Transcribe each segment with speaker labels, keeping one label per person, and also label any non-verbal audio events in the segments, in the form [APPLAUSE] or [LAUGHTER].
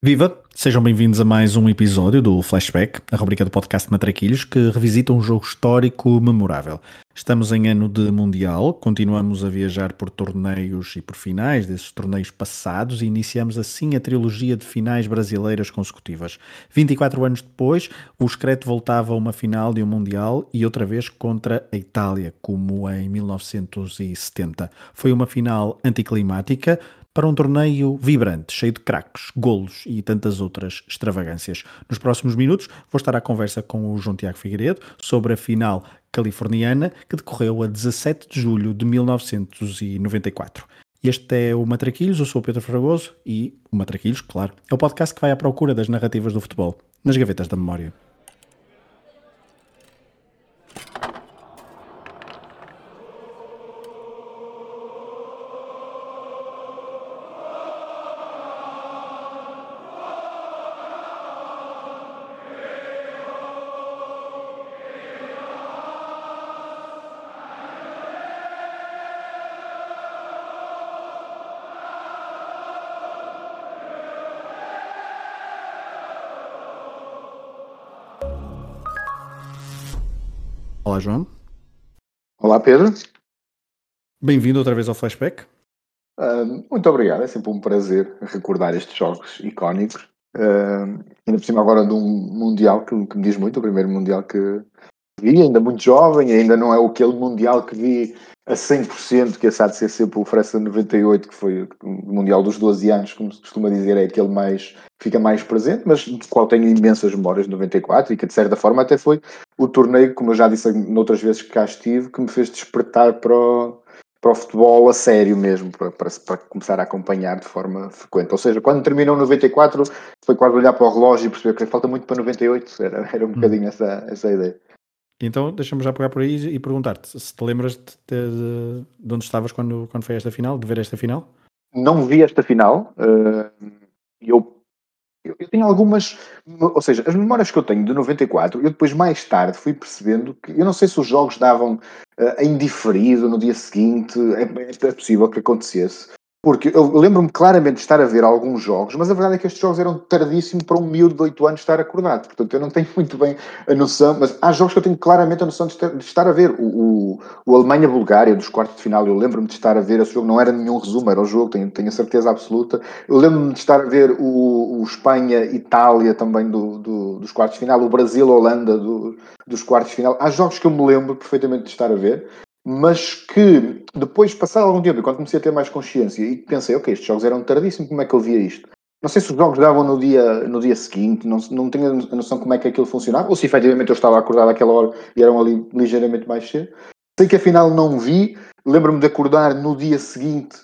Speaker 1: Viva! Sejam bem-vindos a mais um episódio do Flashback, a rubrica do podcast Matraquilhos, que revisita um jogo histórico memorável. Estamos em ano de Mundial, continuamos a viajar por torneios e por finais desses torneios passados e iniciamos assim a trilogia de finais brasileiras consecutivas. 24 anos depois, o Screto voltava a uma final de um Mundial e outra vez contra a Itália, como em 1970. Foi uma final anticlimática, para um torneio vibrante, cheio de craques, golos e tantas outras extravagâncias. Nos próximos minutos vou estar à conversa com o João Tiago Figueiredo sobre a final californiana que decorreu a 17 de julho de 1994. Este é o Matraquilhos, eu sou o Pedro Fragoso e o Matraquilhos, claro, é o podcast que vai à procura das narrativas do futebol, nas gavetas da memória.
Speaker 2: Pedro.
Speaker 1: Bem-vindo outra vez ao Flashback.
Speaker 2: Uh, muito obrigado, é sempre um prazer recordar estes jogos icónicos. Uh, ainda por cima agora de um Mundial que, que, me diz muito, o primeiro Mundial que vi, ainda muito jovem, ainda não é aquele Mundial que vi a 100%, que esse há de ser sempre o França 98, que foi o Mundial dos 12 anos, como se costuma dizer, é aquele mais fica mais presente, mas do qual tenho imensas memórias de 94 e que de certa forma até foi o torneio, como eu já disse noutras vezes que cá estive, que me fez despertar para o, para o futebol a sério mesmo, para, para, para, começar a acompanhar de forma frequente. Ou seja, quando terminou 94, foi quase olhar para o relógio e perceber que falta muito para 98, era, era um hum. bocadinho essa, essa ideia.
Speaker 1: Então, deixa-me já pegar por aí e perguntar-te se te lembras de, de, de, onde estavas quando, quando foi esta final, de ver esta final?
Speaker 2: Não vi esta final. Uh, eu eu, eu, tenho algumas, ou seja, as memórias que eu tenho de 94, eu depois mais tarde fui percebendo que, eu não sei se os jogos davam uh, em diferido no dia seguinte, é, é possível que acontecesse, porque eu lembro-me claramente de estar a ver alguns jogos, mas a verdade é que estes jogos eram tardíssimos para um miúdo de 8 anos estar acordado. Portanto, eu não tenho [LAUGHS] muito bem a noção, mas há jogos que eu tenho claramente a noção de estar, de estar a ver. O, o, o Alemanha-Bulgária, dos quartos de final, eu lembro-me de estar a ver esse jogo, não era nenhum resumo, era o jogo, tenho, tenho a certeza absoluta. Eu lembro-me de estar a ver o, o Espanha-Itália também do, do, dos quartos de final, o Brasil-Holanda do, dos quartos de final. Há jogos que eu me lembro perfeitamente de estar a ver mas que depois, passado algum tempo, quando comecei a ter mais consciência e pensei, ok, estes jogos eram tardíssimos, como é que eu via isto? Não sei se os jogos davam no dia, no dia seguinte, não, não tenho a noção como é que aquilo funcionava, ou se efetivamente eu estava acordado àquela hora e eram ali ligeiramente mais cedo. Sei que afinal não vi, lembro-me de acordar no dia seguinte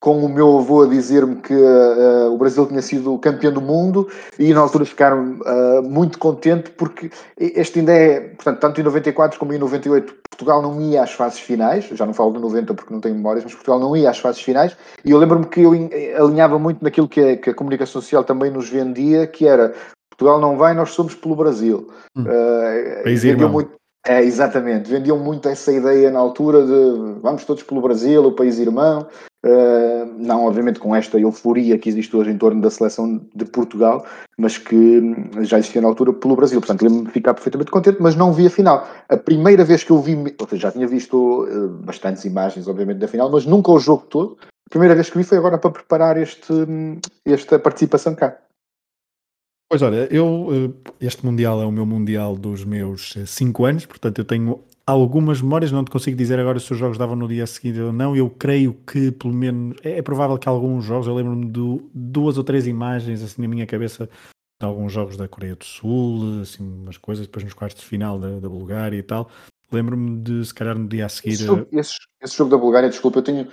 Speaker 2: com o meu avô a dizer-me que uh, o Brasil tinha sido campeão do mundo e na altura ficaram uh, muito contente porque este ainda é, portanto, tanto em 94 como em 98 Portugal não ia às fases finais, já não falo de 90 porque não tenho memórias, mas Portugal não ia às fases finais e eu lembro-me que eu alinhava muito naquilo que a, que a, comunicação social também nos vendia, que era Portugal não vai, nós somos pelo Brasil. Hum.
Speaker 1: Uh,
Speaker 2: muito, é, exatamente, vendiam muito essa ideia na altura de vamos todos pelo Brasil, o país irmão, Uh, não, obviamente, com esta euforia que existe hoje em torno da seleção de Portugal, mas que já existia na altura pelo Brasil. Portanto, de ficar perfeitamente contente, mas não vi a final. A primeira vez que eu vi, ou seja, já tinha visto uh, bastantes imagens, obviamente, da final, mas nunca o jogo todo. A primeira vez que vi foi agora para preparar este, esta participação cá.
Speaker 1: Pois olha, eu eh, este Mundial é o meu Mundial dos meus 5 anos, portanto eu tenho algumas memórias, não te consigo dizer agora se os jogos davam no dia seguinte ou não. Eu creio que, pelo menos, é, é provável que alguns jogos, eu lembro-me de duas ou três imagens assim na minha cabeça de alguns jogos da Coreia do Sul, assim, umas coisas, depois nos quartos de final da, da Bulgária e tal. Lembro-me de, se calhar, no dia a seguir. Esse
Speaker 2: jogo, esse, esse jogo da Bulgária, desculpa, eu tenho,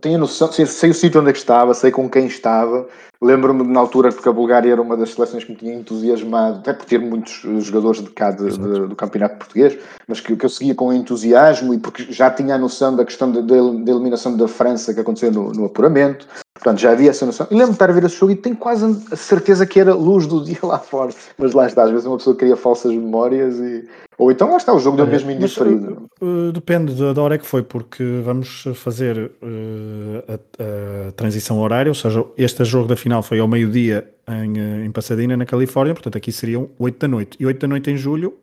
Speaker 2: tenho noção, sei, sei o sítio onde é que estava, sei com quem estava. Lembro-me na altura porque a Bulgária era uma das seleções que me tinha entusiasmado, até por ter muitos jogadores de cá de, de, do campeonato português, mas que, que, eu seguia com entusiasmo e porque já tinha a noção da questão da eliminação da França que aconteceu no, no apuramento. Portanto, já havia essa noção. E lembro-me de estar a ver esse jogo e tenho quase a certeza que era luz do [LAUGHS] dia lá fora. Mas lá está, às vezes uma pessoa cria falsas memórias e. Ou então lá está, o jogo deu mesmo indiferido.
Speaker 1: Uh, depende da hora que foi, porque vamos fazer uh, a, a, transição horária, ou seja, este jogo da final foi ao meio-dia em, em Pasadena, na Califórnia, portanto aqui seriam 8 da noite. E 8 da noite em julho,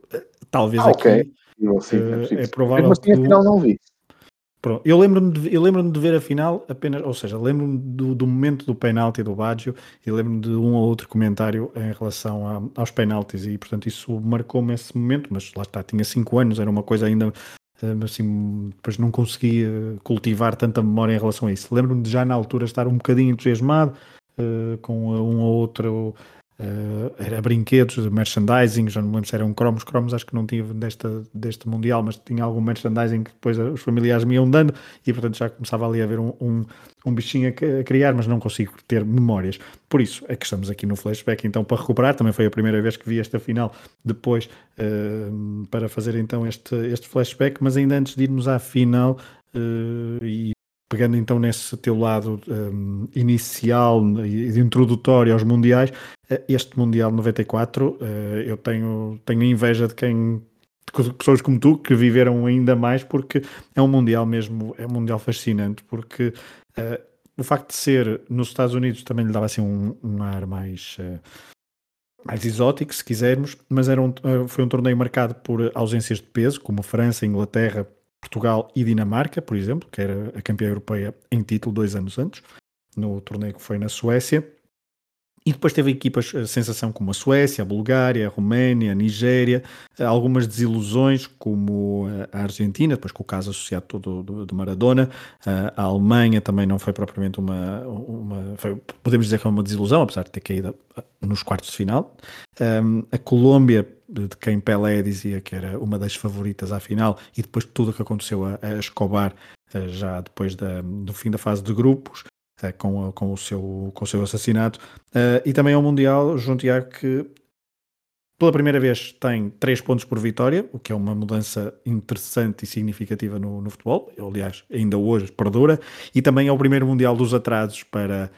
Speaker 1: talvez ah, aqui. Okay. Sim, é, é, provável.
Speaker 2: Mas assim, afinal não vi.
Speaker 1: Pronto. Eu lembro-me de, eu lembro de ver a final apenas, ou seja, lembro-me do, do, momento do penalti do Baggio e lembro-me de um ou outro comentário em relação a, aos penaltis e portanto isso marcou-me esse momento, mas lá está, tinha 5 anos, era uma coisa ainda eh, assim, depois não conseguia cultivar tanta memória em relação a isso. Lembro-me de já na altura estar um bocadinho entusiasmado uh, com um ou outro Uh, era brinquedos, merchandising, já não me lembro se eram cromos, cromos acho que não tive desta, deste Mundial, mas tinha algum merchandising que depois os familiares me iam dando e portanto já começava ali a ver um, um, um bichinho a, criar, mas não consigo ter memórias. Por isso é que estamos aqui no flashback então para recuperar, também foi a primeira vez que vi esta final depois uh, para fazer então este, este flashback, mas ainda antes de irmos à final uh, e pegando então nesse teu lado um, inicial e introdutório aos mundiais, este Mundial 94, uh, eh, eu tenho, tenho inveja de quem de pessoas como tu que viveram ainda mais porque é um mundial mesmo, é um mundial fascinante porque uh, o facto de ser nos Estados Unidos também lhe dava assim um, um ar mais uh, mais exótico, se quisermos, mas era um, foi um torneio marcado por ausências de peso, como França, Inglaterra, Portugal e Dinamarca, por exemplo, que era a campeã europeia em título dois anos antes, no torneio que foi na Suécia. E depois teve equipas a sensação como a Suécia, a Bulgária, a Roménia, a Nigéria, algumas desilusões como a Argentina, depois com o caso associado todo de Maradona, a Alemanha também não foi propriamente uma, uma foi, podemos dizer que é uma desilusão, apesar de ter caído nos quartos de final. A Colômbia de quem Pelé dizia que era uma das favoritas à final, e depois de tudo o que aconteceu a, a Escobar, eh, já depois da, do fim da fase de grupos, eh, com, com, o, seu, com o seu assassinato, eh, e também ao Mundial, Juntiago que pela primeira vez tem 3 pontos por vitória, o que é uma mudança interessante e significativa no, no futebol, aliás, ainda hoje perdura, e também é o primeiro Mundial dos atrasos para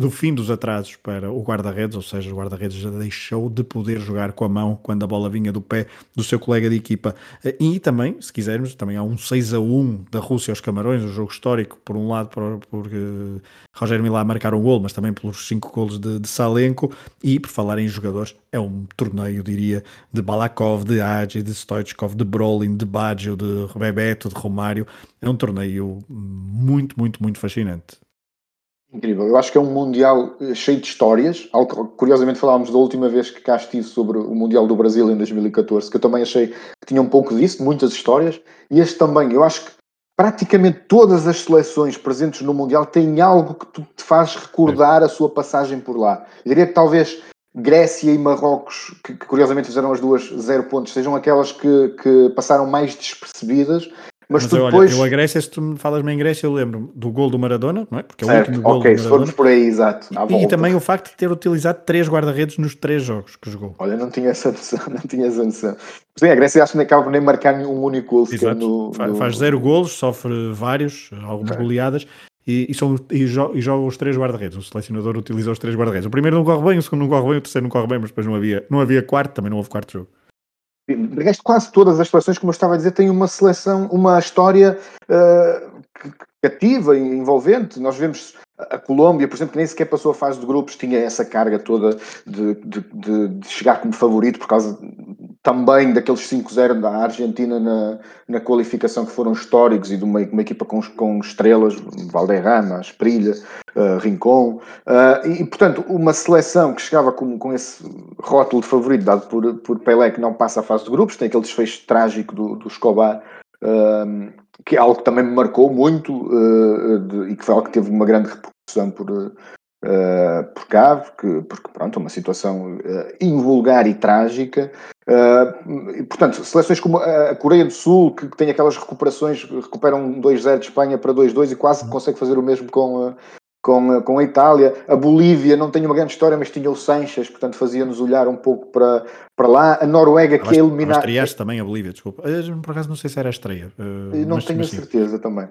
Speaker 1: do fim dos atrasos para o guarda-redes, ou seja, o guarda-redes já deixou de poder jogar com a mão quando a bola vinha do pé do seu colega de equipa. E também, se quisermos, também há um 6 a 1 da Rússia aos Camarões, um jogo histórico, por um lado por, por uh, Rogério Milá marcar um gol, mas também pelos 5 golos de, de Salenko, e por falar em jogadores, é um torneio, diria, de Balakov, de Agi, de Stoichkov, de Brolin, de Baggio, de Bebeto, de Romário, é um torneio muito, muito, muito fascinante.
Speaker 2: Incrível. Eu acho que é um Mundial eh, cheio de histórias. Curiosamente falávamos da última vez que cá estive sobre o Mundial do Brasil em 2014, que eu também achei que tinha um pouco disso, muitas histórias. E este também. Eu acho que praticamente todas as seleções presentes no Mundial têm algo que te faz recordar a sua passagem por lá. Eu diria que talvez Grécia e Marrocos, que, que curiosamente fizeram as duas zero pontos, sejam aquelas que, que passaram mais despercebidas mas, mas
Speaker 1: eu,
Speaker 2: depois...
Speaker 1: eu a Grécia, se tu me falas-me em Grécia, eu lembro do gol do Maradona, não é?
Speaker 2: Porque é certo, o último gol ok, do Maradona. se formos por aí, exato.
Speaker 1: E, e, também o facto de ter utilizado três guarda-redes nos três jogos que jogou.
Speaker 2: Olha, não tinha essa noção, [LAUGHS] não tinha essa noção. Sim, a Grécia acho que nem acaba nem marcar um único gol
Speaker 1: no, no, Faz zero golos, sofre vários, algumas okay. goleadas. E, e, são, e, jo, e joga os três guarda-redes. O selecionador utiliza os três guarda-redes. O primeiro não corre bem, o segundo não corre bem, o terceiro não corre bem, mas depois não havia, não havia quarto, também não houve quarto jogo
Speaker 2: quase todas as seleções, como eu estava a dizer, têm uma seleção, uma história uh, cativa envolvente. Nós vemos a Colômbia, por exemplo, que nem sequer passou a fase de grupos, tinha essa carga toda de, de, de, de chegar como favorito por causa também daqueles 5-0 da Argentina na, na qualificação que foram históricos e de uma, uma equipa com, com estrelas, Valderrama, Esprilha, uh, Rincon, uh, e, portanto uma seleção que chegava com, com esse rótulo de favorito dado por, por Pelé que não passa a fase de grupos, tem aquele desfecho trágico do, do Escobar, uh, que é algo que também me marcou muito de, e que foi algo que teve uma grande repercussão por, uh, por cá, porque, porque pronto, é uma situação uh, invulgar e trágica. Uh, e, portanto, seleções como a Coreia do Sul, que, que tem aquelas recuperações, recuperam 2-0 de Espanha para 2-2 e quase uhum. consegue fazer o mesmo com, com, com a Itália. A Bolívia não tem uma grande história, mas tinha o Sanches, portanto fazia-nos olhar um pouco para, para lá. A Noruega que é eliminar.
Speaker 1: Estreaste também a Bolívia, desculpa. Por acaso não sei se era a estreia.
Speaker 2: Uh, não mas, tenho mas, certeza também.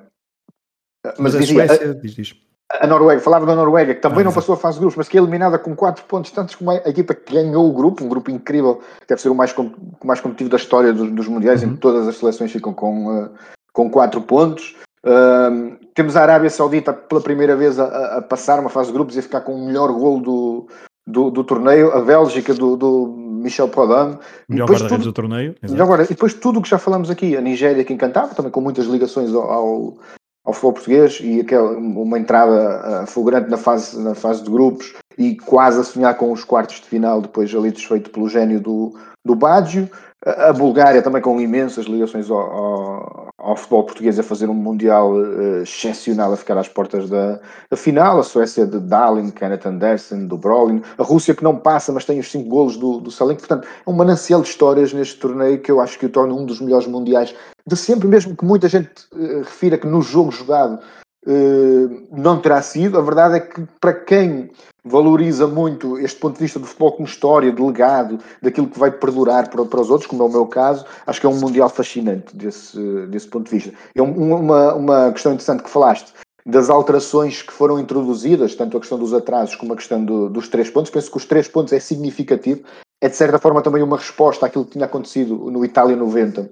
Speaker 1: Mas, mas a dizia, Suécia, diz, diz.
Speaker 2: a Noruega, falava da Noruega, que também ah, não passou a fase de grupos, mas que é eliminada com 4 pontos, tantos como a equipa que ganhou o grupo, um grupo incrível, deve ser o mais, mais competitivo da história dos, dos mundiais, uhum. em que todas as seleções ficam com, uh, com 4 pontos. Uh, temos a Arábia Saudita pela primeira vez a, a, passar uma fase de grupos e a ficar com o melhor gol do, do, do torneio, a Bélgica do, do Michel Podam.
Speaker 1: Melhor guarda-redes do torneio.
Speaker 2: Melhor e depois tudo o que já falamos aqui, a Nigéria que encantava, também com muitas ligações ao, ao ao futebol português e aquela, uma entrada uh, fulgurante na fase, na fase de grupos e quase a sonhar com os quartos de final, depois ali desfeito pelo gênio do, do Baggio. A Bulgária também com imensas ligações ao, ao, ao futebol português a fazer um Mundial uh, excepcional a ficar às portas da, da final. A Suécia de Dalin, Kenneth Andersen, do Brolin. A Rússia que não passa, mas tem os cinco golos do, do Salink. Portanto, é um manancial de histórias neste torneio que eu acho que o torna um dos melhores mundiais de sempre, mesmo que muita gente uh, refira que no jogo jogado não terá sido. A verdade é que para quem valoriza muito este ponto de vista do futebol como história, de legado, daquilo que vai perdurar para, para os outros, como é o meu caso, acho que é um Mundial fascinante desse, desse ponto de vista. É uma, uma questão interessante que falaste das alterações que foram introduzidas, tanto a questão dos atrasos como a questão do, dos três pontos. Penso que os três pontos é significativo. É de certa forma também uma resposta àquilo que tinha acontecido no Itália 90,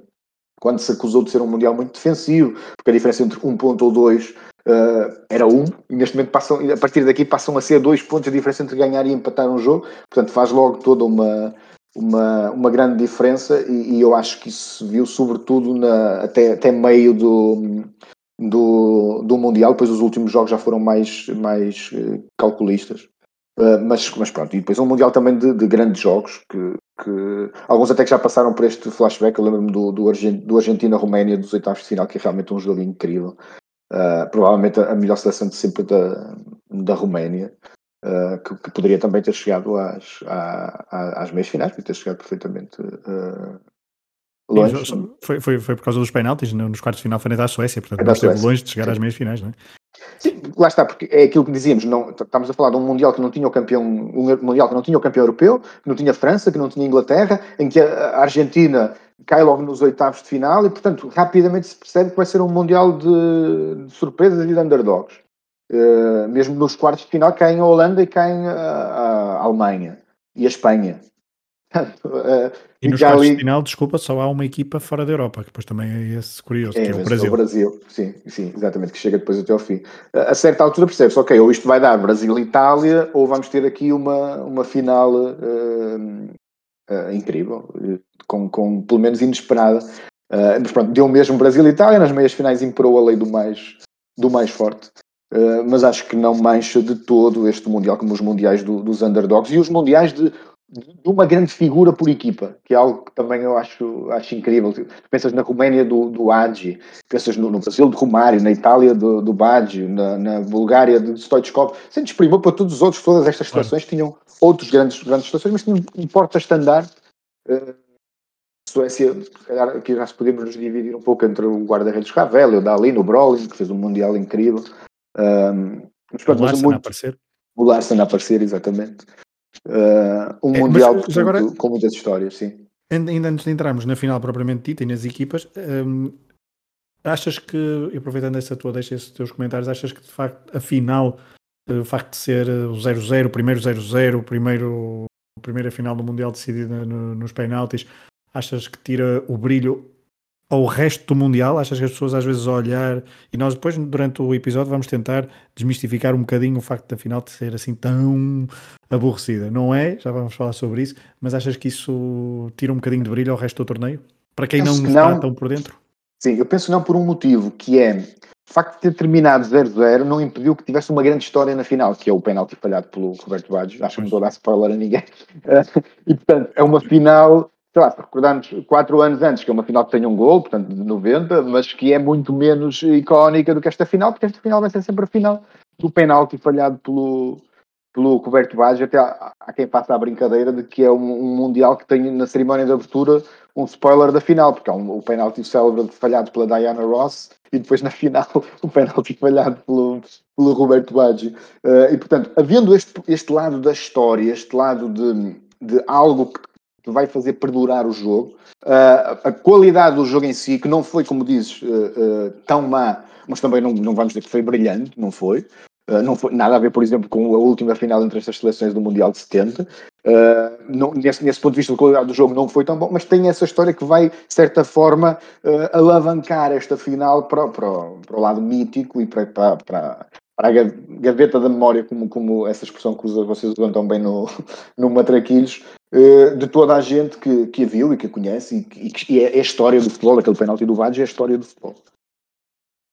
Speaker 2: quando se acusou de ser um Mundial muito defensivo, porque a diferença entre um ponto ou dois uh, era um, e neste momento passam, a partir daqui passam a ser dois pontos a diferença entre ganhar e empatar um jogo, portanto faz logo toda uma, uma, uma grande diferença e, e eu acho que isso se viu sobretudo na, até, até meio do, do, do Mundial, depois os últimos jogos já foram mais, mais uh, calculistas. Uh, mas, mas pronto, e depois um Mundial também de, de grandes jogos, que, que, alguns até que já passaram por este flashback. Eu lembro-me do, do, Argent, do Argentina-Roménia dos oitavos de final, que é realmente um jogo incrível. Uh, provavelmente a melhor seleção de sempre da, da Roménia, uh, que, que, poderia também ter chegado às, às, às meias finais, poderia ter chegado perfeitamente uh, longe.
Speaker 1: Foi, foi, foi por causa dos penaltis, nos quartos de final frente à Suécia, portanto não esteve longe de chegar Sim. às meias finais, não é?
Speaker 2: Sim, lá está, porque é aquilo que dizíamos, não, estamos a falar de um Mundial que não tinha o campeão, um Mundial que não tinha o campeão europeu, que não tinha França, que não tinha Inglaterra, em que a Argentina cai logo nos oitavos de final e, portanto, rapidamente se percebe que vai ser um Mundial de, de surpresas e de underdogs. Uh, mesmo nos quartos de final caem a Holanda e caem a, a Alemanha e a Espanha.
Speaker 1: uh, [LAUGHS] e nos quartos ali... de final, desculpa, só há uma equipa fora da Europa, que depois também é esse curioso, é, que é o Brasil.
Speaker 2: o Brasil, sim, sim, exatamente, que chega depois até ao fim. A certa altura percebe-se, ok, ou isto vai dar Brasil e Itália, ou vamos ter aqui uma, uma final uh, incrível, com, com pelo menos inesperada. Uh, mas pronto, deu mesmo Brasil e Itália, nas meias finais imperou a lei do mais, do mais forte. Uh, mas acho que não mancha de todo este Mundial como os Mundiais do, dos underdogs e os Mundiais de, de, uma grande figura por equipa, que é algo que também eu acho, acho incrível. Tu pensas na Roménia do, do Agi, pensas no, no Brasil de Romário, na Itália do, do Baggio, na, na Bulgária de Stoichkov, sem desprimor para todos os outros, todas estas situações tinham outros grandes, grandes situações, mas tinham um porta-estandarte. Uh, Suécia, calhar aqui já se podemos nos dividir um pouco entre o guarda-redes Ravel, o Dali, o Brolin, que fez um Mundial incrível. Um,
Speaker 1: mas pronto, o Larsen muito... a aparecer.
Speaker 2: O Larsen a aparecer, exatamente. Uh, um é, Mundial mas, portanto, agora, com muitas histórias, sim.
Speaker 1: Ainda antes de entrarmos na final propriamente dita e nas equipas, um, achas que, aproveitando essa tua deixa, esses teus comentários, achas que de facto a final, o facto de ser o 0-0, o primeiro 0-0, o primeiro, a primeira final do Mundial decidida no, nos penaltis, achas que tira o brilho ao resto do Mundial? Achas que as pessoas às vezes olhar e nós depois durante o episódio vamos tentar desmistificar um bocadinho o facto da final de ser assim tão aborrecida, não é? Já vamos falar sobre isso, mas achas que isso tira um bocadinho de brilho ao resto do torneio? Para quem não, está tão por dentro?
Speaker 2: Sim, eu penso não por um motivo, que é o facto de ter terminado 0-0 não impediu que tivesse uma grande história na final, que é o penalti falhado pelo Roberto Baggio. Acho que não estou a dar spoiler a ninguém. [LAUGHS] e portanto, é uma final sei lá, se recordarmos quatro anos antes, que é uma final que tem um gol, portanto de 90, mas que é muito menos icónica do que esta final, porque esta final vai ser sempre a final do penalti falhado pelo, pelo Roberto Baggio, até há, há, quem faça a brincadeira de que é um, um, Mundial que tem na cerimónia de abertura um spoiler da final, porque há um, o penalti célebre falhado pela Diana Ross e depois na final o [LAUGHS] penalti falhado pelo, pelo Roberto Baggio. Uh, e portanto, havendo este, este lado da história, este lado de, de algo que vai fazer perdurar o jogo. Uh, a qualidade do jogo em si, que não foi, como dizes, uh, uh, tão má, mas também não, não vamos dizer que foi brilhante, não foi. Não foi nada a ver, por exemplo, com a última final entre estas seleções do Mundial de 70. Uh, não, nesse, nesse, ponto de vista, a qualidade do jogo não foi tão bom, mas tem essa história que vai, de certa forma, alavancar esta final para, para, para o lado mítico e para, para, para, para a gaveta da memória, como, como essa expressão que vocês usam tão bem no, [LAUGHS] no Matraquilhos, de toda a gente que, que a viu e que a conhece e, que, e é, é a história do futebol, aquele penalti do Vades é a história do futebol.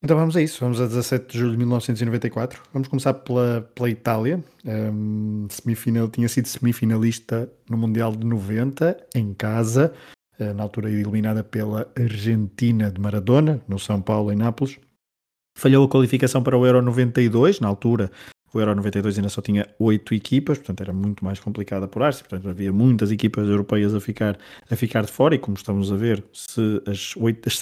Speaker 1: Então vamos a isso, vamos a 17 de julho de 1994. Vamos começar pela, pela Itália. Um, semifinal, tinha sido semifinalista no Mundial de 90, em casa, uh, na altura eliminada pela Argentina de Maradona, no São Paulo, em Nápoles. Falhou a qualificação para o Euro 92, na altura o Euro 92 ainda só tinha oito equipas, portanto era muito mais complicado apurar-se, portanto havia muitas equipas europeias a ficar, a ficar de fora e como estamos a ver, se as, oito, as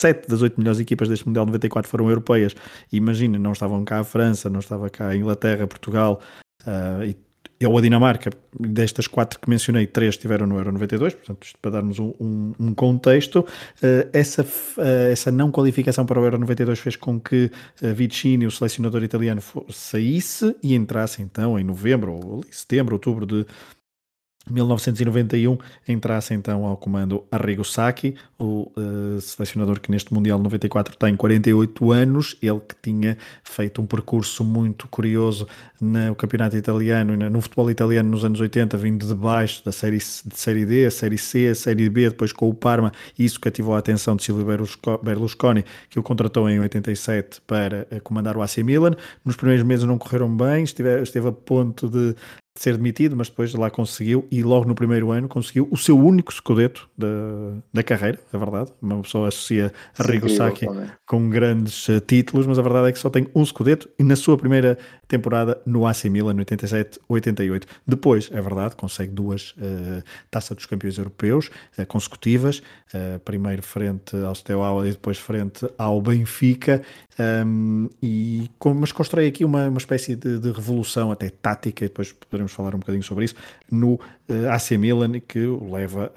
Speaker 1: sete das oito melhores equipas deste Mundial 94 foram europeias. Imagina, não estavam cá a França, não estava cá a Inglaterra, Portugal uh, e ou a Dinamarca. Destas quatro que mencionei, três estiveram no Euro 92, portanto, isto para darmos um, um, um contexto. Uh, essa, uh, essa não qualificação para o Euro 92 fez com que uh, Vicini, o selecionador italiano, saísse e entrasse então em novembro, ou setembro, outubro de 1991 entrasse então ao comando Arrigo Sacchi, o uh, selecionador que neste Mundial 94 tem 48 anos, ele que tinha feito um percurso muito curioso no campeonato italiano e no futebol italiano nos anos 80, vindo de baixo da série, de série D, a série C, a série B, depois com o Parma, e isso cativou a atenção de Silvio Berlusconi, que o contratou em 87 para uh, comandar o AC Milan. Nos primeiros meses não correram bem, esteve, esteve a ponto de ser demitido, mas depois lá conseguiu e logo no primeiro ano conseguiu o seu único escudeto da, da carreira, é verdade. Uma pessoa associa a Rigo Sacchi com grandes uh, títulos, mas a verdade é que só tem um escudeto e na sua primeira temporada no AC Milan, no 87-88. Depois, é verdade, consegue duas uh, taças dos campeões europeus uh, consecutivas, primeiro frente ao Steaua e depois frente ao Benfica, um, e, com, mas constrói aqui uma, uma espécie de, de revolução até tática, e depois poderemos falar um bocadinho sobre isso, no eh, AC Milan, que leva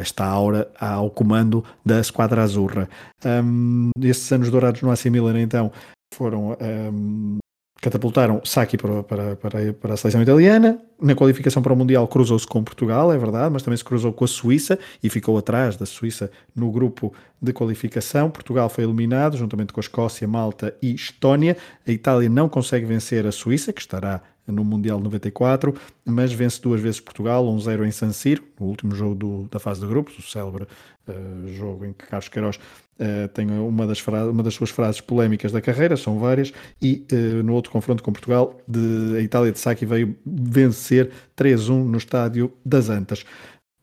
Speaker 1: esta aura ao comando da Esquadra Azurra. Um, esses anos dourados no AC Milan, então, foram um, catapultaram Saki para, para, para, para, a seleção italiana. Na qualificação para o Mundial cruzou-se com Portugal, é verdade, mas também se cruzou com a Suíça e ficou atrás da Suíça no grupo de qualificação. Portugal foi eliminado, juntamente com a Escócia, Malta e Estónia. A Itália não consegue vencer a Suíça, que estará no Mundial 94, mas vence duas vezes Portugal, 1-0 em San Siro, no último jogo do, da fase de grupos, o célebre uh, jogo em que Carlos Queiroz uh, tem uma das, uma das suas frases polémicas da carreira, são várias, e uh, no outro confronto com Portugal, de, a Itália de Sacchi veio vencer 3-1 no estádio das Antas.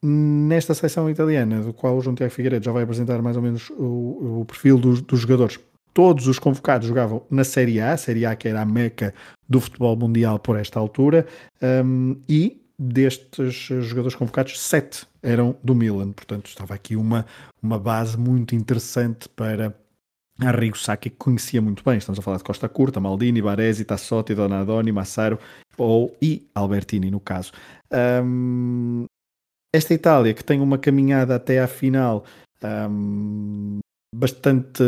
Speaker 1: Nesta seleção italiana, do qual o João Tiago Figueiredo já vai apresentar mais ou menos o, o perfil dos, dos jogadores, todos os convocados jogavam na Série A, a Série A que era a meca do futebol mundial por esta altura, um, e destes jogadores convocados, sete eram do Milan. Portanto, estava aqui uma, uma base muito interessante para Arrigo Sacchi, que conhecia muito bem. Estamos a falar de Costa Curta, Maldini, Baresi, Tassotti, Donadoni, Massaro ou, e Albertini, no caso. Um, esta Itália, que tem uma caminhada até à final um, bastante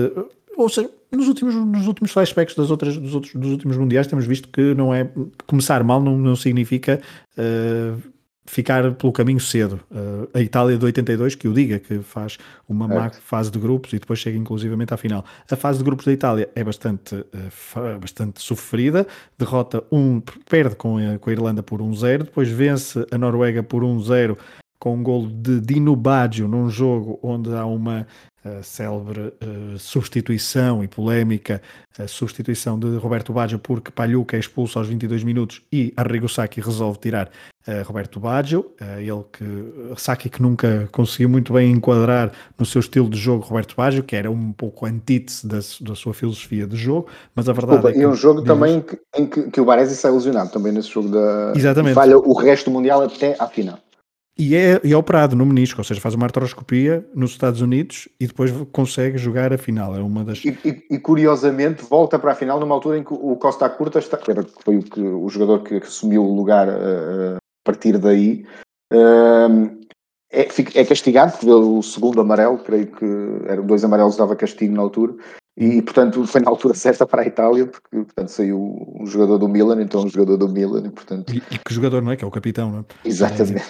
Speaker 1: ou seja, nos últimos, nos últimos flashbacks das outras, dos, outros, dos últimos mundiais temos visto que não é começar mal não, não significa uh, ficar pelo caminho cedo. Uh, a Itália de 82 que o diga, que faz uma má fase de grupos e depois chega inclusivamente à final. A fase de grupos da Itália é bastante, uh, bastante sofrida, derrota um, perde com a, com a Irlanda por 1-0, depois vence a Noruega por 1-0 com um gol de Dino Baggio num jogo onde há uma uh, célebre uh, substituição e polémica, a substituição de Roberto Baggio porque Palhuca é expulso aos 22 minutos e Arrigo Sacchi resolve tirar uh, Roberto Baggio, ele que Sacchi que nunca conseguiu muito bem enquadrar no seu estilo de jogo Roberto Baggio, que era um pouco antítese da, da sua filosofia de jogo, mas a verdade Opa, é que...
Speaker 2: E um jogo também que, em que, que o Baresi sai lesionado também nesse jogo da... Exatamente. falha o resto do Mundial até à final.
Speaker 1: E é, e é operado no menisco, ou seja, faz uma artroscopia nos Estados Unidos e depois consegue jogar a final. É uma das...
Speaker 2: E, e, e curiosamente volta para a final numa altura em que o Costa Curta está, foi o, que, o jogador que, que assumiu o lugar uh, a partir daí. Uh, é, é, castigado pelo segundo amarelo, creio que eram dois amarelos, dava castigo na altura, E, portanto, foi na altura certa para a Itália, porque, portanto, saiu um jogador do Milan, então um jogador do Milan, e, portanto...
Speaker 1: E, e que jogador, não é? Que é o capitão, não é?
Speaker 2: Exatamente.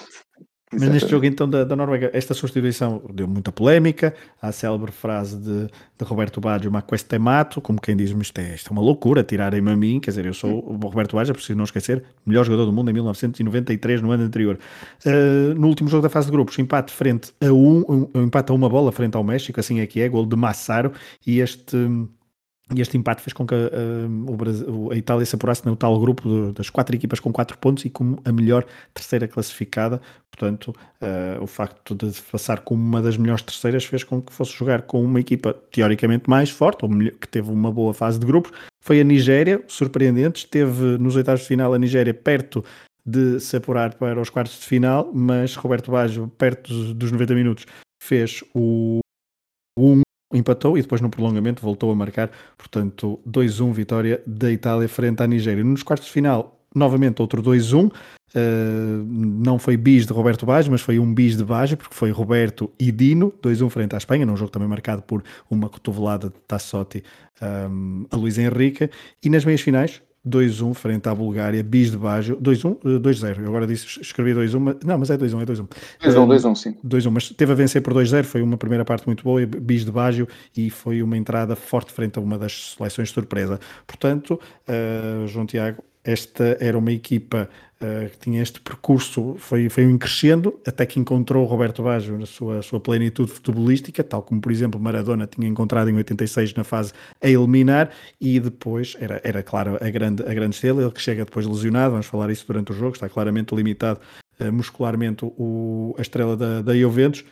Speaker 1: Mas neste jogo então da, da, Noruega, esta substituição deu muita polémica, a célebre frase de, de Roberto Baggio, ma questo é mato, como quem diz, isto é, isto é uma loucura, tirarem-me a mim, quer dizer, eu sou o Roberto Baggio, preciso não esquecer, melhor jogador do mundo em 1993, no ano anterior. Uh, no último jogo da fase de grupos, empate frente a um, um, empate a uma bola frente ao México, assim é que é, gol de Massaro, e este e este empate fez com que uh, a Itália se apurasse no tal grupo das quatro equipas com quatro pontos e como a melhor terceira classificada. Portanto, uh, o facto de passar como uma das melhores terceiras fez com que fosse jogar com uma equipa teoricamente mais forte, ou melhor, que teve uma boa fase de grupos. Foi a Nigéria, surpreendente, esteve nos oitavos de final a Nigéria perto de se apurar para os quartos de final, mas Roberto Baggio, perto dos 90 minutos, fez o 1 empatou e depois no prolongamento voltou a marcar, portanto 2-1 vitória da Itália frente à Nigéria. Nos quartos de final, novamente outro 2-1, uh, eh, não foi bis de Roberto Baggio, mas foi um bis de Baggio, porque foi Roberto e Dino, 2-1 frente à Espanha, num jogo também marcado por uma cotovelada de Tassotti um, a Luís Henrique, e nas meias finais, 2-1 frente à Bulgária, bis de Baggio, 2-1, 2-0. Eu agora disse, escrevi 2-1, mas, não, mas é 2-1, é 2-1.
Speaker 2: 2-1, 2-1, sim.
Speaker 1: 2-1, mas teve a vencer por 2-0, foi uma primeira parte muito boa, bis de Baggio, e foi uma entrada forte frente a uma das seleções de surpresa. Portanto, uh, João Tiago, esta era uma equipa que tinha este percurso, foi, foi um crescendo, até que encontrou Roberto Baggio na sua, sua plenitude futebolística, tal como, por exemplo, Maradona tinha encontrado em 86 na fase a eliminar, e depois era, era claro, a grande, a grande estrela, ele que chega depois lesionado, vamos falar isso durante o jogo, está claramente limitado uh, muscularmente o, a estrela da, da Juventus,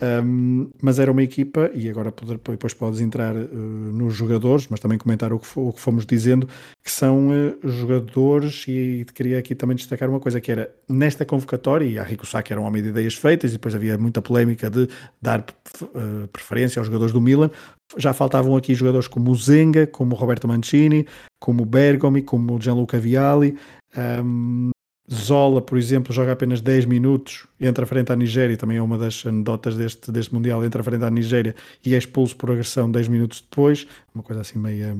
Speaker 1: um, mas era uma equipa, e agora depois podes entrar uh, nos jogadores, mas também comentar o que, o que fomos dizendo, que são uh, jogadores, e queria aqui também destacar uma coisa, que era nesta convocatória, e a Rico Sá era um homem de ideias feitas, e depois havia muita polémica de dar uh, preferência aos jogadores do Milan, já faltavam aqui jogadores como o Zenga, como o Roberto Mancini, como o Bergomi, como o Gianluca Vialli, um, Zola, por exemplo, joga apenas 10 minutos, entra frente à Nigéria, também é uma das anedotas deste, deste Mundial, entra frente à Nigéria e é expulso por agressão 10 minutos depois, uma coisa assim meia,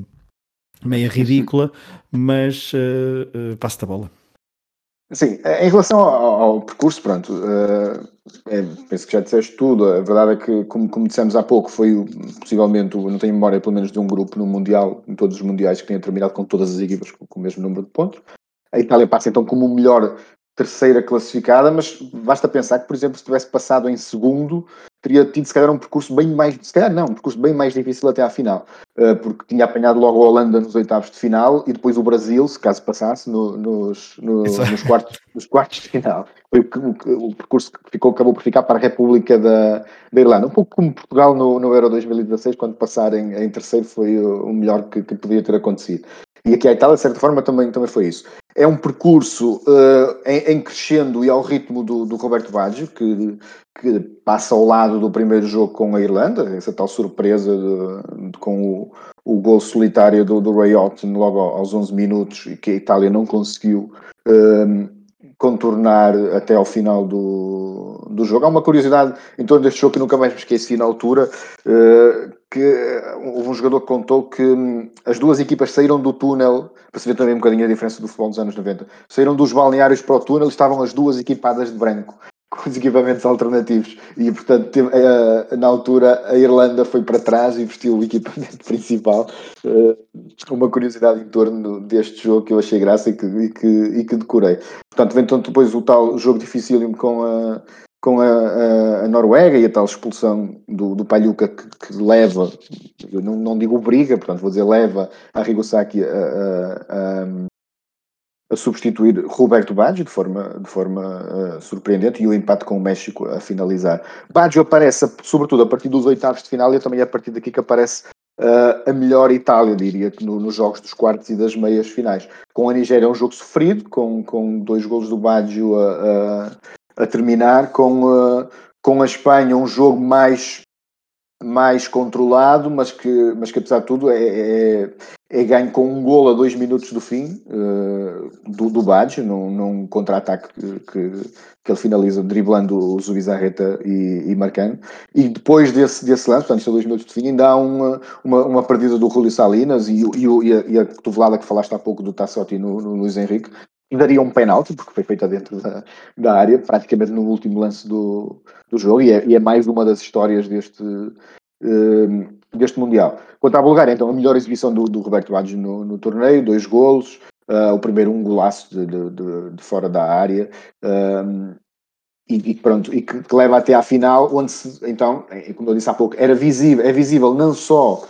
Speaker 1: meia ridícula, mas uh, uh, passa a bola.
Speaker 2: Sim, em relação ao, ao percurso, pronto, uh, é, penso que já disseste tudo. A verdade é que, como, como dissemos há pouco, foi possivelmente, não tenho memória pelo menos de um grupo no Mundial, em todos os Mundiais, que tenha terminado com todas as equipas com, com o mesmo número de pontos. A Itália passa então como melhor terceira classificada, mas basta pensar que, por exemplo, se tivesse passado em segundo, teria tido se calhar um percurso bem mais, se calhar não, um percurso bem mais difícil até à final, eh, porque tinha apanhado logo a Holanda nos oitavos de final e depois o Brasil, se caso passasse, no, nos, no, nos, quartos, nos quartos de final. Foi o, o, percurso que ficou, acabou por ficar para a República da, da Irlanda. Um pouco como Portugal no, no Euro 2016, quando passar em, em terceiro foi o melhor que, que podia ter acontecido. E aqui a Itália, de certa forma, também, também foi isso. É um percurso uh, em, em, crescendo e ao ritmo do, do Roberto Baggio, que, que, passa ao lado do primeiro jogo com a Irlanda, essa tal surpresa de, de, com o, o gol solitário do, do Ray logo aos 11 minutos e que a Itália não conseguiu uh, contornar até ao final do, do jogo. Há uma curiosidade em torno deste jogo que nunca mais me esqueci na altura, uh, que houve um jogador que contou que hum, as duas equipas saíram do túnel, para se ver também um bocadinho a diferença do futebol dos anos 90, saíram dos balneários para o túnel e estavam as duas equipadas de branco [LAUGHS] com os equipamentos alternativos. E, portanto, teve, uh, na altura, a Irlanda foi para trás e vestiu o equipamento [LAUGHS] principal. Uh, uma curiosidade em torno deste jogo que eu achei graça e que, e que, e que decorei. Portanto, vem então depois o tal jogo dificílimo com a, com a, a, a, Noruega e a tal expulsão do, do Palhuca que, que leva, eu não, não digo briga, portanto vou dizer leva a Rigosaki a, a, a substituir Roberto Baggio de forma, de forma uh, surpreendente e o empate com o México a finalizar. Baggio aparece, sobretudo, a partir dos oitavos de final e também é a partir daqui que aparece uh, a melhor Itália, diria, no, nos jogos dos quartos e das meias finais. Com a Nigéria é um jogo sofrido, com, com dois golos do Baggio a, a, a terminar, com, uh, com a Espanha um jogo mais mais controlado, mas que, mas que apesar de tudo é, é, é ganho com um gol a dois minutos do fim uh, do, do Baggio, num, num contra-ataque que, que, que, ele finaliza driblando o Zubizarreta e, e marcando. E depois desse, desse lance, portanto, a dois minutos de fim, ainda há uma, uma, uma perdida do Julio Salinas e, e, e, a, e a cotovelada que falaste há pouco do Tassotti no, no Luís Henrique, daria um penalti, porque foi feita dentro da, da área, praticamente no último lance do, do jogo, e é, e é mais uma das histórias deste, uh, deste Mundial. Quanto à Bulgária, então, a melhor exibição do, do Roberto Baggio no, no, torneio, dois golos, uh, o primeiro um golaço de, de, de, de fora da área, uh, e, e, pronto, e que, que, leva até à final, onde se, então, é, como eu disse há pouco, era visível, é visível não só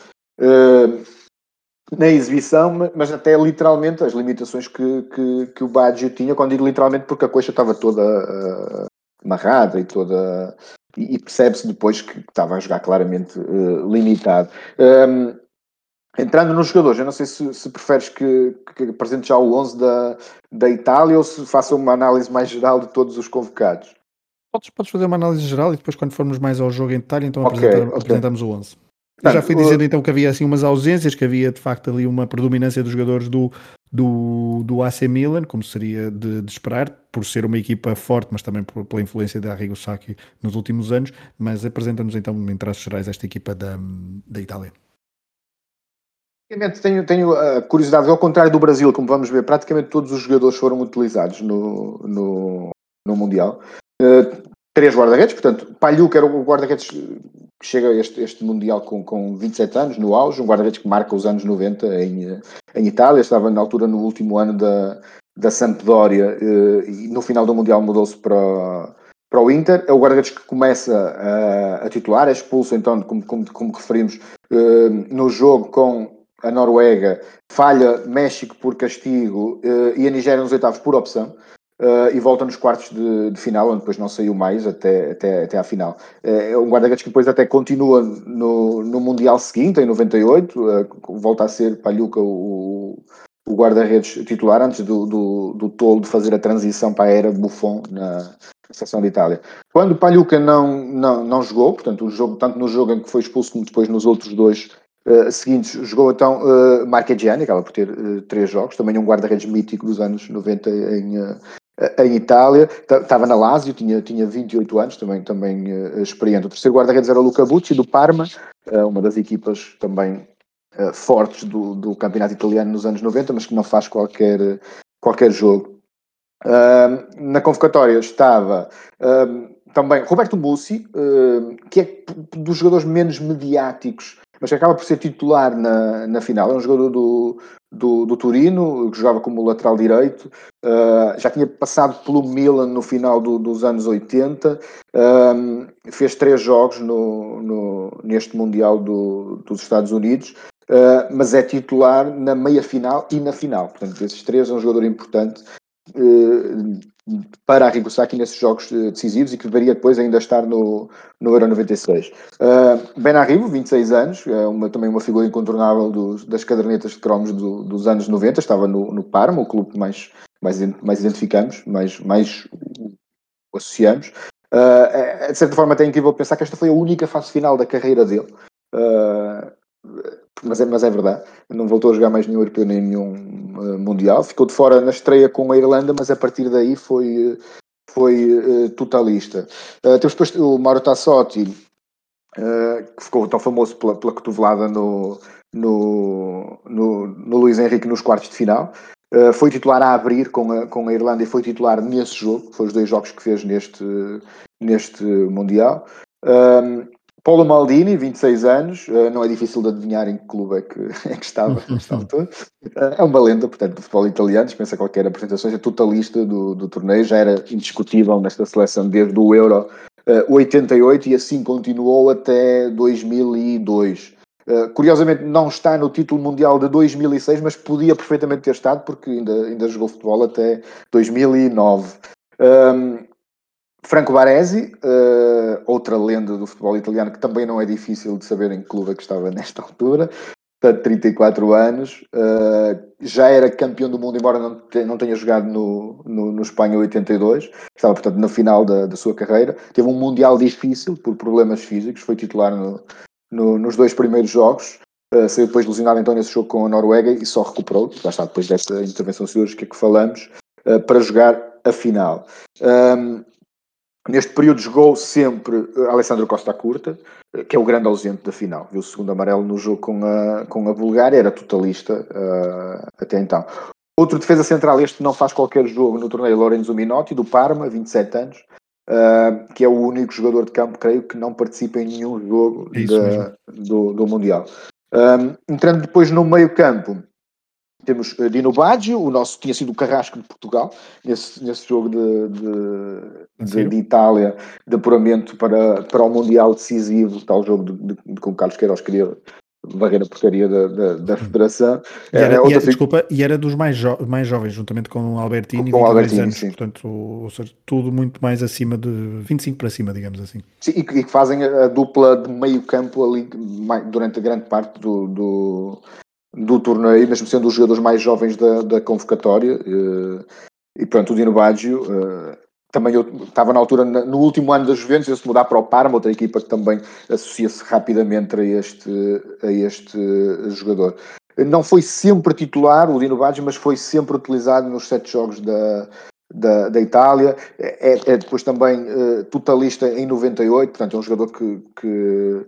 Speaker 2: na exibição, mas até literalmente as limitações que, que, que o Baggio tinha, quando digo literalmente porque a coxa estava toda uh, amarrada e toda. E, e percebe-se depois que estava a jogar claramente uh, limitado. Um, entrando nos jogadores, eu não sei se, se preferes que, que apresente já o 11 da, da Itália ou se faça uma análise mais geral de todos os convocados.
Speaker 1: Podes, podes fazer uma análise geral e depois, quando formos mais ao jogo em detalhe, então okay, apresentamos, okay. apresentamos o 11. Eu já fui dizendo então que havia assim umas ausências, que havia de facto ali uma predominância dos jogadores do, do, do AC Milan, como seria de, de esperar, por ser uma equipa forte, mas também por, pela influência da Arrigo Sacchi nos últimos anos. Mas apresenta-nos então, em traços gerais, esta equipa da, da Itália.
Speaker 2: Tenho, tenho a curiosidade, ao contrário do Brasil, como vamos ver, praticamente todos os jogadores foram utilizados no, no, no Mundial. Uh, três guarda-redes, portanto, Palhu, que era o guarda-redes que chega a este, este Mundial com, com 27 anos, no auge, um guarda-redes que marca os anos 90 em, em Itália, estava na altura no último ano da, da Sampdoria eh, e no final do Mundial mudou-se para, para o Inter. É o guarda-redes que começa a, a, titular, é expulso então, como, como, como referimos, eh, no jogo com a Noruega, falha México por castigo eh, e a Nigéria nos oitavos por opção. Uh, e volta nos quartos de, de, final, onde depois não saiu mais até, até, até à final. Uh, é um guarda-redes que depois até continua no, no Mundial seguinte, em 98, uh, volta a ser Palhuca o, o guarda-redes titular, antes do, do, do tolo de fazer a transição para a era Buffon na, seleção de Itália. Quando Palhuca não, não, não jogou, portanto, o jogo, tanto no jogo em que foi expulso como depois nos outros dois Uh, seguintes, jogou então uh, Marchegiani, acaba por ter uh, três jogos, também um guarda-redes mítico dos anos 90 em, em Itália, estava na Lazio, tinha, tinha 28 anos, também, também uh, experiente. O terceiro guarda-redes era o Luca Bucci, do Parma, uh, uma das equipas também uh, fortes do, do campeonato italiano nos anos 90, mas que não faz qualquer, qualquer jogo. na convocatória estava também Roberto Bussi, que é dos jogadores menos mediáticos mas que acaba por ser titular na, na final. É um jogador do, do, do Turino, que jogava como lateral direito, uh, já tinha passado pelo Milan no final do, dos anos 80, um, fez três jogos no, no, neste Mundial do, dos Estados Unidos, uh, mas é titular na meia final e na final. Portanto, desses três é um jogador importante. Para a Rigosaki nesses jogos eh, decisivos e que deveria depois ainda estar no, no Euro 96. Uh, ben Arrivo, 26 anos, é uma, também uma figura incontornável das cadernetas de cromos do, dos anos 90, estava no, no Parma, o clube que mais, mais, mais identificamos, mais, mais associamos. Uh, de certa forma, até é incrível pensar que esta foi a única fase final da carreira dele. Uh, mas é, mas é verdade, não voltou a jogar mais nenhum europeu nem nenhum uh, mundial, ficou de fora na estreia com a Irlanda, mas a partir daí foi, foi uh, totalista. Uh, temos depois o Mauro Tassotti, que ficou tão famoso pela, pela cotovelada no, no, no, no Luís Henrique nos quartos de final. foi titular a abrir com a, com a Irlanda e foi titular nesse jogo, foi os dois jogos que fez neste, neste Mundial. Paulo Maldini, 26 anos, uh, não é difícil de adivinhar em que clube é que, [LAUGHS] é que estava nesta altura. Uh, é uma lenda, portanto, do futebol italiano, dispensa qualquer apresentação, é totalista do, do torneio, já era indiscutível nesta seleção desde o Euro uh, 88 e assim continuou até 2002. Uh, curiosamente não está no título mundial de 2006, mas podia perfeitamente ter estado porque ainda, ainda jogou futebol até 2009. Um, Franco Baresi, uh, outra lenda do futebol italiano que também não é difícil de saber em que clube é que estava [LAUGHS] nesta altura, portanto 34 anos, uh, já era campeão do mundo, embora não, não tenha jogado no, no, no Espanha 82, estava portanto na final da, da sua carreira, teve um mundial difícil por problemas físicos, foi titular no, no, nos dois primeiros jogos. Uh, saiu depois lesionado então nesse jogo com a Noruega e só recuperou, já está depois dessa intervenção cirúrgica que falamos, uh, para jogar a final. Um, neste período jogou sempre Alessandro Costa Curta, que é o grande ausente da final. Viu o segundo amarelo no jogo com a, com a Bulgária, era totalista uh, até então. Outro defesa central, este não faz qualquer jogo no torneio, Lorenzo Minotti, do Parma, 27 anos, uh, que é o único jogador de campo, creio, que não participa em nenhum jogo é do, do Mundial. Um, entrando depois no meio campo, temos Dino Baggio, o nosso tinha sido o carrasco de Portugal, nesse, nesse jogo de, de, de, de Itália, de apuramento para, para o Mundial decisivo, tal jogo de, de, com o Carlos Queiroz queria varrer a porcaria da, da, da Federação.
Speaker 1: E era, é, e era, desculpa, e era dos mais, jo mais jovens, juntamente com o Albertini, com, Albertini, anos, sim. portanto, ou seja, tudo muito mais acima de 25 para cima, digamos assim.
Speaker 2: Sim, e que fazem a dupla de meio campo ali durante a grande parte do, do, do torneio, mesmo sendo os jogadores mais jovens da, da convocatória. Eh, e pronto, o Dino Baggio eh, também eu estava na altura, no último ano da Juventus, ia-se mudar para o Parma, outra equipa que também associa-se rapidamente a este, a este jogador. Não foi sempre titular, o Dino Baggio, mas foi sempre utilizado nos sete jogos da, da, da Itália. É, é depois também uh, totalista em 98, portanto é um jogador que, que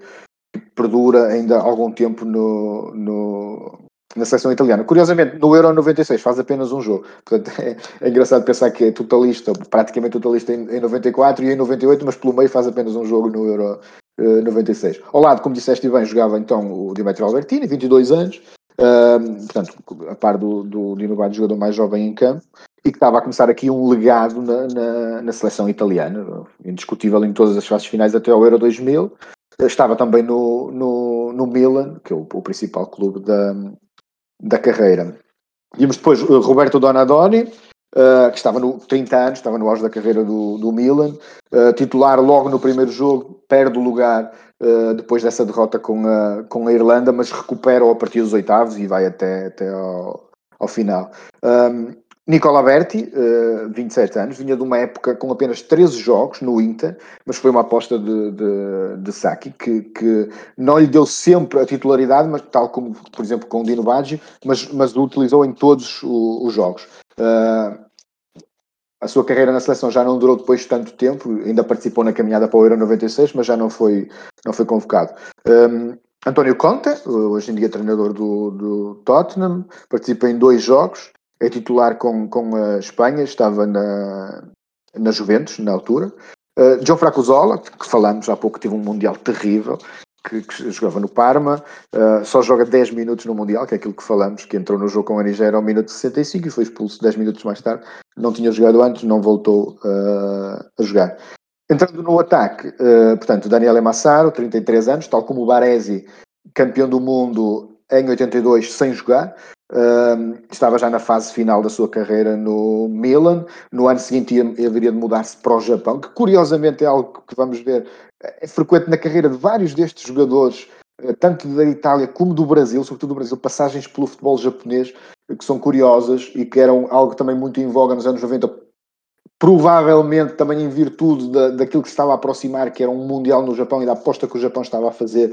Speaker 2: perdura ainda algum tempo no, no, na seleção italiana. Curiosamente, no Euro 96 faz apenas um jogo. Portanto, [LAUGHS] é, é engraçado pensar que é totalista, praticamente totalista em, em, 94 e em 98, mas pelo meio faz apenas um jogo no Euro uh, 96. Ao lado, como disseste bem, jogava então o Dimitri Albertini, 22 anos, uh, portanto, a par do, do Dino Baggio, jogador mais jovem em campo, e que estava a começar aqui um legado na, na, na, seleção italiana, indiscutível em todas as fases finais até ao Euro 2000. Estava também no, no, no Milan, que é o, o principal clube da, da carreira. Vimos depois uh, Roberto Donadoni, uh, que estava no 30 anos, estava no auge da carreira do, do Milan, uh, titular logo no primeiro jogo, perde o lugar uh, depois dessa derrota com a, com a Irlanda, mas recupera a partir dos oitavos e vai até, até ao, ao final. Um, Nicola Berti, uh, 27 anos, vinha de uma época com apenas 13 jogos no Inter, mas foi uma aposta de, de, de Saki, que, que não lhe deu sempre a titularidade, mas tal como, por exemplo, com o Dino Baggio, mas, mas o utilizou em todos os, os jogos. Uh, a sua carreira na seleção já não durou depois de tanto tempo, ainda participou na caminhada para o Euro 96, mas já não foi, não foi convocado. Um, António Conte, hoje em dia treinador do, do Tottenham, participa em dois jogos, é titular com, com a Espanha, estava na, na Juventus na altura. Uh, João Fracozola, que falamos há pouco, teve um Mundial terrível, que, que jogava no Parma, uh, só joga 10 minutos no Mundial, que é aquilo que falamos, que entrou no jogo com a Nigéria ao minuto 65 e foi expulso 10 minutos mais tarde. Não tinha jogado antes, não voltou uh, a jogar. Entrando no ataque, uh, portanto, Daniel Emassaro, 33 anos, tal como o Baresi, campeão do mundo em 82 sem jogar, Uh, estava já na fase final da sua carreira no Milan. No ano seguinte ia, haveria de mudar-se para o Japão, que curiosamente é algo que vamos ver, é frequente na carreira de vários destes jogadores, eh, tanto da Itália como do Brasil, sobretudo do Brasil, passagens pelo futebol japonês eh, que são curiosas e que eram algo também muito em voga nos anos 90, provavelmente também em virtude da, daquilo que se estava a aproximar, que era um Mundial no Japão e da aposta que o Japão estava a fazer.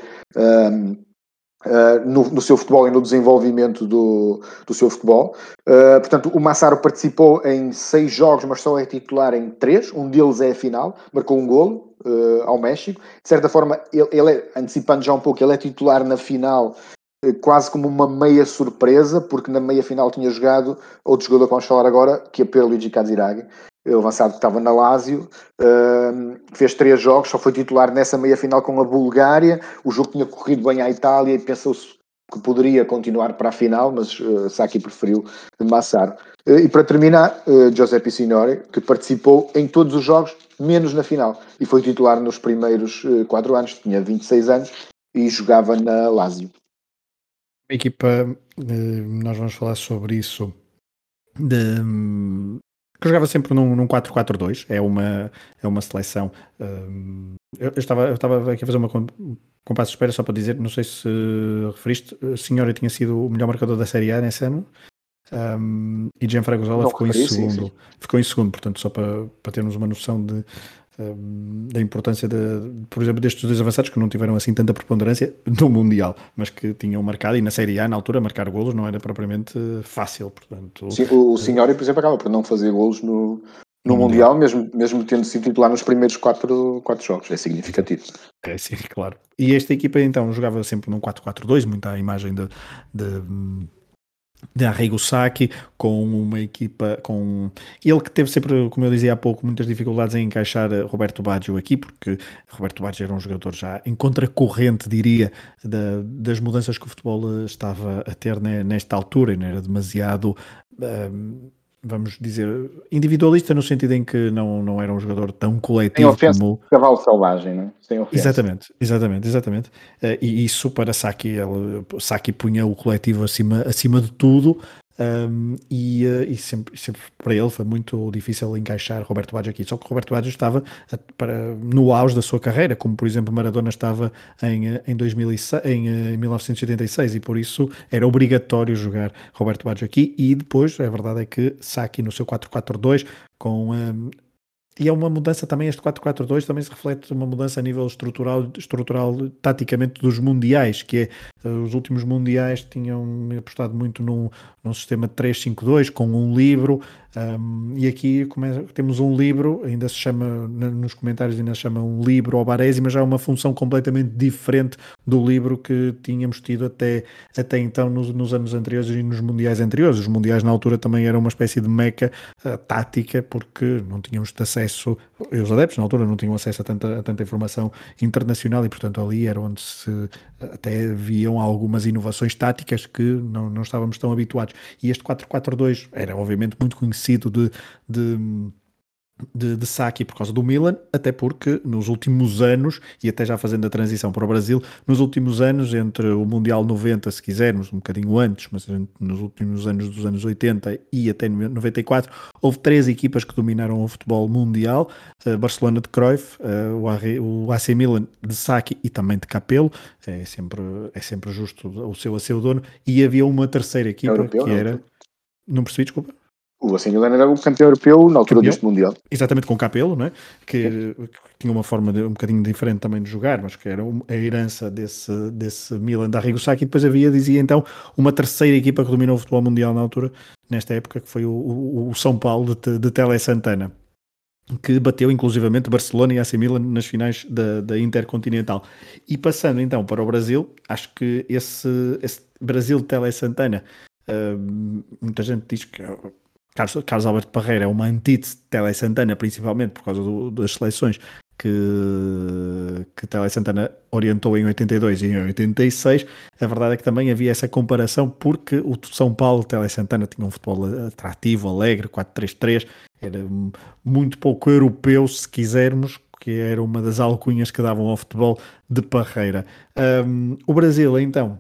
Speaker 2: Uh, no, no, seu futebol e no desenvolvimento do, do seu futebol. Uh, portanto, o Massaro participou em seis jogos, mas só é titular em três. Um deles é a final, marcou um golo uh, ao México. De certa forma, ele, ele é, antecipando já um pouco, ele é titular na final quase como uma meia surpresa, porque na meia final tinha jogado outro jogador que vamos falar agora, que é Pierluigi Kaziragi, o avançado que estava na Lazio, fez três jogos, só foi titular nessa meia final com a Bulgária. O jogo tinha corrido bem à Itália e pensou-se que poderia continuar para a final, mas uh, Saki preferiu Massaro. Uh, e para terminar, uh, Giuseppe Signori, que participou em todos os jogos, menos na final, e foi titular nos primeiros quatro anos, tinha 26 anos e jogava na Lazio.
Speaker 1: Equipa, nós vamos falar sobre isso, de, que jogava sempre num, num 4-4-2, é uma, é uma seleção. Um, eu, eu, estava, eu estava aqui a fazer uma compasso de espera só para dizer, não sei se referiste, a senhora tinha sido o melhor marcador da Série A nesse ano. Um, e Gianfranco Zola ficou em segundo. Sim. Ficou em segundo, portanto, só para, para termos uma noção de, da importância, de, por exemplo, destes dois avançados que não tiveram assim tanta preponderância no Mundial, mas que tinham marcado, e na Série A, na altura, marcar golos não era propriamente fácil. Portanto,
Speaker 2: Sim, o Senhora, por exemplo, acaba por não fazer golos no, no Mundial, mesmo, mesmo tendo sido titular nos primeiros quatro, quatro jogos. É significativo.
Speaker 1: É, sim, [LAUGHS] claro. E esta equipa então jogava sempre num 4-4-2, muita a imagem de, de de Arrigo Sacchi com uma equipa com ele que teve sempre, como eu dizia há pouco, muitas dificuldades em encaixar Roberto Baggio aqui, porque Roberto Baggio era um jogador já em contracorrente, diria, da, das mudanças que o futebol estava a ter nesta altura, e não era demasiado um, vamos dizer, individualista no sentido em que não, não era um jogador tão coletivo
Speaker 2: ofensa, como... cavalo selvagem, não é?
Speaker 1: Sem ofensa. Exatamente, exatamente, exatamente. Uh, e isso para Saki, ele, Saki punha o coletivo acima, acima de tudo, um, e, uh, e sempre, sempre, para ele foi muito difícil encaixar Roberto Baggio aqui. Só que Roberto Baggio estava a, para, no auge da sua carreira, como por exemplo Maradona estava em, em, 2006, em, eh, em 1986, e por isso era obrigatório jogar Roberto Baggio aqui. E depois, a verdade é que Saki no seu 4-4-2 com um, e é uma mudança também, este 4-4-2 também se reflete uma mudança a nível estrutural, estrutural taticamente dos mundiais, que é, eh, os últimos mundiais tinham apostado muito num, num sistema 3-5-2 com um livro, um, e aqui temos um livro, ainda se chama, nos comentários ainda se chama um livro ao Baresi, mas já é uma função completamente diferente do livro que tínhamos tido até, até então nos, nos anos anteriores e nos mundiais anteriores. Os mundiais na altura também eram uma espécie de meca uh, tática, porque não tínhamos acesso, os adeptos na altura não tinham acesso a tanta, a tanta informação internacional e portanto ali era onde se até viam algumas inovações táticas que não, não estávamos tão habituados. E este 4-4-2 era obviamente muito conhecido de, de de, de Saki por causa do Milan, até porque nos últimos anos, e até já fazendo a transição para o Brasil, nos últimos anos, entre o Mundial 90, se quisermos, um bocadinho antes, mas nos últimos anos dos anos 80 e até 94, houve três equipas que dominaram o futebol mundial, uh, Barcelona de Cruyff, uh, o, AC Milan de Saki e também de Capello, é sempre, é sempre justo o seu a seu dono, e havia uma terceira equipa Europeu, que era... Não percebi, desculpa.
Speaker 2: O AC Milan era o campeão europeu na altura campeão, deste Mundial.
Speaker 1: Exatamente, com Capelo, não é? que, que, tinha uma forma de, um bocadinho diferente também de jogar, mas que era a herança desse, desse Milan da Arrigo Sacchi. E depois havia, dizia então, uma terceira equipa que dominou o futebol mundial na altura, nesta época, que foi o, o, o São Paulo de, de Tele Santana que bateu inclusivamente Barcelona e AC Milan nas finais da, da Intercontinental. E passando então para o Brasil, acho que esse, esse Brasil Tele Santana, uh, muita gente diz que Carlos, Carlos Alberto Parreira é uma antítese de Tele Santana, principalmente por causa do, das seleções que, que Tele Santana orientou em 82 e em 86. A verdade é que também havia essa comparação porque o São Paulo, Tele Santana, tinha um futebol atrativo, alegre, 4-3-3, era muito pouco europeu, se quisermos, que era uma das alcunhas que davam ao futebol de Parreira. Um, o Brasil, então,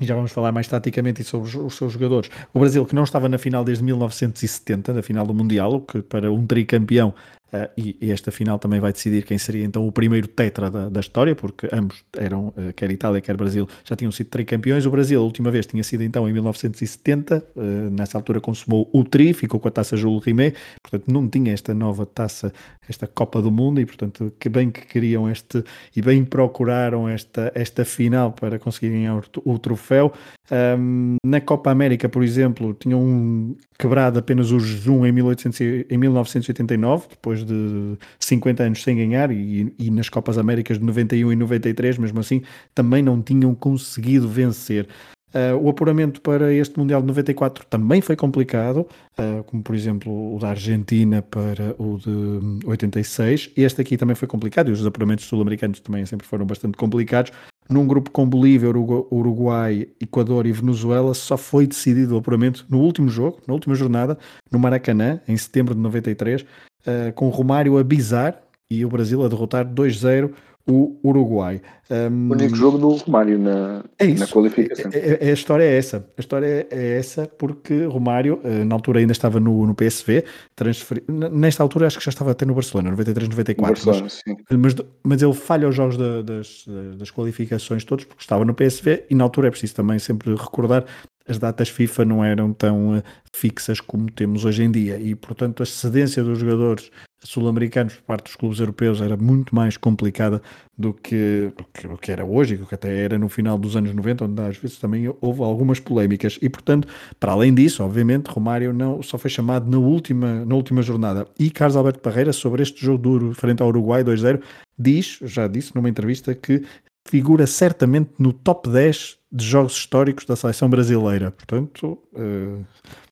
Speaker 1: e já vamos falar mais taticamente sobre os, seus jogadores. O Brasil, que não estava na final desde 1970, na final do Mundial, o que para um tricampeão Uh, e, esta final também vai decidir quem seria então o primeiro tetra da, da história, porque ambos eram, uh, quer Itália, quer Brasil, já tinham sido tricampeões. O Brasil, a última vez, tinha sido então em 1970, uh, nessa altura consumou o tri, ficou com a taça Jules Rimet, portanto não tinha esta nova taça, esta Copa do Mundo, e portanto que bem que queriam este, e bem procuraram esta, esta final para conseguirem o, o troféu. Um, na Copa América, por exemplo, tinham quebrado apenas o jejum em, 1800, em 1989, depois de 50 anos sem ganhar, e, e, nas Copas Américas de 91 e 93, mesmo assim, também não tinham conseguido vencer. Uh, o apuramento para este Mundial de 94 também foi complicado, uh, como por exemplo o da Argentina para o de 86. Este aqui também foi complicado e os apuramentos sul-americanos também sempre foram bastante complicados, num grupo com Bolívia, Uruguai, Equador e Venezuela, só foi decidido o apuramento no último jogo, na última jornada, no Maracanã, em setembro de 93, uh, eh, com Romário a bizar e o Brasil a derrotar 2-0 o Uruguai.
Speaker 2: Um, o único jogo do Romário na, é isso. na qualificação.
Speaker 1: É, é, a história é essa. A história é essa porque Romário, eh, na altura ainda estava no, no PSV, transferi... nesta altura acho que já estava até no Barcelona, 93, 94. Barcelona, mas, mas, mas, ele falha os jogos da, das, das qualificações todos porque estava no PSV e na altura é preciso também sempre recordar as datas FIFA não eram tão uh, fixas como temos hoje em dia e, portanto, a cedência dos jogadores sul-americanos por parte dos clubes europeus era muito mais complicada do que, do que, era hoje e que até era no final dos anos 90, onde às vezes também houve algumas polémicas. E, portanto, para além disso, obviamente, Romário não, só foi chamado na última, na última jornada. E Carlos Alberto Parreira, sobre este jogo duro frente ao Uruguai 2-0, diz, já disse numa entrevista, que figura certamente no top 10 de jogos históricos da seleção brasileira. Portanto, uh,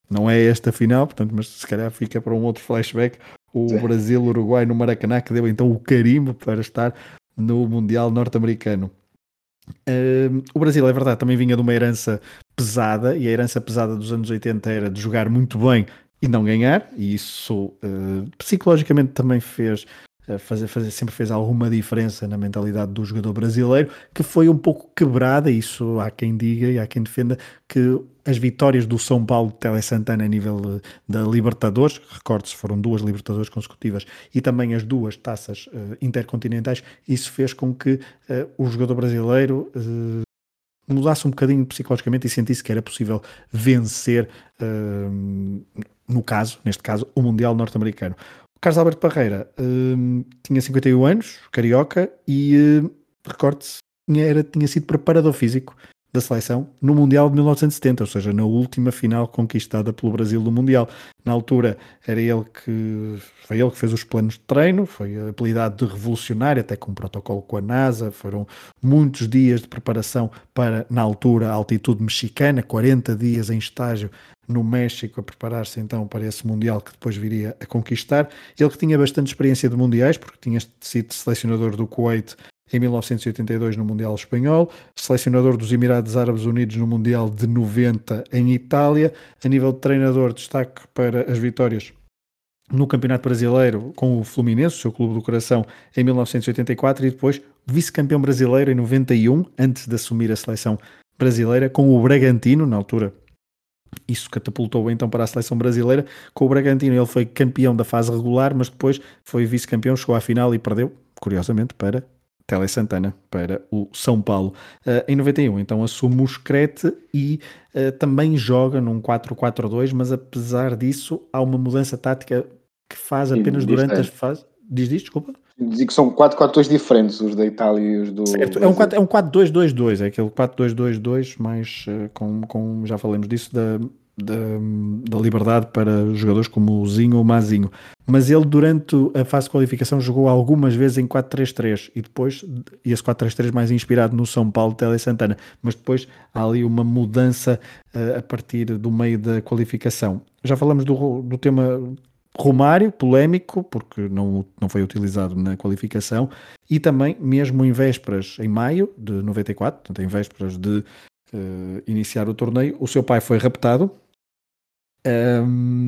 Speaker 1: não é esta final, portanto, mas se calhar fica para um outro flashback o Brasil-Uruguai no Maracanã, que deu então o carimbo para estar no Mundial Norte-Americano. Uh, o Brasil, é verdade, também vinha de uma herança pesada, e a herança pesada dos anos 80 era de jogar muito bem e não ganhar, e isso uh, psicologicamente também fez fazer, fazer, sempre fez alguma diferença na mentalidade do jogador brasileiro, que foi um pouco quebrada, isso há quem diga e há quem defenda, que as vitórias do São Paulo de Tele Santana a nível da Libertadores, recorde-se, foram duas Libertadores consecutivas, e também as duas taças uh, intercontinentais, isso fez com que uh, o jogador brasileiro uh, mudasse um bocadinho psicologicamente e sentisse que era possível vencer, no caso, neste caso, o Mundial Norte-Americano. Carlos Alberto Parreira hum, tinha 51 anos, carioca, e hum, recorde-se, tinha, tinha sido preparador físico da seleção no Mundial de 1970, ou seja, na última final conquistada pelo Brasil do Mundial. Na altura era ele que foi ele que fez os planos de treino, foi apelidado de revolucionário, até com um protocolo com a NASA, foram muitos dias de preparação para, na altura, a altitude mexicana, 40 dias em estágio no México a preparar-se então para esse Mundial que depois viria a conquistar. Ele que tinha bastante experiência de Mundiais, porque tinha sido selecionador do Kuwait em 1982 no Mundial Espanhol, selecionador dos Emirados Árabes Unidos no Mundial de 90 em Itália. A nível de treinador, destaque para as vitórias no Campeonato Brasileiro com o Fluminense, seu clube do coração, em 1984 e depois vice-campeão brasileiro em 91, antes de assumir a seleção brasileira, com o Bragantino, na altura isso catapultou então para a seleção brasileira. Com o Bragantino, ele foi campeão da fase regular, mas depois foi vice-campeão, chegou à final e perdeu, curiosamente, para Tele Santana, para o São Paulo. Uh, em 91, então assume o Screte e uh, também joga num 4-4-2, mas apesar disso, há uma mudança tática que faz apenas Sim, durante as fases. Diz diz, desculpa.
Speaker 2: Diz que são 4-4-2 diferentes, os da Itália e os do.
Speaker 1: Certo, é um 4-2-2-2, é, um é aquele 4-2-2-2, mas uh, com, com, já falamos disso, da, da, da, liberdade para jogadores como o Zinho ou o Mazinho. Mas ele, durante a fase de qualificação, jogou algumas vezes em 4-3-3 e depois, e esse 4-3-3 mais inspirado no São Paulo de Tele Santana. Mas depois há ali uma mudança uh, a partir do meio da qualificação. Já falamos do, do tema Romário, polémico, porque não, não foi utilizado na qualificação, e também, mesmo em vésperas, em maio de 94, portanto, em vésperas de uh, iniciar o torneio, o seu pai foi raptado um,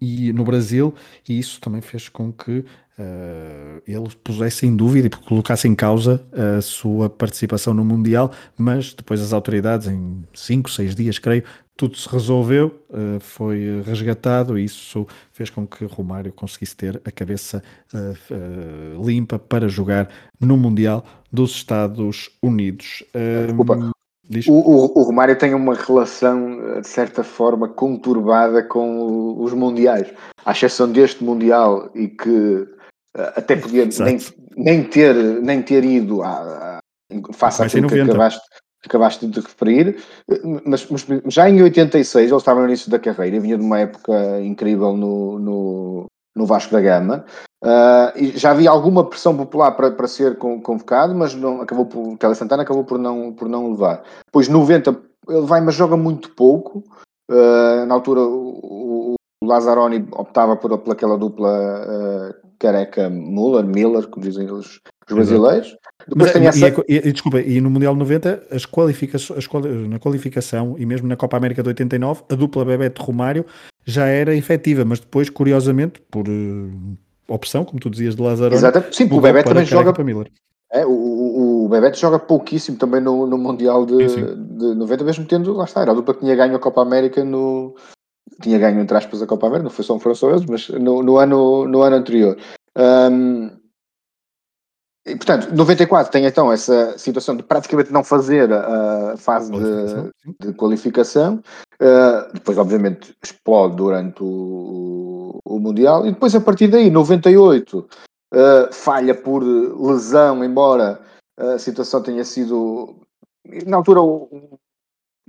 Speaker 1: e no Brasil, e isso também fez com que uh, ele pusesse em dúvida e colocasse em causa a sua participação no Mundial, mas depois as autoridades, em 5, 6 dias, creio, tudo se resolveu, uh, foi resgatado e isso fez com que Romário conseguisse ter a cabeça uh, limpa para jogar no Mundial dos Estados Unidos.
Speaker 2: Desculpa. O, o, o, Romário tem uma relação, de certa forma, conturbada com os Mundiais. À exceção deste Mundial e que até podia nem, nem, ter, nem ter ido à, à, face àquilo que acabaste, acabaste de referir, mas, mas, já em 86 ele estava no início da carreira, vinha de uma época incrível no, no, no Vasco da Gama, uh, e já havia alguma pressão popular para, para ser convocado, mas não, acabou por, Tele Santana acabou por não, por não levar. Depois 90 ele vai, mas joga muito pouco, uh, na altura o, o Lazzaroni optava por, por aquela dupla uh, careca Muller, Miller, como dizem os, os brasileiros.
Speaker 1: Depois Mas, essa... e, e, desculpa, e no Mundial 90, as qualificações, as quali na qualificação e mesmo na Copa América de 89, a dupla Bebeto Romário já era efetiva, mas depois, curiosamente, por uh, opção, como tu dizias, de Lázaro.
Speaker 2: Exato, sim, o Bebeto também joga. É, o, o, o Bebeto joga pouquíssimo também no, no Mundial de, sim, sim. de 90, mesmo tendo, lá está, era a dupla que tinha ganho a Copa América no. Tinha ganho, entre aspas, a Copa América, não foi só, foram só eles, mas no, no, ano, no ano anterior. Um, E, portanto, 94 tem então essa situação de praticamente não fazer a fase de, de qualificação. Uh, depois, obviamente, explode durante o, o, Mundial. E depois, a partir daí, 98, uh, falha por lesão, embora a situação tenha sido. Na altura, o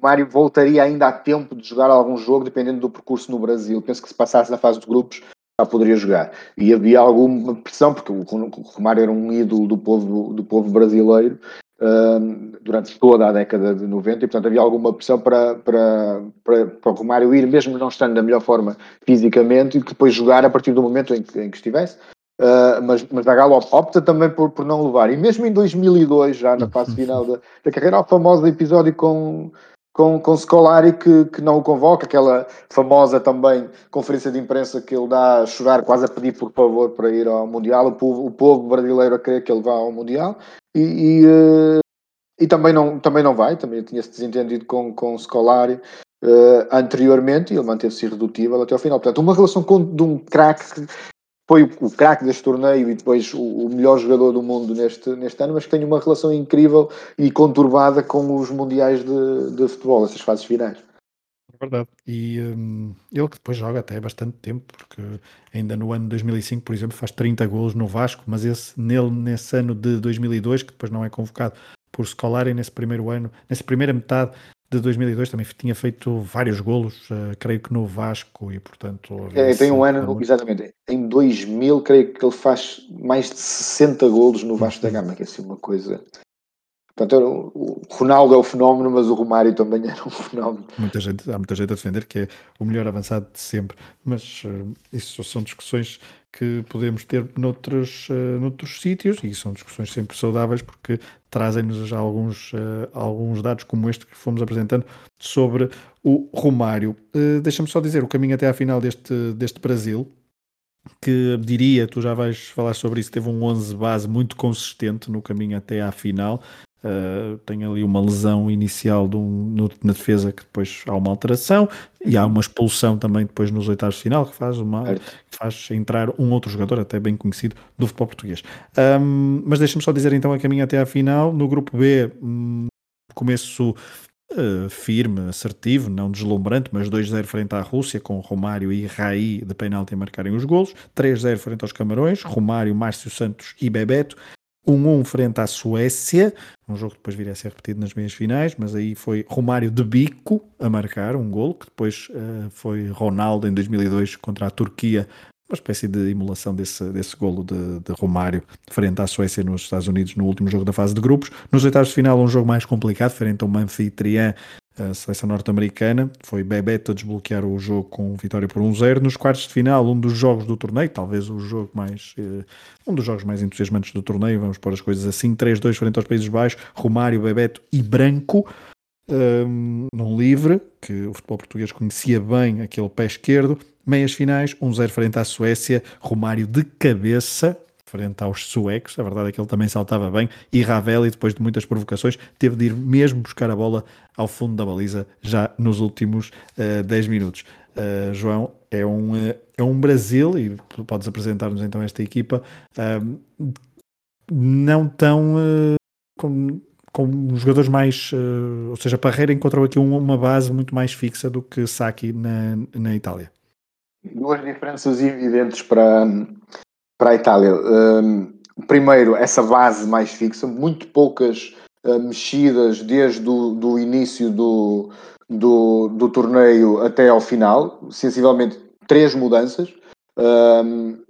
Speaker 2: Mário voltaria ainda a tempo de jogar algum jogo, dependendo do percurso no Brasil. Penso que se passasse na fase de grupos, poderia jogar. E havia alguma pressão, porque o, Romário era um ídolo do povo, do povo brasileiro uh, durante toda a década de 90 e, portanto, havia alguma pressão para, para, para, para o Romário ir, mesmo não estando da melhor forma fisicamente, e depois jogar a partir do momento em que, em que estivesse. Uh, mas, mas a Galo opta também por, por não levar. E mesmo em 2002, já na fase [LAUGHS] final da, da carreira, há o famoso episódio com, com, com Scolari que, que não o convoca, aquela famosa também conferência de imprensa que ele dá a chorar, quase a pedir por favor para ir ao Mundial, o povo, o povo brasileiro a querer que ele vá ao Mundial e, e, uh, e também, não, também não vai, também tinha-se desentendido com, com Scolari uh, anteriormente e ele manteve-se irredutível até ao final. Portanto, uma relação com, de um craque foi o, o craque deste torneio e depois o, o, melhor jogador do mundo neste, neste ano, mas que tem uma relação incrível e conturbada com os mundiais de, de futebol, essas fases finais.
Speaker 1: É verdade. E um, ele que depois joga até bastante tempo, porque ainda no ano de 2005, por exemplo, faz 30 golos no Vasco, mas esse, nele, nesse ano de 2002, que depois não é convocado por Scolari nesse primeiro ano, nessa primeira metade, de 2002 também tinha feito vários golos, uh, creio que no Vasco e portanto...
Speaker 2: É, tem um ano, muito... exatamente, em 2000 creio que ele faz mais de 60 golos no Vasco da. Gama, que é assim uma coisa... Portanto, o Ronaldo é o fenómeno, mas o Romário também [LAUGHS] era um fenómeno.
Speaker 1: Muita gente, há muita gente a defender que é o melhor avançado de sempre, mas uh, isso são discussões que podemos ter noutros, uh, noutros sítios e são discussões sempre saudáveis porque trazem-nos já alguns, uh, alguns dados como este que fomos apresentando sobre o Romário. Uh, Deixa-me só dizer o caminho até à final deste, deste Brasil, que diria, tu já vais falar sobre isso, teve um 11 base muito consistente no caminho até à final. Uh, tem ali uma lesão inicial um, no, na defesa que depois há uma alteração e há uma expulsão também depois nos oitavos de final que faz, uma, que faz entrar um outro jogador até bem conhecido do futebol português. Um, mas deixa-me só dizer então a caminho até à final. No grupo B, um, começo uh, firme, assertivo, não deslumbrante, mas 2-0 frente à Rússia, com Romário e Raí de penalti a marcarem os golos. 3-0 frente aos Camarões, Romário, Márcio Santos e Bebeto. 1-1 frente à Suécia, um jogo que depois viria a ser repetido nas meias finais, mas aí foi Romário de bico a marcar um gol, que depois uh, foi Ronaldo em 2002 contra a Turquia, uma espécie de emulação desse, desse golo de, de Romário frente à Suécia nos Estados Unidos no último jogo da fase de grupos. Nos oitavos de final, um jogo mais complicado, frente a uma anfitriã a seleção norte-americana. Foi Bebeto a desbloquear o jogo com vitória por 1-0. Nos quartos de final, um dos jogos do torneio, talvez o jogo mais eh, um dos jogos mais entusiasmantes do torneio, vamos pôr as coisas assim, 3-2 frente aos Países Baixos, Romário, Bebeto e Branco. Um, num livre, que o futebol português conhecia bem aquele pé esquerdo, meias finais, 1-0 frente à Suécia, Romário de cabeça, frente aos suecos. A verdade é que ele também saltava bem. E Ravelli, depois de muitas provocações, teve de ir mesmo buscar a bola ao fundo da baliza já nos últimos uh, eh, 10 minutos. Uh, João, é um, uh, é um Brasil, e podes apresentar-nos então esta equipa, uh, não tão. com, com jogadores mais. ou seja, Parreira encontrou aqui um, uma base muito mais fixa do que Saki na, na Itália.
Speaker 2: Duas diferenças evidentes para, para a Itália. Um, primeiro, essa base mais fixa, muito poucas uh, mexidas desde o do início do, do, do, torneio até ao final, sensivelmente três mudanças. Um,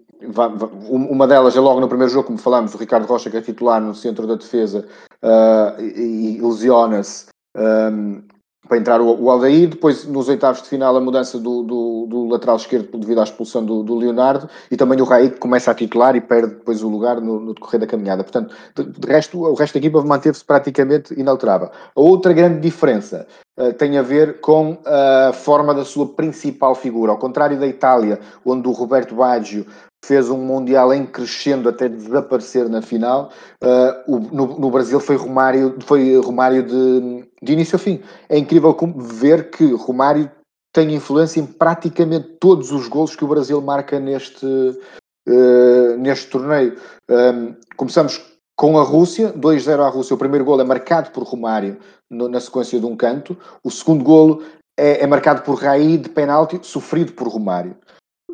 Speaker 2: uma delas é logo no primeiro jogo, como falámos, o Ricardo Rocha, que é titular no centro da defesa, uh, e, e lesiona-se. Um, para entrar o, o Aldair, depois nos oitavos de final a mudança do, do, do lateral esquerdo devido à expulsão do, do, Leonardo e também o Raí que começa a titular e perde depois o lugar no, no decorrer da caminhada. Portanto, de, de resto, o resto da equipa manteve-se praticamente inalterável. A outra grande diferença uh, tem a ver com a forma da sua principal figura. Ao contrário da Itália, onde o Roberto Baggio fez um Mundial em crescendo até desaparecer na final. Uh, o, no, no, Brasil foi Romário, foi Romário de, de início a fim. É incrível ver que Romário tem influência em praticamente todos os gols que o Brasil marca neste, uh, neste torneio. Um, começamos com a Rússia, 2-0 à Rússia. O primeiro golo é marcado por Romário no, na sequência de um canto. O segundo golo é, é marcado por Raí de penalti, sofrido por Romário.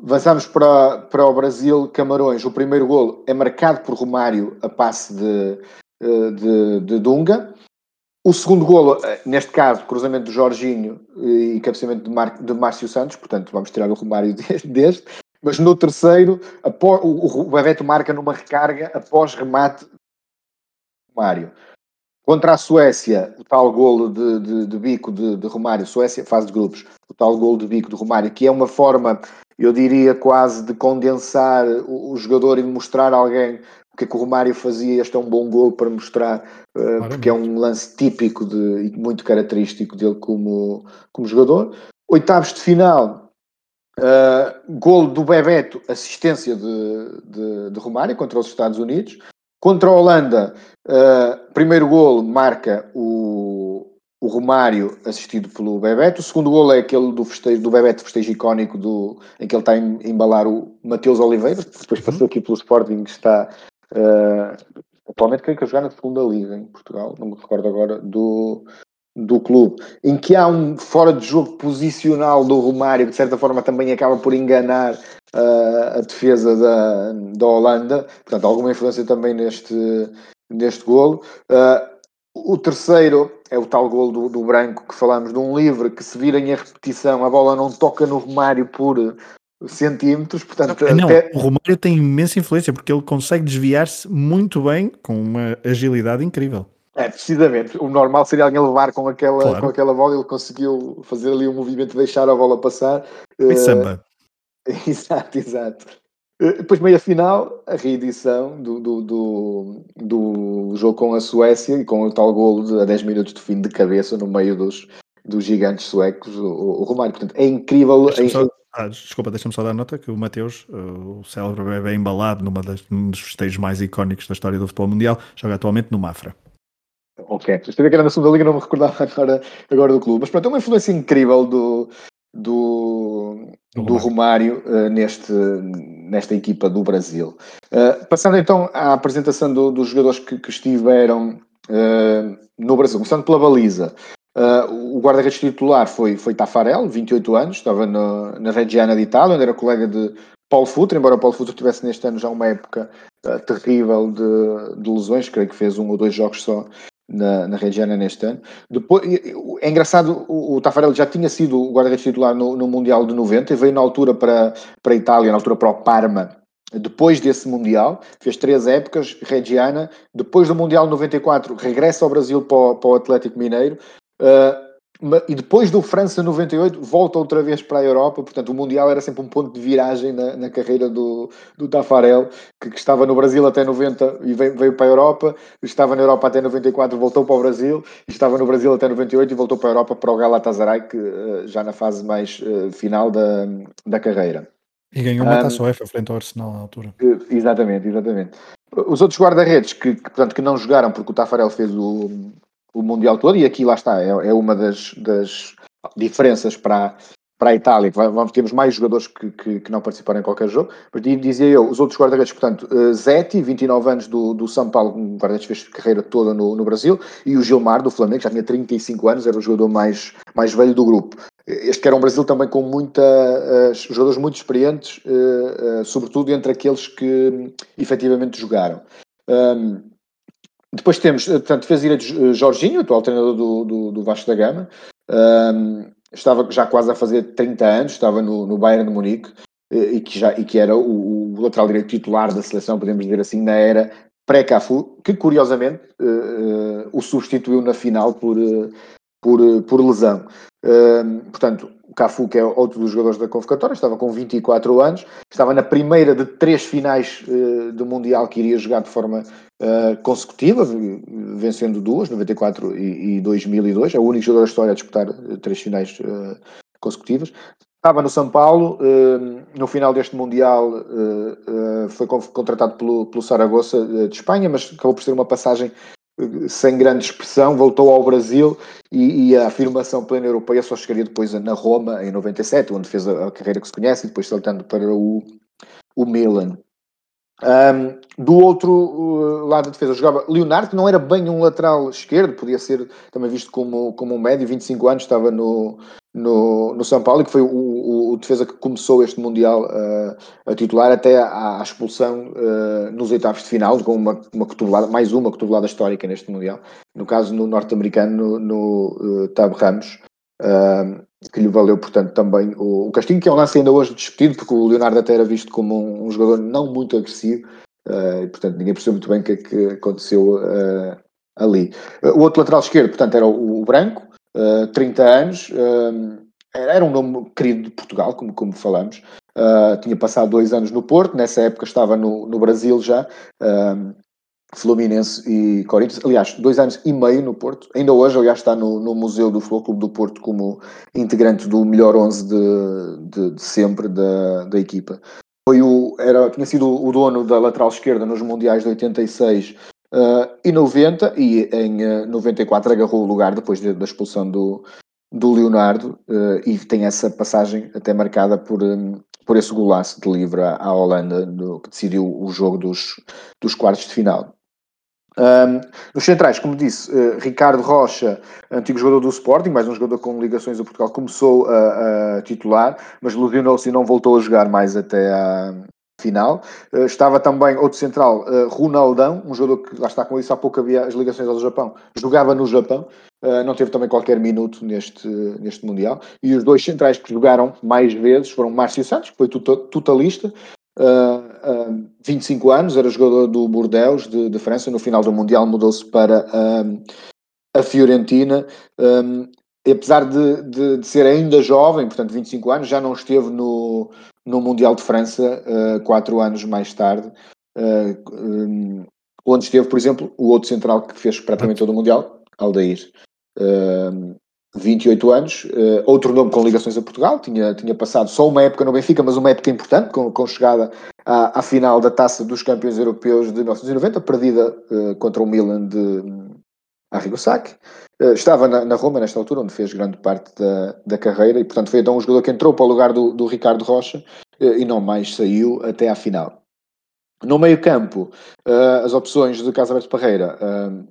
Speaker 2: Avançamos para, para o Brasil, Camarões. O primeiro golo é marcado por Romário a passe de, eh, de, de Dunga. O segundo golo, eh, neste caso, cruzamento do Jorginho e cabeceamento de, Mar, de Márcio Santos, portanto vamos tirar o Romário [LAUGHS] deste. Mas no terceiro, após, o, o Bebeto marca numa recarga após remate do Romário. Contra a Suécia, o tal golo de, de, de bico de, de, Romário, Suécia, fase de grupos, o tal golo de bico de Romário, que é uma forma, eu diria, quase de condensar o, o jogador e de mostrar a alguém o que é que o Romário fazia. Este é um bom golo para mostrar, uh, porque é um lance típico de, e muito característico dele como, como jogador. Oitavos de final, uh, golo do Bebeto, assistência de, de Romário contra os Estados Unidos. Contra a Holanda, uh, primeiro golo marca o, o Romário, assistido pelo Bebeto. O segundo golo é aquele do, festejo, do Bebeto, festejo icónico, do, em que ele está a embalar o Mateus Oliveira, que depois passou uhum. aqui pelo Sporting, que está uh, atualmente creio que a jogar na segunda liga em Portugal, não me recordo agora, do, do clube, em que há um fora de jogo posicional do Romário, que de certa forma também acaba por enganar uh, a defesa da, da Holanda, portanto, alguma influência também neste, neste golo. Uh, o terceiro é o tal golo do, do, Branco que falamos de um livre que se vira em repetição, a bola não toca no Romário por centímetros, portanto...
Speaker 1: Não, até... o Romário tem imensa influência porque ele consegue desviar-se muito bem com uma agilidade incrível.
Speaker 2: É, precisamente. O normal seria alguém levar com aquela, claro. com aquela bola, ele conseguiu fazer ali um movimento de deixar a bola passar.
Speaker 1: E uh, samba. [LAUGHS]
Speaker 2: Exato, exato. Uh, depois, meia final, a reedição do, do, do, do, jogo com a Suécia e com o tal golo de, a 10 minutos de fim de cabeça no meio dos, dos gigantes suecos, o, o Romário. Portanto, é incrível.
Speaker 1: É só, ah, desculpa, deixa-me só dar nota que o Mateus, uh, o célebre bebê embalado numa das, num dos festejos mais icónicos da história do futebol mundial, joga atualmente no Mafra.
Speaker 2: Ok, estive que era na segunda liga, não me recordava agora, agora do clube. Mas pronto, é uma influência incrível do, do, do Romário uh, neste, nesta equipa do Brasil. Uh, passando então à apresentação do, dos jogadores que, que estiveram uh, no Brasil, começando pela baliza. o guarda-redes titular foi, foi Tafarel, 28 anos, estava no, na Reggiana de Itália, onde era colega de Paulo Futre, embora o Paulo Futre tivesse neste ano já uma época terrível de, de lesões, creio que fez um ou dois jogos só na, na Reggiana neste ano. Depois, é engraçado, o, o Tafarel já tinha sido o guarda-redes titular no, no, Mundial de 90 e veio na altura para, para a Itália, na altura para o Parma, depois desse Mundial, fez três épocas, Reggiana, depois do Mundial de 94 regressa ao Brasil para o, para o Atlético Mineiro, uh, e depois do França 98 volta outra vez para a Europa, portanto o Mundial era sempre um ponto de viragem na, na carreira do, do Tafarel, que, que, estava no Brasil até 90 e veio, veio, para a Europa, estava na Europa até 94, voltou para o Brasil, estava no Brasil até 98 e voltou para a Europa para o Galatasaray, que, uh, já na fase mais uh, final da, da carreira.
Speaker 1: E ganhou uma um, taça UEFA frente ao Arsenal na altura.
Speaker 2: Exatamente, exatamente. Os outros guarda-redes que, que, portanto, que não jogaram porque o Tafarel fez o, o Mundial todo, e aqui lá está, é, é uma das, das, diferenças para, para a Itália, vamos, temos mais jogadores que, que, que, não participaram em qualquer jogo, mas dizia eu, os outros guarda-redes, portanto, uh, Zetti, 29 anos do, do São Paulo, um guarda-redes fez carreira toda no, no Brasil, e o Gilmar, do Flamengo, já tinha 35 anos, era o jogador mais, mais velho do grupo. Este que era um Brasil também com muita, uh, jogadores muito experientes, uh, sobretudo entre aqueles que um, efetivamente jogaram. Um, depois temos, eh, portanto, fez ir a eh, Jorginho, atual treinador do, do, do Vasco da Gama. Um, estava já quase a fazer 30 anos, estava no, no Bayern de Munique eh, e que, já, e que era o, o lateral direito titular da seleção, podemos dizer assim, na era pré-Cafu, que curiosamente uh, uh, o substituiu na final por, uh, por, por lesão. portanto, Cafu, que é outro dos jogadores da convocatória, estava com 24 anos, estava na primeira de três finais uh, do Mundial que iria jogar de forma uh, consecutiva, vencendo duas, 94 e, e 2002, é o único jogador da história a disputar uh, três finais consecutivas. Estava no São Paulo, no final deste Mundial foi contratado pelo, pelo Saragossa de Espanha, mas acabou por ser uma passagem sem grande expressão, voltou ao Brasil e, e, a afirmação plena europeia só chegaria depois na Roma, em 97, onde fez a, a carreira que se conhece, e depois saltando para o, o Milan. Um, do outro uh, lado da defesa jogava Leonardo, que não era bem um lateral esquerdo, podia ser também visto como, como um médio, 25 anos, estava no, no, no São Paulo, e que foi o, o, o defesa que começou este Mundial uh, a titular até à, à expulsão uh, nos oitavos de final, com uma, uma cotovelada, mais uma cotovelada histórica neste Mundial, no caso no norte-americano, no, no uh, Tab Ramos. Uh, que lhe valeu, portanto, também o, o, castigo, que é um lance ainda hoje discutido, porque o Leonardo até era visto como um, um jogador não muito agressivo, uh, e, portanto, ninguém percebeu muito bem o que é que aconteceu uh, ali. Uh, o outro lateral esquerdo, portanto, era o, o Branco, 30 anos, era um nome querido de Portugal, como, como falamos, tinha passado dois anos no Porto, nessa época estava no, no Brasil já, Fluminense e Corinthians, aliás, dois anos e meio no Porto. Ainda hoje, aliás, está no, no Museu do Futebol Clube do Porto como integrante do melhor 11 de, de, de, sempre da, da equipa. Foi o, era, tinha sido o dono da lateral esquerda nos Mundiais de 86 uh, e 90 e em uh, eh, 94 agarrou o lugar depois de, da expulsão do, do Leonardo uh, e tem essa passagem até marcada por, um, por esse golaço de livre à Holanda no, que decidiu o jogo dos, dos quartos de final. Um, nos centrais, como disse, uh, Ricardo Rocha, antigo jogador do Sporting, mais um jogador com ligações a Portugal, começou a, a titular, mas lesionou-se e não voltou a jogar mais até à final. Uh, estava também outro central, uh, Ronaldão, um jogador que lá está com isso há pouco havia as ligações ao Japão, jogava no Japão, não teve também qualquer minuto neste, neste Mundial. E os dois centrais que jogaram mais vezes foram Márcio Santos, que foi totalista, uh, uh, 25 anos, era jogador do Bordeaux de, de França, no final do Mundial mudou-se para uh, a Fiorentina. Um, e apesar de, de, de, ser ainda jovem, portanto 25 anos, já não esteve no, no Mundial de França uh, quatro anos mais tarde, uh, um, onde esteve, por exemplo, o outro central que fez praticamente todo o Mundial, Aldair. Uh, 28 anos, uh, outro nome com ligações a Portugal, tinha, tinha passado só uma época no Benfica, mas uma época importante, com, com chegada à, à final da Taça dos Campeões Europeus de 1990, perdida uh, contra o Milan de um, Arrigo Sacchi. Uh, estava na, na, Roma nesta altura, onde fez grande parte da, da carreira, e portanto foi então um jogador que entrou para o lugar do, do Ricardo Rocha e não mais saiu até à final. No meio campo, as opções de Casa Verde Parreira,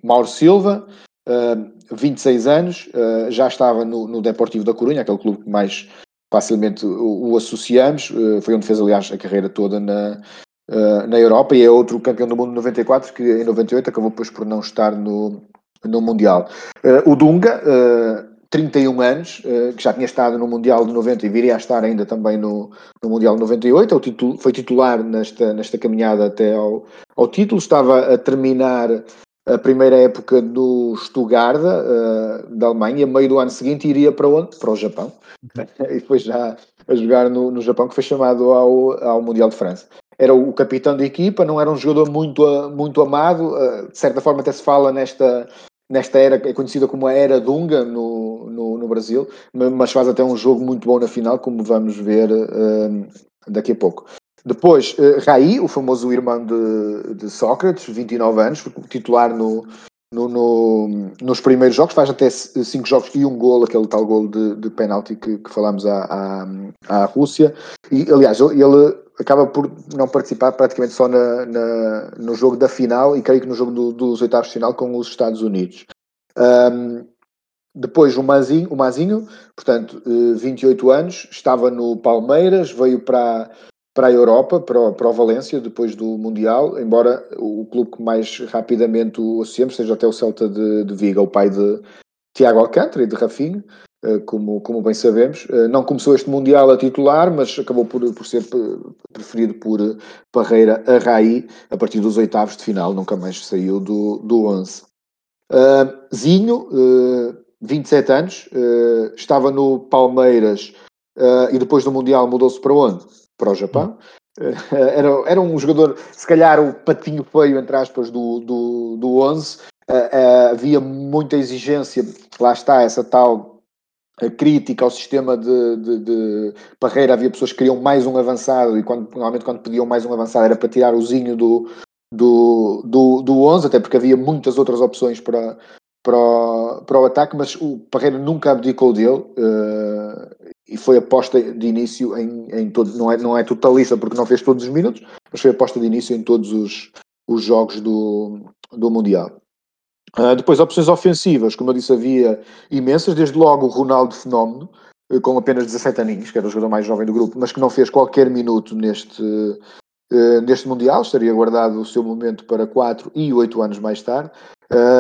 Speaker 2: Mauro Silva, uh, 26 anos, uh, já estava no, no Deportivo da Corunha, aquele clube que mais facilmente o, o associamos, uh, foi onde fez, aliás, a carreira toda na, na Europa e é outro campeão do mundo de 94, que em 98 acabou depois por não estar no, no Mundial. o Dunga, 31 anos, que já tinha estado no Mundial de 90 e viria a estar ainda também no, no Mundial de 98, é foi titular nesta, nesta caminhada até ao, ao título, estava a terminar a primeira época do Stuttgart, uh, da Alemanha, meio do ano seguinte iria para onde? Para o Japão. [LAUGHS] e depois já a jogar no, no Japão, que foi chamado ao, ao Mundial de França. Era o capitão da equipa, não era um jogador muito, muito amado, uh, de certa forma até se fala nesta, nesta era, é conhecida como a Era Dunga no, no, no, Brasil, mas faz até um jogo muito bom na final, como vamos ver uh, daqui a pouco. Depois, uh, Raí, o famoso irmão de, de Sócrates, 29 anos, titular no, no, no, nos primeiros jogos, faz até 5 jogos e um gol, aquele tal gol de, de penalti que, que falámos à, à, à, Rússia. E, aliás, ele acaba por não participar praticamente só na, na no jogo da final e creio que no jogo do, dos oitavos de final com os Estados Unidos. Um, depois o Mazinho, o Mazinho, portanto, 28 eh, anos, estava no Palmeiras, veio para, para a Europa, para para o Valência, depois do Mundial, embora o clube que mais rapidamente o associamos seja até o Celta de, de Viga, o pai de Tiago Alcântara e de Rafinha, eh, como, como bem sabemos. Eh, não começou este Mundial a titular, mas acabou por, por ser preferido por Parreira a Raí a partir dos oitavos de final, nunca mais saiu do, do 11. Uh, Zinho, uh, 27 anos, estava no Palmeiras e depois do Mundial mudou-se para onde? Para o Japão. Eh, [LAUGHS] era, era um jogador, se calhar o patinho feio, entre aspas, do, do, do 11. Uh, uh, havia muita exigência, lá está, essa tal crítica ao sistema de, de, de, Parreira. Havia pessoas que queriam mais um avançado e quando, normalmente quando pediam mais um avançado era para tirar o zinho do, do, do, do 11, até porque havia muitas outras opções para, para o, para o ataque, mas o Parreira nunca abdicou dele uh, e foi aposta de início em, em todos, não é, não é totalista porque não fez todos os minutos, mas foi aposta de início em todos os, os jogos do, do Mundial. Uh, depois, opções ofensivas, como eu disse, havia imensas, desde logo o Ronaldo Fenómeno, uh, com apenas 17 aninhos, que era o jogador mais jovem do grupo, mas que não fez qualquer minuto neste, uh, neste Mundial, estaria guardado o seu momento para 4 e 8 anos mais tarde.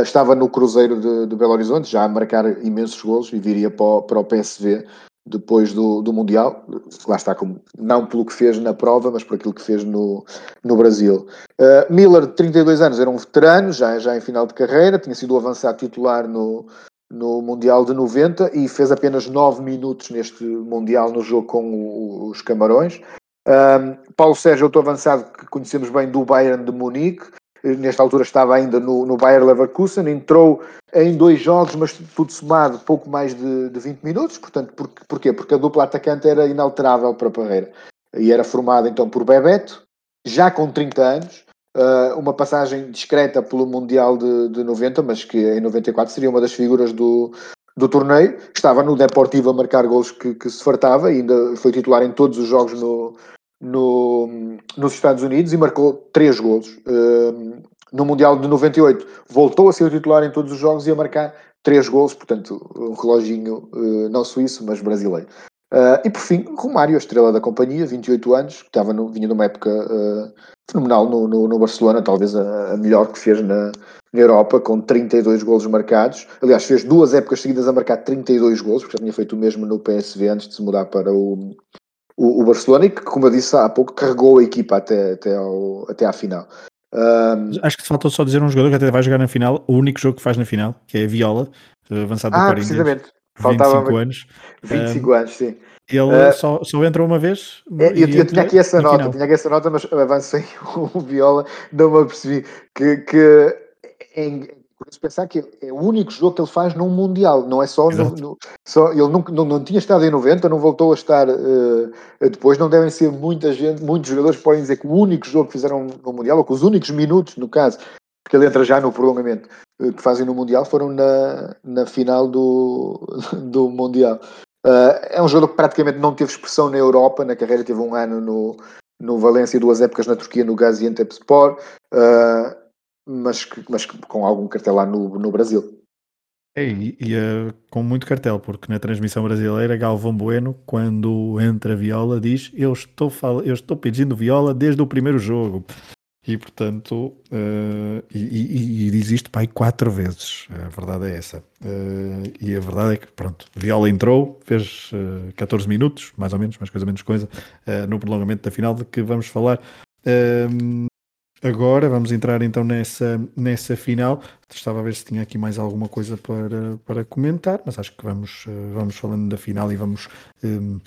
Speaker 2: estava no Cruzeiro de, de, Belo Horizonte, já a marcar imensos golos e viria para o, para o PSV depois do, do Mundial, lá está, como, não pelo que fez na prova, mas por aquilo que fez no, no Brasil. Uh, Miller, de 32 anos, era um veterano, já, já em final de carreira, tinha sido o avançado titular no, no Mundial de 90 e fez apenas 9 minutos neste Mundial no jogo com os Camarões. Um, Paulo Sérgio, outro avançado que conhecemos bem do Bayern de Munique, nesta altura estava ainda no, no Bayer Leverkusen, entrou em dois jogos, mas tudo somado pouco mais de, de 20 minutos, portanto, por, porquê? Porque a dupla atacante era inalterável para a Parreira, e era formada então por Bebeto, já com 30 anos, uh, uma passagem discreta pelo Mundial de, de 90, mas que em 94 seria uma das figuras do, do torneio, estava no Deportivo a marcar gols que, que se fartava, ainda foi titular em todos os jogos no, no, nos Estados Unidos e marcou três golos. Uh, no Mundial de 98 voltou a ser o titular em todos os jogos e a marcar três golos, portanto um reloginho uh, não suíço, mas brasileiro. Uh, e por fim, Romário, a estrela da companhia, 28 anos, que estava no, vinha numa época uh, fenomenal no, no, no, Barcelona, talvez a, a, melhor que fez na, na Europa, com 32 golos marcados. Aliás, fez duas épocas seguidas a marcar 32 golos, porque já tinha feito o mesmo no PSV antes de se mudar para o, o, o, Barcelona que, como eu disse há pouco, carregou a equipa até, até, ao, até à final.
Speaker 1: Um... Acho que faltou só dizer um jogador que até vai jogar na final, o único jogo que faz na final, que é a Viola, avançado
Speaker 2: do ah, Corinthians. precisamente. Faltava
Speaker 1: 25 anos.
Speaker 2: 25 um, anos, sim.
Speaker 1: Ele uh, só, só entra uma vez.
Speaker 2: É, eu, eu tinha aqui essa nota, tinha aqui essa nota, mas avancei [LAUGHS] o Viola, não me apercebi que, que em, curioso pensar que é o único jogo que ele faz num Mundial, não é só, no, no, só ele não, não, não, tinha estado em 90, não voltou a estar uh, depois, não devem ser muita gente, muitos jogadores que podem dizer que o único jogo que fizeram no Mundial, ou que os únicos minutos, no caso, porque ele entra já no prolongamento, uh, que fazem no Mundial, foram na, na final do, [LAUGHS] do Mundial. Uh, é um jogador que praticamente não teve expressão na Europa, na carreira teve um ano no, no Valência e duas épocas na Turquia, no Gaziantepspor. Uh, mas, mas com algum cartel lá no, no Brasil.
Speaker 1: É, e, e uh, com muito cartel, porque na transmissão brasileira, Galvão Bueno, quando entra Viola, diz: Eu estou, eu estou pedindo Viola desde o primeiro jogo. E portanto, uh, e, e, e, diz isto pai quatro vezes. A verdade é essa. Uh, e a verdade é que, pronto, Viola entrou, fez uh, 14 minutos, mais ou menos, mais coisa menos coisa, no prolongamento da final de que vamos falar. Agora vamos entrar então nessa, nessa final. Estava a ver se tinha aqui mais alguma coisa para, para comentar, mas acho que vamos, eh, vamos falando da final e vamos, um,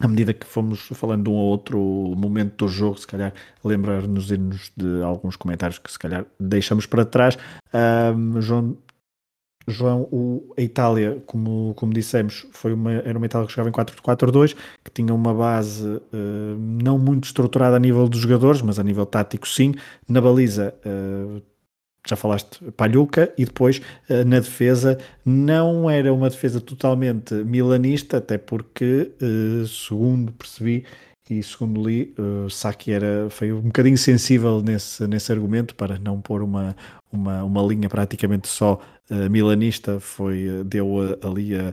Speaker 1: à medida que fomos falando de um ou outro momento do jogo, se calhar lembrar-nos de alguns comentários que se calhar deixamos para trás. Um, João, João, o, a Itália, como, como dissemos, foi uma, era uma Itália que jogava em 4-4-2, que tinha uma base uh, não muito estruturada a nível dos jogadores, mas a nível tático sim. Na baliza, uh, já falaste, Palhuca, e depois uh, na defesa, não era uma defesa totalmente milanista, até porque, segundo percebi, e segundo li, uh, Saki era, foi um bocadinho sensível nesse, nesse argumento para não pôr uma, uma, uma linha praticamente só uh, milanista, foi, uh, deu ali a,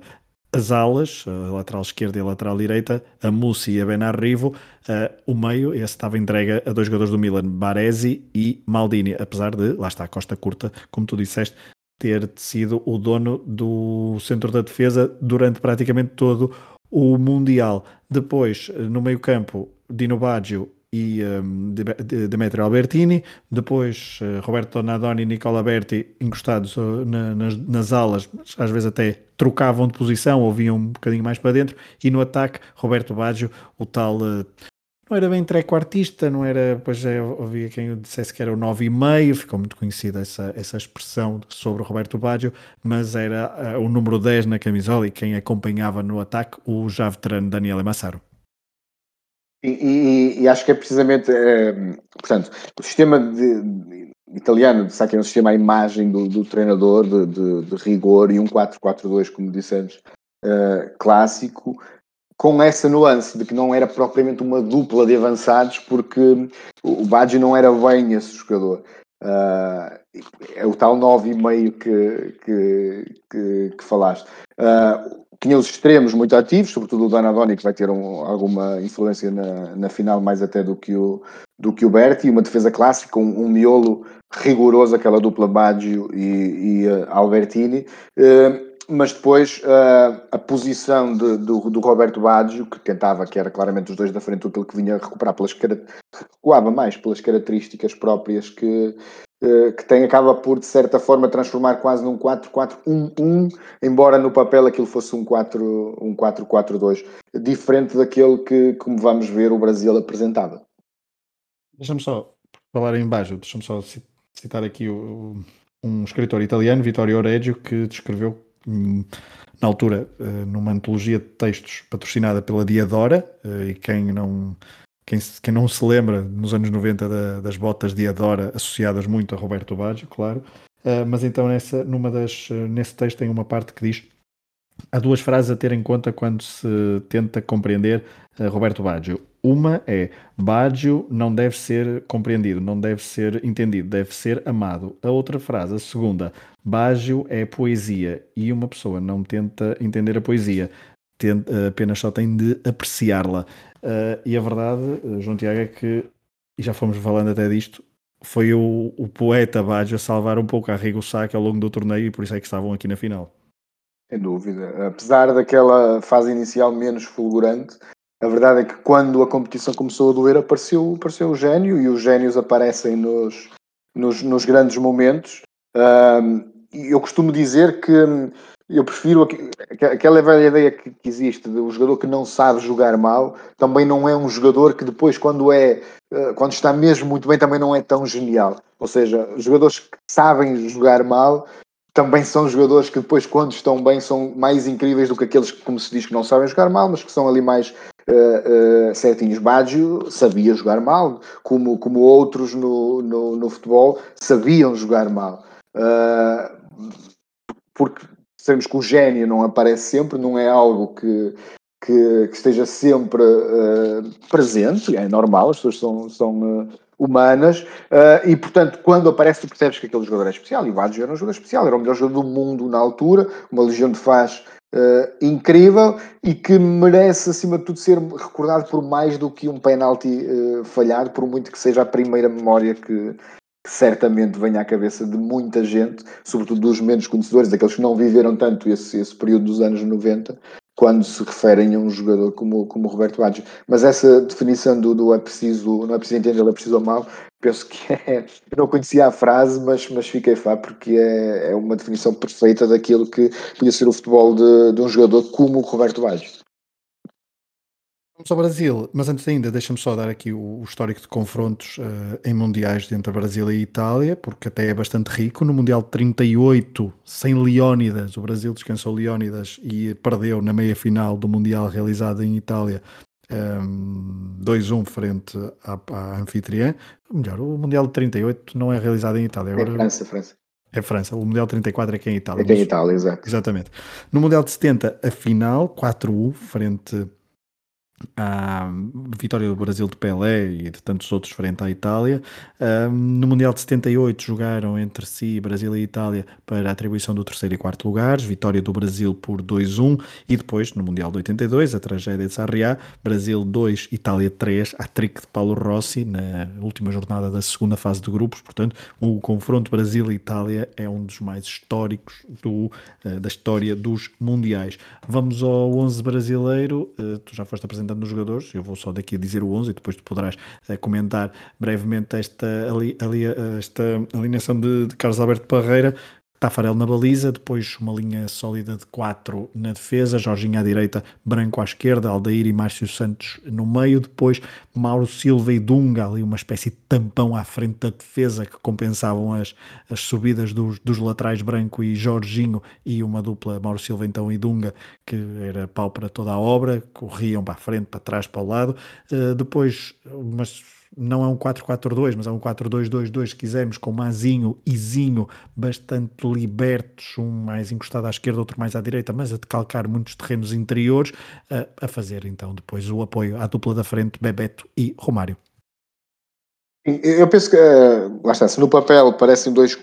Speaker 1: as alas, a lateral esquerda e a lateral direita, a Mussi e a Benarrivo, uh, o meio, esse estava entregue a dois jogadores do Milan, Baresi e Maldini, apesar de, lá está, a Costa Curta, como tu disseste, ter sido o dono do centro da defesa durante praticamente todo o Mundial. Depois, no meio-campo, Dino Baggio e um, Demetrio Albertini, depois uh, Roberto Nadoni e Nicola Berti encostados uh, na, nas, nas, alas, mas às vezes até trocavam de posição ou vinham um bocadinho mais para dentro, e no ataque Roberto Baggio, o tal uh, não era bem trequartista, não era, pois já ouvia quem dissesse que era o 9,5, ficou muito conhecida essa, essa expressão sobre o Roberto Baggio, mas era uh, o número 10 na camisola e quem acompanhava no ataque o já veterano Daniel Massaro.
Speaker 2: E, e, e, acho que é precisamente, é, portanto, o sistema de, italiano, sabe que é um sistema à imagem do, do treinador, de, de, de, rigor, e um 4-4-2, como dissemos, uh, clássico, com essa nuance de que não era propriamente uma dupla de avançados, porque o Baggio não era bem esse jogador. Uh, é o tal 9,5 que, que, que, que falaste. Uh, tinha os extremos muito ativos, sobretudo o Danadoni, que vai ter um, alguma influência na, na final mais até do que o, do que o Berti, uma defesa clássica, um, um miolo rigoroso, aquela dupla Baggio e, e uh, Albertini. Uh, mas depois uh, a posição de, do, do, Roberto Baggio, que tentava, que era claramente os dois da frente, aquilo que vinha recuperar pelas recuava mais pelas características próprias que, uh, que tem, acaba por de certa forma transformar quase num 4-4-1-1, embora no papel aquilo fosse um 4-4-2, um diferente daquele que, como vamos ver, o Brasil apresentava.
Speaker 1: Deixa-me só falar em Baggio, deixa-me só citar aqui o, um escritor italiano, Vittorio Oreggio, que descreveu na altura, eh, numa antologia de textos patrocinada pela Diadora, eh, e quem não, quem, quem não se lembra, nos anos 90, da, das botas Diadora associadas muito a Roberto Baggio, claro, eh, mas então nessa, numa das, nesse texto tem uma parte que diz Há duas frases a ter em conta quando se tenta compreender Roberto Baggio. Uma é Baggio não deve ser compreendido, não deve ser entendido, deve ser amado. A outra frase, a segunda, Baggio é poesia e uma pessoa não tenta entender a poesia, tenta, apenas só tem de apreciá-la. Uh, e a verdade, uh, João Tiago, é que, e já fomos falando até disto, foi o, o poeta Baggio a salvar um pouco a Rigo Sacchi ao longo do torneio e por isso é que estavam aqui na final.
Speaker 2: Sem dúvida. Apesar daquela fase inicial menos fulgurante, a verdade é que quando a competição começou a doer, apareceu, apareceu o gênio e os génios aparecem nos, nos, nos grandes momentos. Um, eu costumo dizer que hum, eu prefiro aquela velha ideia que, existe do jogador que não sabe jogar mal, também não é um jogador que depois, quando é eh, quando está mesmo muito bem, também não é tão genial. Ou seja, jogadores que sabem jogar mal também são jogadores que depois, quando estão bem, são mais incríveis do que aqueles que, como se diz, que não sabem jogar mal, mas que são ali mais uh, uh, certinhos. Baggio sabia jogar mal, como, como outros no, no, no futebol sabiam jogar mal. Uh, porque sabemos que o gênio não aparece sempre, não é algo que, que, que esteja sempre presente, é normal, as pessoas são, são humanas, uh, e portanto, quando aparece, tu percebes que aquele jogador é especial, e o Baggio era um jogador especial, era o melhor jogador do mundo na altura, uma legião de faz uh, incrível e que merece, acima de tudo, ser recordado por mais do que um penalti uh, falhado, por muito que seja a primeira memória que, que certamente venha à cabeça de muita gente, sobretudo dos menos conhecedores, daqueles que não viveram tanto esse, esse período dos anos 90, quando se referem a um jogador como, como Roberto Baggio. Mas essa definição do, do é preciso, não é preciso entender, é preciso mal, penso que [LAUGHS] é. Eu não conhecia a frase, mas, mas fiquei fá porque é, é uma definição perfeita daquilo que podia ser o futebol de, de um jogador como o Roberto Baggio.
Speaker 1: Vamos ao Brasil, mas antes ainda, deixa-me só dar aqui o, o histórico de confrontos uh, em mundiais entre Brasil e Itália, porque até é bastante rico. No Mundial 38, sem Leónidas, o Brasil descansou Leónidas e perdeu na meia final do Mundial realizado em Itália um, ehm, 2-1 frente à, à anfitriã. Melhor, o Mundial de 38 não é realizado em Itália.
Speaker 2: Agora, é França, França.
Speaker 1: É França. O Mundial 34 é que é em Itália.
Speaker 2: É que é em Itália, exato.
Speaker 1: Exatamente. No Mundial de 70, a final, 4-1 frente à vitória do Brasil de Pelé e de tantos outros frente à Itália. no Mundial de 78 jogaram entre si Brasil e Itália para a atribuição do terceiro e quarto lugares, vitória do Brasil por 2-1 e depois no Mundial de 82 a tragédia de Sarriá, Brasil 2, Itália 3, a trick de Paulo Rossi na última jornada da segunda fase de grupos, portanto o confronto Brasil-Itália é um dos mais históricos do, eh, da história dos mundiais. Vamos ao 11 brasileiro, eh, tu já foste apresentado apresentando os jogadores, eu vou só daqui dizer o 11 e depois tu poderás uh, comentar brevemente esta, ali, ali, uh, esta alineação de, de Carlos Alberto Parreira, Tafarel na baliza, depois uma linha sólida de 4 na defesa, Jorginho à direita, Branco à esquerda, Aldair e Márcio Santos no meio, depois Mauro Silva e Dunga, ali uma espécie de tampão à frente da defesa que compensavam as, as subidas dos, dos laterais Branco e Jorginho e uma dupla Mauro Silva então e Dunga que era pau para toda a obra, corriam para a frente, para trás, para o lado, uh, depois umas não é um 4-4-2, mas é um 4-2-2-2, se quisermos, com Mazinho e Zinho bastante libertos, um mais encostado à esquerda, outro mais à direita, mas a decalcar muitos terrenos interiores, a, a fazer então depois o apoio à dupla da frente, Bebeto e Romário.
Speaker 2: Eu penso que, eh, lá está, se no papel parecem dois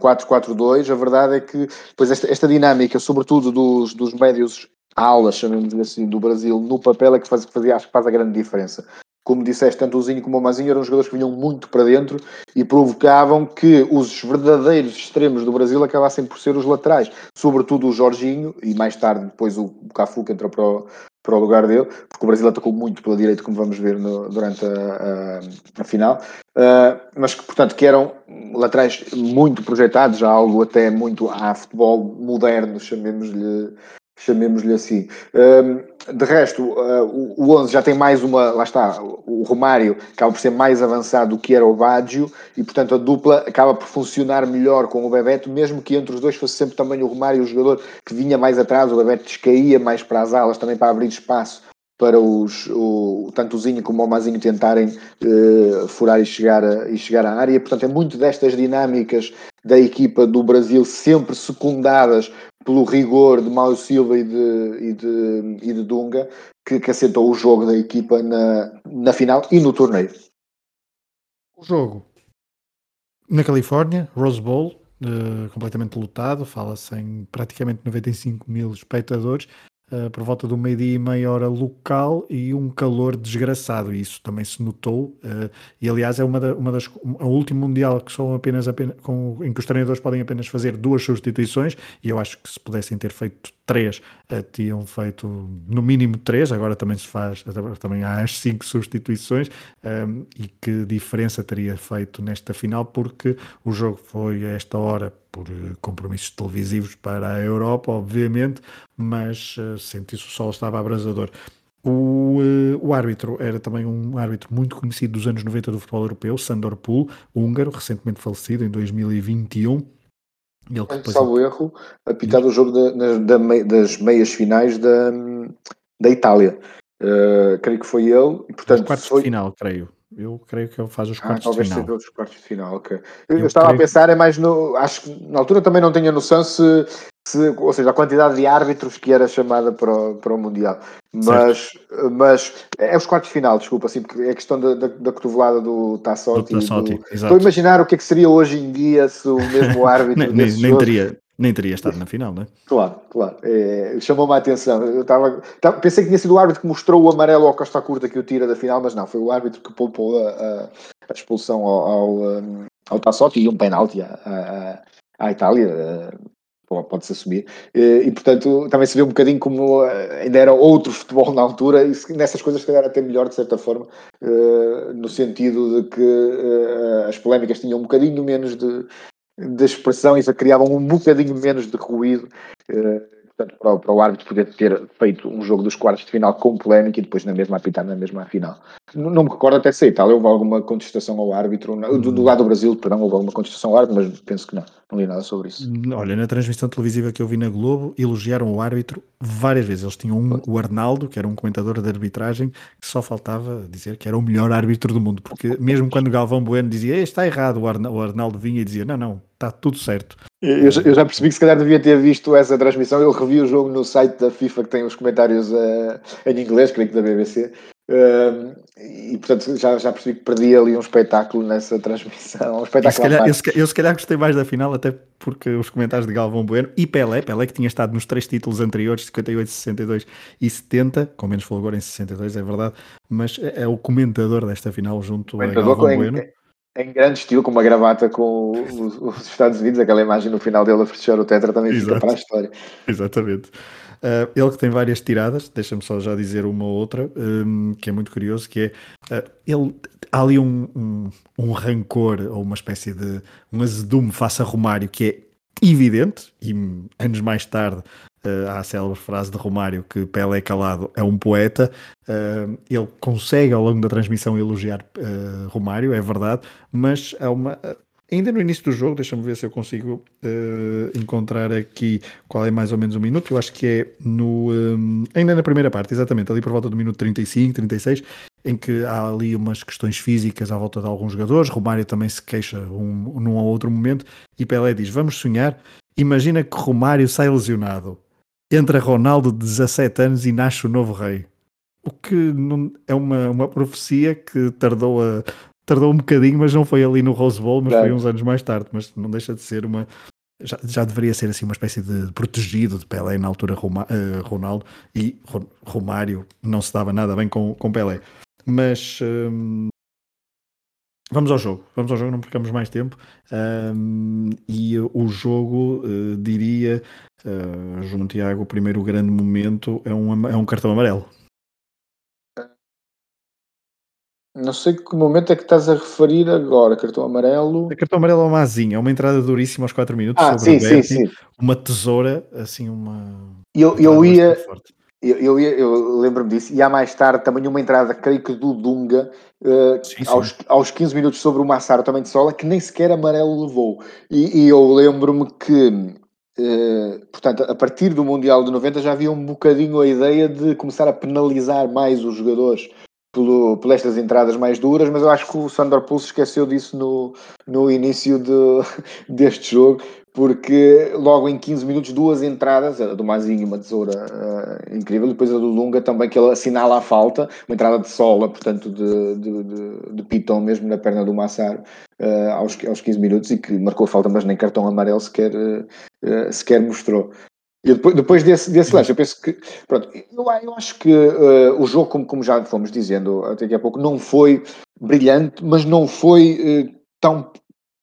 Speaker 2: 4-4-2, a verdade é que depois esta, esta dinâmica, sobretudo dos, dos médios alas, chamemos assim, do Brasil, no papel é que faz, fazia, acho que faz a grande diferença. Como disseste, tanto o Zinho como o Mazinho eram jogadores que vinham muito para dentro e provocavam que os verdadeiros extremos do Brasil acabassem por ser os laterais, sobretudo o Jorginho e mais tarde depois o Cafu que entrou para o, para o lugar dele, porque o Brasil atacou muito pela direita, como vamos ver no, durante a, a, a final, uh, mas que, portanto, que eram laterais muito projetados, algo até muito a futebol moderno, chamemos-lhe chamemos-lhe assim. de resto, uh, o, o 11 já tem mais uma, lá está, o Romário acaba por ser mais avançado do que era o Baggio e, portanto, a dupla acaba por funcionar melhor com o Bebeto, mesmo que entre os dois fosse sempre também o Romário o jogador que vinha mais atrás, o Bebeto descaía mais para as alas, também para abrir espaço para os, o, tanto o Zinho como o Mazinho tentarem uh, furar e chegar, a, e chegar à área. Portanto, é muito destas dinâmicas da equipa do Brasil, sempre secundadas pelo rigor de Mário Silva e de, e de, e de Dunga, que, que assentou o jogo da equipa na, na final e no torneio.
Speaker 1: O jogo na Califórnia, Rose Bowl, uh, completamente lotado, fala-se em praticamente 95 mil espectadores uh, por volta do meio-dia e meia hora local e um calor desgraçado. Isso também se notou. Uh, e aliás, é uma, da, uma das. O último Mundial que são apenas, apenas com, em que os treinadores podem apenas fazer duas substituições. E eu acho que se pudessem ter feito três, tinham feito no mínimo três. Agora também se faz, também há as cinco substituições. Um, e que diferença teria feito nesta final, porque o jogo foi a esta hora por eh, compromissos televisivos para a Europa, obviamente, mas uh, senti-se o sol estava abrasador. O, uh, o, árbitro era também um árbitro muito conhecido dos anos 90 do futebol europeu, Sandor Pool, húngaro, recentemente falecido em 2021.
Speaker 2: Ele que depois... Salvo erro, apitado o jogo da, da, das meias finais da, da Itália. Uh, creio que foi ele. E, portanto,
Speaker 1: quartos
Speaker 2: foi...
Speaker 1: de final, creio. Eu creio que ele faz os ah, quartos ah,
Speaker 2: de
Speaker 1: final.
Speaker 2: Talvez os quartos de final, ok. Eu, eu estava a pensar, é mais no. Acho que na altura também não tinha noção se, se. Ou seja, a quantidade de árbitros que era chamada para o, para o Mundial. Mas, mas é os quartos de final, desculpa, assim, porque é a questão da, da, da cotovelada do Tassotti. Do Tassotti do... Estou a imaginar o que é que seria hoje em dia se o mesmo [LAUGHS] árbitro.
Speaker 1: nem, nem, teria, nem teria estado na final, não é?
Speaker 2: Claro, claro. É, Chamou-me a atenção. Eu estava, pensei que tinha sido o árbitro que mostrou o amarelo ao Costa Curta que o tira da final, mas não, foi o árbitro que poupou a, a, a expulsão ao, ao, ao Tassotti e um penalti à, à, à Itália. Pode-se assumir, e, portanto também se vê um bocadinho como eh, ainda era outro [LAUGHS] futebol na altura, e nessas coisas, se calhar, até melhor de certa forma, uh, no sentido de que uh, as polémicas tinham um bocadinho menos de, de expressão e criavam um bocadinho menos de ruído. Portanto, para o, para o, árbitro poder ter feito um jogo dos quartos de final com polémica e depois na mesma apitar na mesma final. Não, não me recordo até se Itália houve alguma contestação ao árbitro, do, do, lado do Brasil, perdão, houve alguma contestação ao árbitro, mas penso que não, não li nada sobre isso.
Speaker 1: Olha, na transmissão televisiva que eu vi na Globo, elogiaram o árbitro várias vezes. Eles tinham um, o Arnaldo, que era um comentador de arbitragem, que só faltava dizer que era o melhor árbitro do mundo, porque mesmo quando Galvão Bueno dizia está errado, o Arnaldo vinha e dizia não, não, está tudo certo.
Speaker 2: Eu, eu, já percebi que se calhar devia ter visto essa transmissão. Eu revi o jogo no site da FIFA que tem os comentários uh, em inglês, creio que da BBC. Uh, e portanto já, já percebi que perdi ali um espetáculo nessa transmissão. [LAUGHS] Um espetáculo
Speaker 1: se calhar, eu, se, eu, se calhar gostei mais da final, até porque os comentários de Galvão Bueno e Pelé, Pelé que tinha estado nos três títulos anteriores, 58, 62 e 70, com menos fulgor em 62, é verdade, mas é, é o comentador desta final junto a Galvão Bueno. Em,
Speaker 2: em grande estilo, com uma gravata com os, os, Estados Unidos, aquela imagem no final dele a fechar o tetra também Exato. fica para a história.
Speaker 1: Exatamente. Uh, ele que tem várias tiradas, deixa-me só já dizer uma ou outra, um, que é muito curioso, que é, uh, ele, há ali um, um, um, rancor, ou uma espécie de, um azedume face a Romário, que é evidente, e anos mais tarde há a célebre frase de Romário que Pelé calado é um poeta. Uh, ele consegue ao longo da transmissão elogiar uh, Romário, é verdade, mas é uma, ainda no início do jogo, deixa-me ver se eu consigo uh, encontrar aqui qual é mais ou menos o minuto. Eu acho que é no. Um, ainda na primeira parte, exatamente, ali por volta do minuto 35, 36, em que há ali umas questões físicas à volta de alguns jogadores. Romário também se queixa um, num ou outro momento. E Pelé diz: Vamos sonhar. Imagina que Romário sai lesionado. Entra Ronaldo de 17 anos e nasce o novo rei. O que não, é uma, uma profecia que tardou a, tardou um bocadinho, mas não foi ali no Rose Bowl, mas claro. foi uns anos mais tarde. Mas não deixa de ser uma. Já, já deveria ser assim uma espécie de protegido de Pelé na altura Roma, uh, Ronaldo e Romário não se dava nada bem com, com Pelé. Mas um, vamos ao jogo, vamos ao jogo, não percamos mais tempo. Um, e o jogo, uh, diria, uh, João Tiago, o primeiro grande momento é um, é um cartão amarelo.
Speaker 2: Não sei que momento é que estás a referir agora, cartão amarelo.
Speaker 1: O cartão amarelo é uma asinha, é uma entrada duríssima aos 4 minutos.
Speaker 2: Ah, sim, sim, sim.
Speaker 1: Uma tesoura, assim, uma.
Speaker 2: Eu, eu ia. Eu, eu, eu lembro-me disso, e há mais tarde também uma entrada, creio que do Dunga, uh, sim, sim. Aos, aos 15 minutos sobre o Massaro também de Sola, que nem sequer amarelo levou. E, e eu lembro-me que, uh, portanto, a partir do Mundial de 90 já havia um bocadinho a ideia de começar a penalizar mais os jogadores pelo, por estas entradas mais duras, mas eu acho que o Sandor Pulse esqueceu disso no, no início de, [LAUGHS] deste jogo, porque logo em 15 minutos, duas entradas, a do Mazinho, uma tesoura uh, incrível, e depois a do Lunga também, que ele assinala a falta, uma entrada de sola, portanto, de, de, de, de pitão mesmo na perna do Massaro, uh, aos, aos 15 minutos, e que marcou a falta, mas nem cartão amarelo sequer, uh, sequer mostrou. E depois, depois desse, desse lance, eu penso que. Pronto, eu, eu acho que uh, o jogo, como, como já fomos dizendo até aqui a pouco, não foi brilhante, mas não foi uh, tão,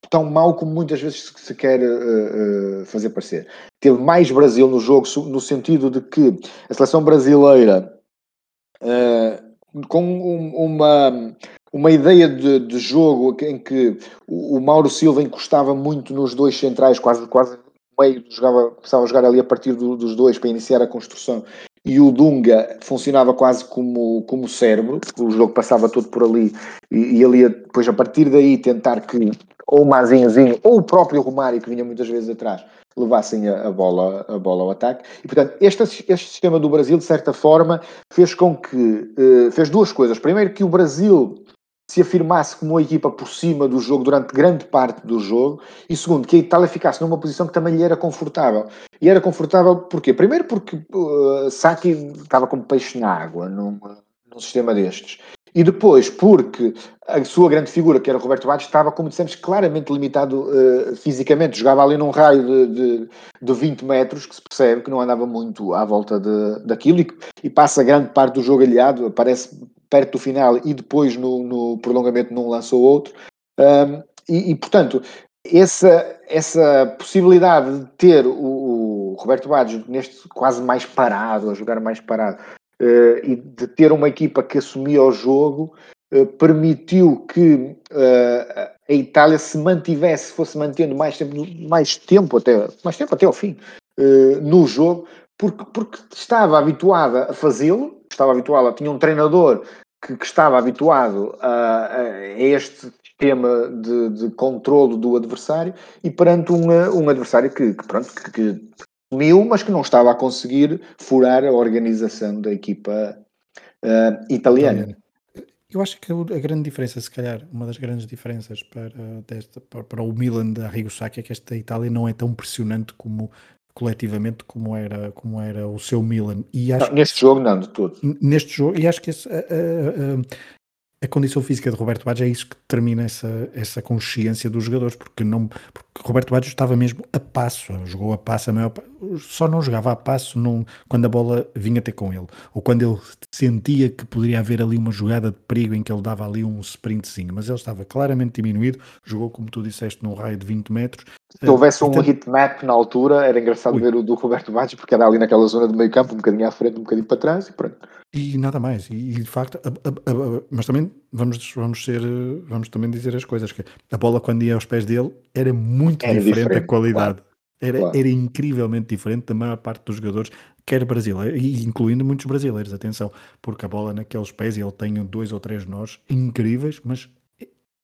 Speaker 2: tão mau como muitas vezes se, quer uh, fazer parecer. Teve mais Brasil no jogo, no sentido de que a seleção brasileira, com um, uma uma ideia de, de, jogo em que o, Mauro Silva encostava muito nos dois centrais, quase, quase meio jogava, começava a jogar ali a partir do, dos dois para iniciar a construção e o Dunga funcionava quase como, como cérebro, o jogo passava todo por ali e, e ia depois a partir daí tentar que ou o Mazinhozinho ou o próprio Romário que vinha muitas vezes atrás levassem a, a, bola, a bola ao ataque e portanto este, este sistema do Brasil de certa forma fez com que uh, fez duas coisas, primeiro que o Brasil se afirmasse como uma equipa por cima do jogo durante grande parte do jogo, e segundo, que a Itália ficasse numa posição que também lhe era confortável. E era confortável porquê? Primeiro porque uh, Saki estava como peixe na água num, num sistema destes. E depois, porque a sua grande figura, que era Roberto Baggio, estava, como dissemos, claramente limitado uh, fisicamente. Jogava ali num raio de, de, de 20 metros, que se percebe que não andava muito à volta de, daquilo e, e passa grande parte do jogo aliado, aparece perto do final e depois no, no prolongamento não lançou outro. Um, e, e, portanto, essa, essa possibilidade de ter o, o Roberto Baggio neste quase mais parado, a jogar mais parado, uh, e de ter uma equipa que assumia o jogo, uh, permitiu que uh, a Itália se mantivesse, fosse mantendo mais tempo, mais tempo até, mais tempo até ao fim no jogo, porque, porque estava habituada a fazê-lo, estava habituada, tinha um treinador que, que estava habituado a, a este sistema de, de controlo do adversário e perante um, um adversário que, que pronto, que, que sumiu, mas que não estava a conseguir furar a organização da equipa uh, italiana.
Speaker 1: Eu acho que a grande diferença, se calhar, uma das grandes diferenças para, desta, para, para o Milan da Arrigo Sacchi é que esta Itália não é tão pressionante como coletivamente como era, como era o seu Milan.
Speaker 2: E acho não, neste que, jogo não, de todo.
Speaker 1: Neste jogo, e acho que esse, a, a, a condição física de Roberto Baggio é isso que determina essa, essa consciência dos jogadores, porque, não, porque Roberto Baggio estava mesmo a passo, jogou a passo a maior só não jogava a passo num, quando a bola vinha ter com ele, ou quando ele sentia que poderia haver ali uma jogada de perigo em que ele dava ali um sprintzinho, mas ele estava claramente diminuído, jogou como tu disseste num raio de 20 metros.
Speaker 2: Se houvesse um hit map na altura, era engraçado Ui. ver o do Roberto Baggio, porque era ali naquela zona do meio campo, um bocadinho à frente, um bocadinho para trás e pronto.
Speaker 1: E nada mais. E, de facto, a, a, a, mas também vamos, vamos ser, vamos também dizer as coisas que a bola quando ia aos pés dele era muito era diferente, diferente, a qualidade. Claro. Era, claro. era incrivelmente diferente da maior parte dos jogadores, quer brasileiros, incluindo muitos brasileiros, atenção, porque a bola naqueles pés, ele tem dois ou três nós incríveis, mas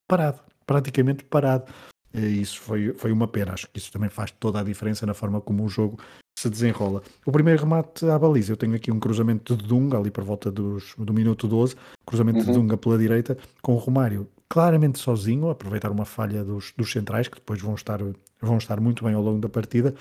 Speaker 1: parado, praticamente parado. E isso foi, foi uma pena. Acho que isso também faz toda a diferença na forma como o jogo se desenrola. O primeiro remate à baliza, eu tenho aqui um cruzamento de Dunga, ali por volta dos, do minuto 12, cruzamento uhum. de Dunga pela direita, com o Romário claramente sozinho, aproveitar uma falha dos, dos centrais, que depois vão estar, vão estar muito bem ao longo da partida,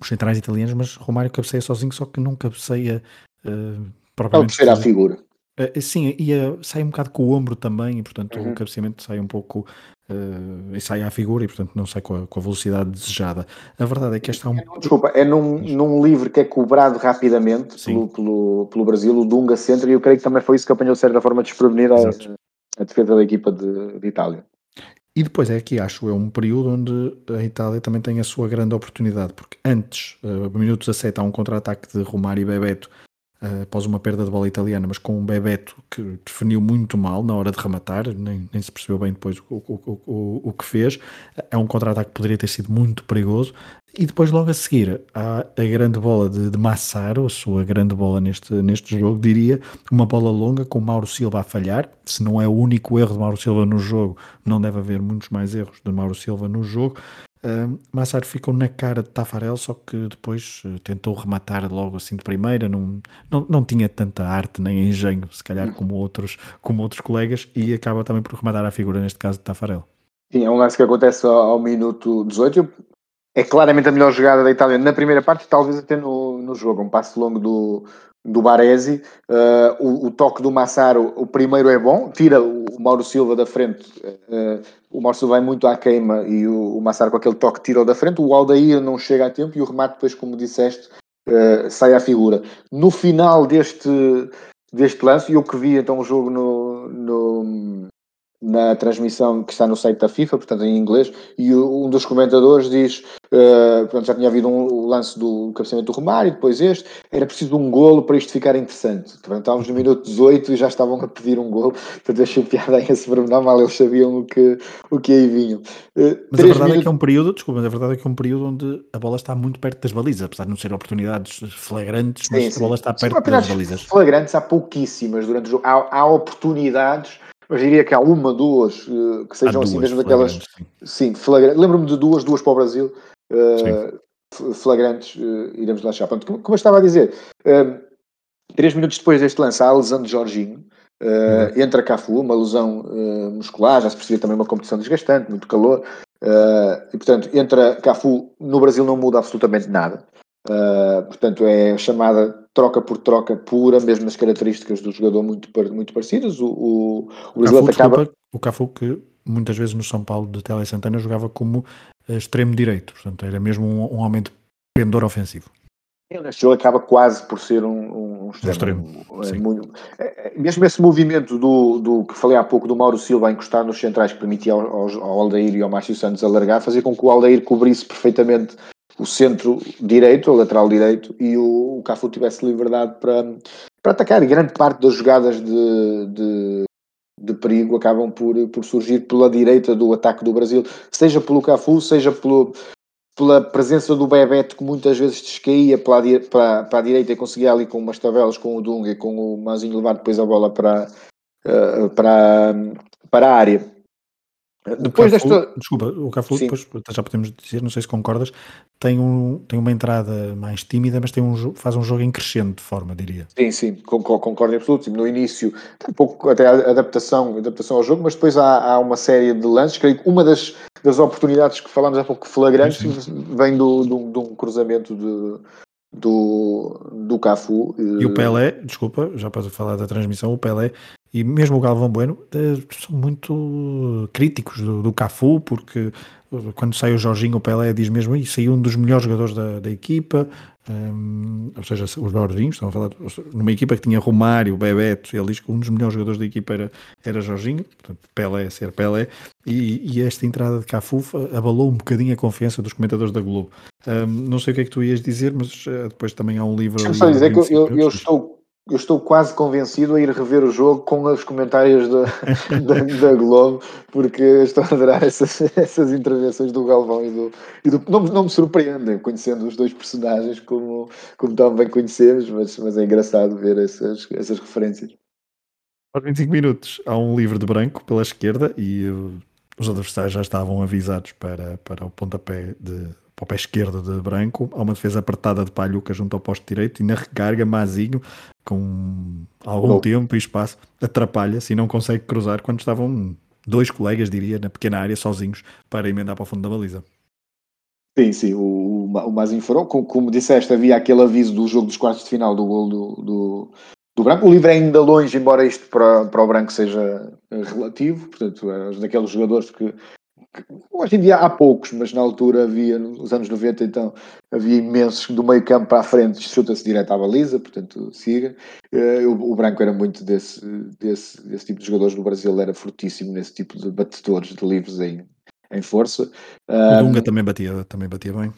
Speaker 1: os centrais italianos, mas Romário cabeceia sozinho, só que não cabeceia uh,
Speaker 2: propriamente. Ao a figura.
Speaker 1: Uh, sim, e uh, sai um bocado com o ombro também, e portanto uhum. o cabeceamento sai um pouco uh, e sai à figura e portanto não sai com a, com a, velocidade desejada. A verdade é que esta é um.
Speaker 2: Desculpa, é num, num livre que é cobrado rapidamente pelo, pelo, pelo, Brasil, o Dunga centro, e eu creio que também foi isso que apanhou de certa forma desprevenida a, a, defesa da equipa de, de Itália.
Speaker 1: E depois é aqui, acho, é um período onde a Itália também tem a sua grande oportunidade, porque antes, uh, minutos a 7, há um contra-ataque de Romário e Bebeto após uma perda de bola italiana, mas com um Bebeto que definiu muito mal na hora de rematar, nem, nem se percebeu bem depois o, o, o, o que fez. É um contra-ataque que poderia ter sido muito perigoso. E depois, logo a seguir, há a grande bola de, de Massaro, a sua grande bola neste, neste jogo, diria, uma bola longa com Mauro Silva a falhar. Se não é o único erro de Mauro Silva no jogo, não deve haver muitos mais erros de Mauro Silva no jogo. Uh, Massaro ficou na cara de Tafarel, só que depois uh, tentou rematar logo assim de primeira, não, não, não tinha tanta arte nem engenho, se calhar como outros, como outros colegas, e acaba também por rematar a figura, neste caso de Tafarel.
Speaker 2: Sim, é um lance que acontece ao, ao minuto 18 é claramente a melhor jogada da Itália na primeira parte, talvez até no, no jogo. Um passo longo do, do Baresi. Uh, o, o, toque do Massaro, o primeiro é bom, tira o Mauro Silva da frente. Uh, o Mauro Silva vai muito à queima e o, o Massaro com aquele toque tira-o da frente. O Aldair não chega a tempo e o remate, depois, como disseste, uh, sai à figura. No final deste, deste lance, eu que vi então o jogo no, no na transmissão que está no site da FIFA, portanto em inglês, e um dos comentadores diz, uh, portanto, já tinha havido um, lance do cabeceamento do Romário, depois este, era preciso um golo para isto ficar interessante. Portanto, estávamos no minuto 18 e já estavam a pedir um golo, [LAUGHS] portanto achei piada a esse pormenor, mal eles sabiam o que, o que aí vinham.
Speaker 1: Uh, mas a verdade minutos... é que é um período, desculpa, mas a verdade é que é um período onde a bola está muito perto das balizas, apesar de não ser oportunidades flagrantes, mas sim, sim. a bola está perto sim, das balizas.
Speaker 2: Flagrantes há pouquíssimas durante o jogo, há, há oportunidades mas diria que há uma, duas, uh, que sejam assim mesmo daquelas. Sim, sim flagrantes. Lembro-me de duas, duas para o Brasil, uh, flagrantes, uh, iremos lá achar. Pronto, como, como eu estava a dizer, três minutos depois deste lance, há a lesão de Jorginho. Uhum. Entra Cafu, uma lesão muscular, já se percebia também uma competição desgastante, muito calor, e portanto entra Cafu. No Brasil não muda absolutamente nada, portanto é chamada troca por troca pura, mesmo nas características do jogador muito, muito parecidas. O, o, o,
Speaker 1: o Cafu, acaba... o Cafu que muitas vezes no São Paulo de Tele Santana jogava como eh, extremo direito, portanto era mesmo um, um aumento pendor ofensivo.
Speaker 2: Ele acaba quase por ser um, um extremo. Um extremo é, é, é, mesmo esse movimento do, do que falei há pouco do Mauro Silva a encostar nos centrais que permitia ao, ao, ao Aldair e ao Márcio Santos alargar, fazia com que o Aldair cobrisse perfeitamente o centro direito, o lateral direito, e o, o Cafu tivesse liberdade para, para atacar. E grande parte das jogadas de, de, de, perigo acabam por, por surgir pela direita do ataque do Brasil, seja pelo Cafu, seja pelo, pela presença do Bebeto, que muitas vezes descaía para a, para, para a direita e conseguia ali com umas tabelas com o Dunga e com o Mazinho levar depois a bola para, uh, para, para a área.
Speaker 1: Depois desta. Desculpa, o Cafu, Sim. depois já podemos dizer, não sei se concordas, tem, um, tem uma entrada mais tímida, mas tem um, faz um jogo em crescente de forma, diria.
Speaker 2: Sim, sim, concordo em absoluto. No início, um pouco até a adaptação, adaptação ao jogo, mas depois há, há uma série de lances. Creio que uma das, das oportunidades que falámos há pouco flagrantes vem do, do, de um cruzamento de, do, do Cafu.
Speaker 1: E o Pelé, desculpa, já posso falar da transmissão, o Pelé e mesmo o Galvão Bueno eh, são muito críticos do, do Cafu, porque eh, quando sai o Jorginho, o Pelé diz mesmo isso, saiu um dos melhores jogadores da, da equipa, um, ou seja, os Jorginhos, estão a falar numa equipa que tinha Romário, Bebeto, ele diz que um dos melhores jogadores da equipa era, era Jorginho, portanto, Pelé ser Pelé, e, e, esta entrada de Cafu abalou um bocadinho a confiança dos comentadores da Globo. Um, não sei o que é que tu ias dizer, mas uh, depois também há um livro.
Speaker 2: Deixa-me só dizer que eu, eu, estou eu estou quase convencido a ir rever o jogo com os comentários da, [LAUGHS] da, da, Globo, porque estou a adorar essas, essas intervenções do Galvão e do. E do não, não, me surpreendem, conhecendo os dois personagens como, como tão bem conhecemos, mas, mas é engraçado ver essas, essas referências.
Speaker 1: Aos 25 minutos há um livro de branco pela esquerda e os adversários já estavam avisados para, para o pontapé de para o pé esquerdo de Branco, há uma defesa apertada de Palhuca junto ao posto direito e na recarga Mazinho, com algum oh. tempo e espaço, atrapalha-se e não consegue cruzar quando estavam dois colegas, diria, na pequena área, sozinhos, para emendar para o fundo da baliza.
Speaker 2: Sim, sim, o, o Mazinho foram, como, como disseste, havia aquele aviso do jogo dos quartos de final do gol do, do, do Branco. O livro é ainda longe, embora isto para, para o Branco seja relativo, portanto, é daqueles jogadores que Hoje em dia há poucos, mas na altura havia, nos anos 90, então, havia imensos do meio campo para a frente, chuta-se direto à baliza, portanto, siga. O, o, Branco era muito desse, desse, desse tipo de jogadores no Brasil, era fortíssimo nesse tipo de batedores de livros em, em força.
Speaker 1: o Dunga também batia, também batia bem.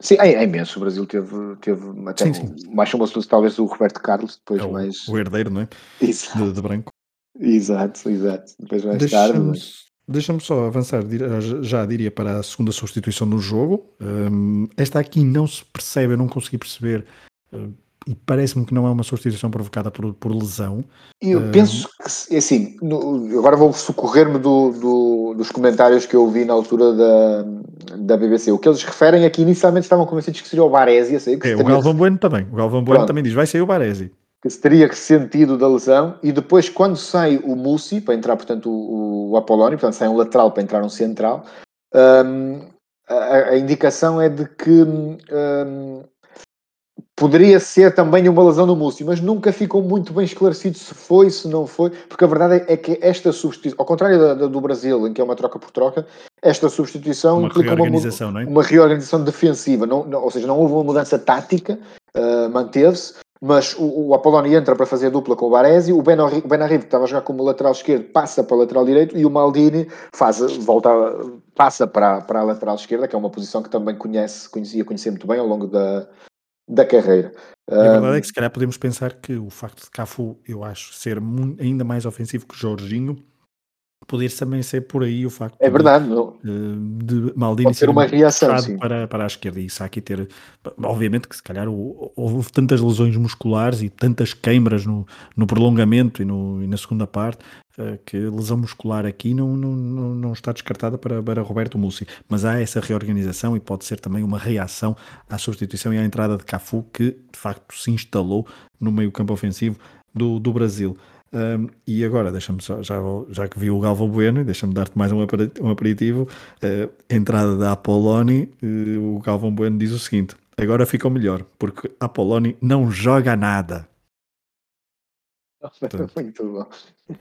Speaker 2: Sim, é, é, imenso. O Brasil teve, teve até sim, sim. mais famoso talvez o Roberto Carlos, depois
Speaker 1: é o,
Speaker 2: mais.
Speaker 1: O herdeiro, não é?
Speaker 2: Exato.
Speaker 1: De, de branco.
Speaker 2: Exato, exato. Depois mais tarde.
Speaker 1: Deixa-me só avançar, já diria para a segunda substituição do jogo. Um, esta aqui não se percebe, eu não consegui perceber, uh, e parece-me que não é uma substituição provocada por, por lesão.
Speaker 2: Eu penso que, é assim, no, agora vou socorrer-me do, do, dos comentários que eu vi na altura da, da BBC. O que eles referem é que inicialmente estavam convencidos que seria o Baresi.
Speaker 1: É, o Galvão Bueno também. O Galvão Bueno também diz, vai ser o Baresi
Speaker 2: que se teria ressentido da lesão, e depois, quando sai o Mussi, para entrar, portanto, o, o Apolónio, portanto, sai um lateral para entrar um central, um, a, a, indicação é de que um, poderia ser também uma lesão no Mussi, mas nunca ficou muito bem esclarecido se foi, se não foi, porque a verdade é que esta substituição, ao contrário da, da, do Brasil, em que é uma troca por troca, esta substituição
Speaker 1: uma implica reorganização,
Speaker 2: uma,
Speaker 1: é?
Speaker 2: uma reorganização defensiva, não, não, ou seja, não houve uma mudança tática, uh, manteve-se, mas o, o Apolónio entra para fazer dupla com o Baresi, o Benarrivo, que estava a jogar como lateral esquerdo, passa para o lateral direito e o Maldini faz, volta, passa para, para a lateral esquerda, que é uma posição que também conhece, conhecia conhecer muito bem ao longo da, da carreira.
Speaker 1: E a verdade é que se calhar podemos pensar que o facto de Cafu, eu acho, ser ainda mais ofensivo que Jorginho, poder também ser por aí o facto
Speaker 2: é verdade, de, não.
Speaker 1: Eh, de Maldini
Speaker 2: ser uma reação
Speaker 1: para, para a esquerda e isso aqui ter obviamente que se calhar houve tantas lesões musculares e tantas queimbras no, no prolongamento e, no, e na segunda parte eh, que lesão muscular aqui não, não, não está descartada para, para Roberto Mussi, mas há essa reorganização e pode ser também uma reação à substituição e à entrada de Cafu que de facto se instalou no meio campo ofensivo do, do Brasil. Um, e agora, deixa-me só, já, já que vi o Galvo Bueno, deixa-me dar-te mais um, um aperitivo. Uh, entrada da Apoloni, uh, o Galvão Bueno diz o seguinte: agora ficou melhor, porque a Apoloni não joga nada. [LAUGHS]
Speaker 2: Portanto, Muito bom.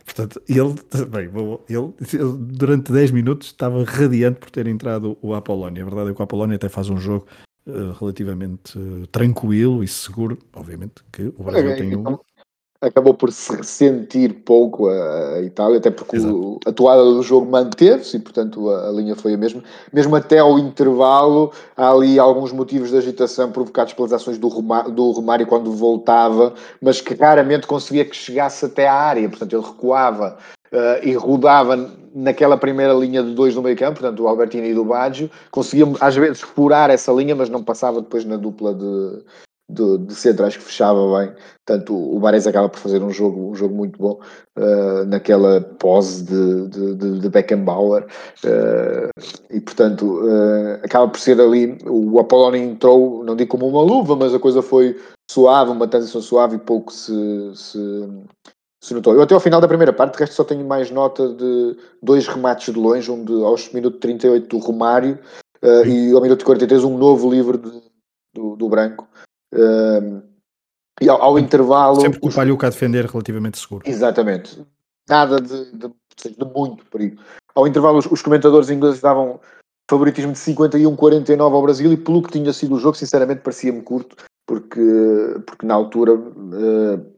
Speaker 1: Portanto, ele, bem, ele, ele, durante 10 minutos estava radiante por ter entrado o Apolónia. A verdade é que o Apolónia até faz um jogo uh, relativamente uh, tranquilo e seguro. Obviamente que o Brasil é, tem um
Speaker 2: acabou por se ressentir pouco a, Itália, até porque o, a toada do jogo manteve-se e, portanto, a, a, linha foi a mesma. Mesmo até ao intervalo, há ali alguns motivos de agitação provocados pelas ações do, do Romário quando voltava, mas que raramente conseguia que chegasse até à área, portanto, ele recuava. Uh, e rodava naquela primeira linha de dois no meio campo, portanto o Albertini e do Baggio, conseguia às vezes furar essa linha, mas não passava depois na dupla de, de, de centrais que fechava bem. Tanto o Mares acaba por fazer um jogo, um jogo muito bom uh, naquela pose de, de, de, Beckenbauer uh, e portanto uh, acaba por ser ali o Apolónio entrou, não digo como uma luva, mas a coisa foi suave, uma transição suave e pouco se, se, se notou. Eu até ao final da primeira parte, de resto só tenho mais nota de dois remates de longe, um de, aos minuto 38 do Romário e ao minuto 43 um novo livre de, do, do Branco Uh, e ao, ao, intervalo.
Speaker 1: Sempre com o Palhuca a defender relativamente seguro.
Speaker 2: Exatamente. Nada de, de, de muito perigo. Ao intervalo, os, os, comentadores ingleses davam favoritismo de 51-49 ao Brasil e pelo que tinha sido o jogo, sinceramente parecia-me curto, porque, porque na altura. Uh,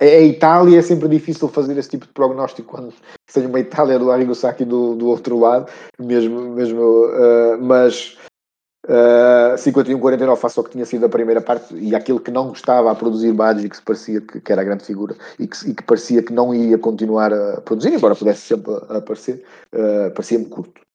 Speaker 2: a Itália é sempre difícil fazer esse tipo de prognóstico quando seja uma Itália do Arrigo Sacchi do, do outro lado, mesmo, mesmo uh, mas Uh, 51-49 face ao que tinha sido a primeira parte e aquilo que não gostava a produzir Baggio e que parecia que, que, era a grande figura e que, e que, parecia que não ia continuar a produzir, embora pudesse sempre aparecer, uh, parecia-me curto.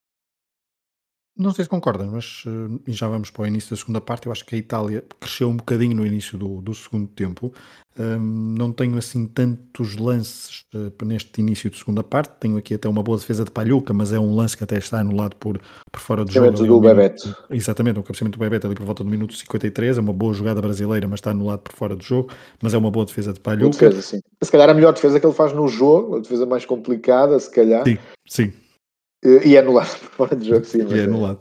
Speaker 1: Não sei se concordas, mas uh, e já vamos para o início da segunda parte. Eu acho que a Itália cresceu um bocadinho no início do, do segundo tempo. Um, não tenho assim tantos lances uh, neste início de segunda parte. Tenho aqui até uma boa defesa de Palhuca, mas é um lance que até está anulado por, por fora do jogo.
Speaker 2: do Bebeto.
Speaker 1: Exatamente, o cabeceamento do Bebeto ali por volta do minuto 53. É uma boa jogada brasileira, mas está anulado por fora do jogo. Mas é uma boa defesa de Palhuca.
Speaker 2: Defesa, sim. Se calhar a melhor defesa que ele faz no jogo, a defesa mais complicada, se calhar.
Speaker 1: Sim, sim.
Speaker 2: E é anulado por [LAUGHS] fora do jogo, sim.
Speaker 1: E é, é anulado.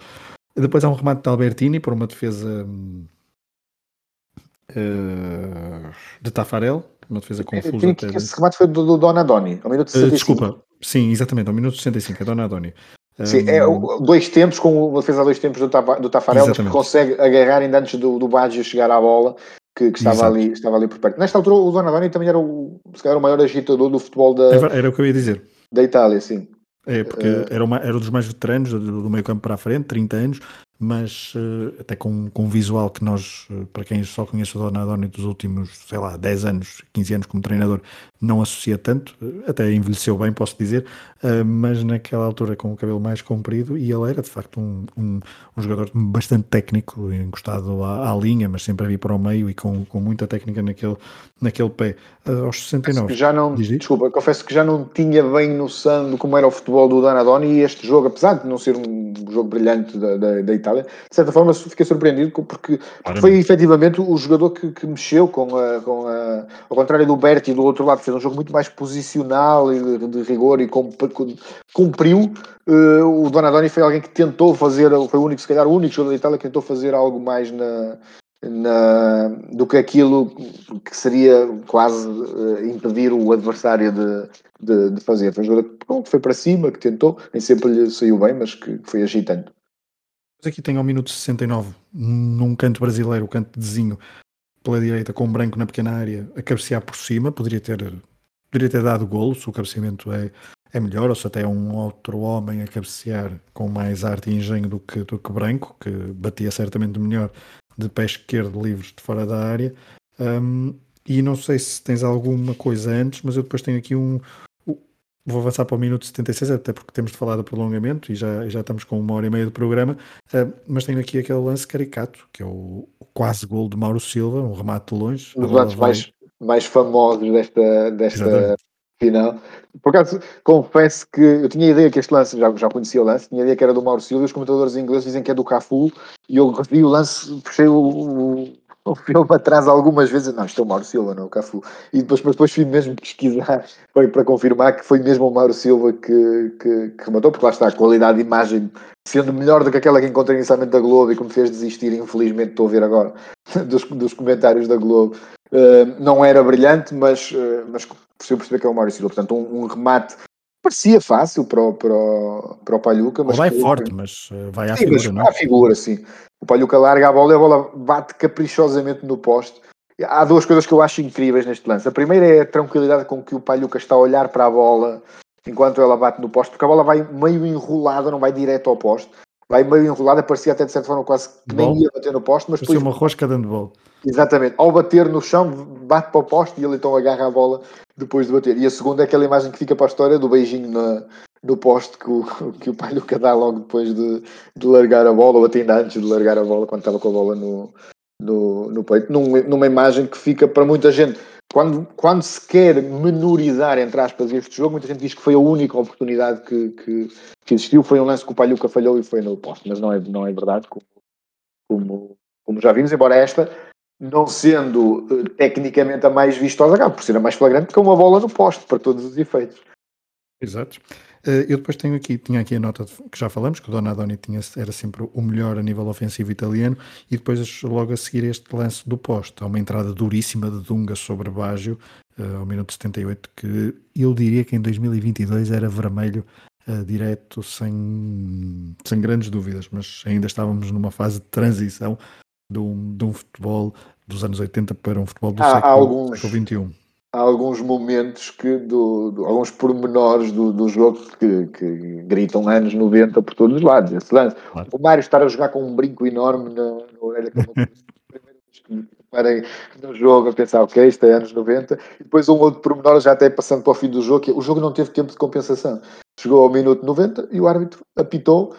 Speaker 1: Depois há um remate de Albertini por uma defesa uh, de Tafarel, uma defesa confusa.
Speaker 2: Sim, até... Esse remate foi do, do Donadoni, ao minuto 65. Uh,
Speaker 1: desculpa, sim, exatamente, ao minuto 65, é Donadoni.
Speaker 2: Sim, é dois tempos, com uma defesa a dois tempos do, do Tafarel, mas que consegue agarrar ainda antes do, do Baggio chegar à bola, que, que estava, ali, estava ali por perto. Nesta altura, o Donadoni também era o, se calhar, o maior agitador do futebol da.
Speaker 1: Era o que eu ia dizer.
Speaker 2: Da Itália, sim.
Speaker 1: É, porque uh, era, uma, era um dos mais veteranos do, do meio campo para a frente, 30 anos, mas uh, até com, com um visual que nós, uh, para quem só conhece o Donadoni dos últimos, sei lá, 10 anos, 15 anos como treinador, não associa tanto, até envelheceu bem, posso dizer, mas naquela altura com o cabelo mais comprido, e ele era de facto um, um, um jogador bastante técnico, encostado à, à, linha, mas sempre a vir para o meio e com, com muita técnica naquele, naquele pé. aos 69.
Speaker 2: Já não, desculpa, confesso que já não tinha bem noção de como era o futebol do Donadoni e este jogo, apesar de não ser um jogo brilhante da, da, da Itália, Itália, de certa forma fiquei surpreendido porque, porque foi efetivamente o jogador que, que mexeu com a, com a. Ao contrário do Berti do outro lado, fez um jogo muito mais posicional e de, de rigor e cumpriu. Uh, o Donadoni foi alguém que tentou fazer, foi o único, se calhar o único jogador da Itália que tentou fazer algo mais na, na, do que aquilo que seria quase uh, impedir o adversário de, de, de, fazer. Foi um jogador que foi para cima, que tentou, nem sempre lhe saiu bem, mas que, que foi agitando.
Speaker 1: Aqui tem ao minuto 69, num canto brasileiro, o canto de Zinho, pela direita, com branco na pequena área, a cabecear por cima, poderia ter, poderia ter dado golo, se o cabeceamento é, é melhor, ou se até um outro homem a cabecear com mais arte e engenho do que, do que branco, que batia certamente melhor de pé esquerdo livres de fora da área. Um, e não sei se tens alguma coisa antes, mas eu depois tenho aqui um, Vou avançar para o minuto 76, até porque temos de falar do prolongamento e já, já estamos com uma hora e meia de programa. Uh, mas tenho aqui aquele lance caricato, que é o, o quase gol de Mauro Silva, um remate de longe.
Speaker 2: Um dos lances vai... mais, mais famosos desta, desta final. Por acaso, confesso que eu tinha ideia que este lance, já, já conhecia o lance, tinha ideia que era do Mauro Silva, os comentadores ingleses dizem que é do Cafu, e eu revi o lance, puxei o, o filme atrás algumas vezes. Não, isto é o Mauro Silva, não é o Cafu. E depois, depois fui mesmo pesquisar [LAUGHS] para, para confirmar que foi mesmo o Mauro Silva que, que, que rematou, porque lá está a qualidade de imagem sendo melhor do que aquela que encontrei inicialmente da Globo e que me fez desistir, infelizmente estou a ver agora, [LAUGHS] dos, dos comentários da Globo. Uh, não era brilhante, mas, uh, mas por perceber que é o Mauro Silva. Portanto, um, um remate parecia fácil para o, para o, para o Palhuca.
Speaker 1: Mas vai forte, mas uh, vai à sim, figura, não
Speaker 2: é? À figura, sim. O Palhuca larga a bola e a bola bate caprichosamente no poste. Há duas coisas que eu acho incríveis neste lance. A primeira é a tranquilidade com que o Palhuca está a olhar para a bola enquanto ela bate no poste, porque a bola vai meio enrolada, não vai direto ao poste. Vai meio enrolada, parecia até de certa forma quase que nem ia bater no poste, mas
Speaker 1: depois... uma rosca dando bola.
Speaker 2: Exatamente. Ao bater no chão, bate para o poste e ele então agarra a bola depois de bater. E a segunda é aquela imagem que fica para a história do beijinho na, no poste que o, [LAUGHS] que o pai Luca dá logo depois de, de largar a bola, ou até ainda antes de largar a bola, quando estava com a bola no, no, no peito, num, numa imagem que fica para muita gente. Quando, quando se quer menorizar, entre aspas, este jogo, muita gente diz que foi a única oportunidade que, que, que existiu. Foi um lance que o Palhuca falhou e foi no poste, mas não é, não é verdade, como, como, como já vimos, embora esta não sendo uh, tecnicamente a mais vistosa, acaba por ser a mais flagrante, porque é uma bola no poste, para todos os efeitos.
Speaker 1: Exato. Uh, eu depois tenho aqui, tinha aqui a nota que já falamos, que o Donadoni tinha, era sempre o melhor a nível ofensivo italiano, e depois logo a seguir este lance do poste, há uma entrada duríssima de Dunga sobre Baggio, uh, ao minuto 78, que eu diria que em 2022 era vermelho direto, sem, sem grandes dúvidas, mas ainda estávamos numa fase de transição de um, de um futebol dos anos 80 para um futebol do há, século, há alguns, século XXI.
Speaker 2: Há alguns momentos que, do, do alguns pormenores do, do jogo que, que, gritam anos 90 por todos os lados. Esse lance. Claro. O Mário estar a jogar com um brinco enorme na, na orelha, que que parei no jogo a pensar, ok, isto é anos 90, e depois um outro pormenor, já até passando para o fim do jogo, que é, o jogo não teve tempo de compensação. Chegou ao minuto 90 e o árbitro apitou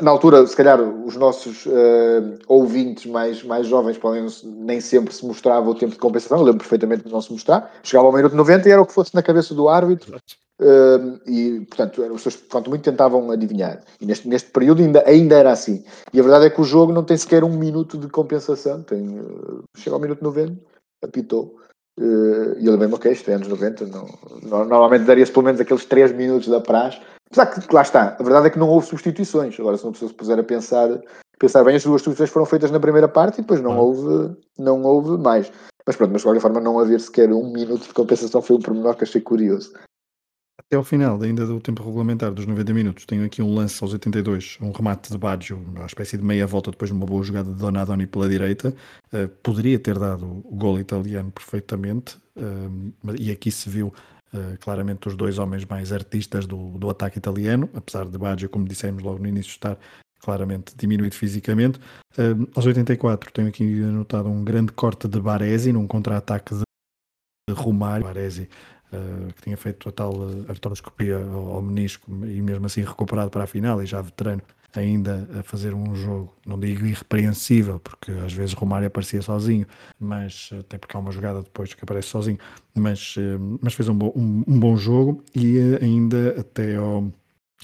Speaker 2: na altura, se calhar, os nossos uh, ouvintes mais, mais jovens podem nem sempre se mostrava o tempo de compensação. Eu lembro perfeitamente de não se mostrar. Chegava ao minuto 90 e era o que fosse na cabeça do árbitro. Uh, e, portanto, as pessoas, quanto muito tentavam adivinhar. E neste, neste período ainda, ainda era assim. E a verdade é que o jogo não tem sequer um minuto de compensação. Tem, uh, chega ao minuto 90, apitou. E eu lembro-me, ok, isto é anos 90. Não, normalmente daria-se pelo menos aqueles 3 minutos da praxe Apesar que, lá está, a verdade é que não houve substituições. Agora, se uma pessoa se puser a pensar, pensar bem, as duas substituições foram feitas na primeira parte e depois não, houve, não houve mais. Mas pronto, mas de qualquer forma, não haver sequer um minuto de compensação foi um pormenor que achei curioso.
Speaker 1: Até ao final, ainda do tempo regulamentar dos 90 minutos, tenho aqui um lance aos 82, um remate de Baggio, uma espécie de meia volta depois de uma boa jogada de Donadoni pela direita. Uh, poderia ter dado o gol italiano perfeitamente, uh, e aqui se viu Uh, claramente os dois homens mais artistas do, do ataque italiano, apesar de Baggio, como dissemos logo no início, estar claramente diminuído fisicamente. Uh, aos 84 tenho aqui anotado um grande corte de Baresi num contra-ataque de, de Romário. Baresi uh, que tinha feito a tal artroscopia ao, ao menisco e mesmo assim recuperado para a final e já veterano ainda a fazer um jogo, não digo irrepreensível, porque às vezes Romário aparecia sozinho, mas até porque há uma jogada depois que aparece sozinho, mas, eh, mas fez um, bo, um, um bom jogo e eh, ainda até ao,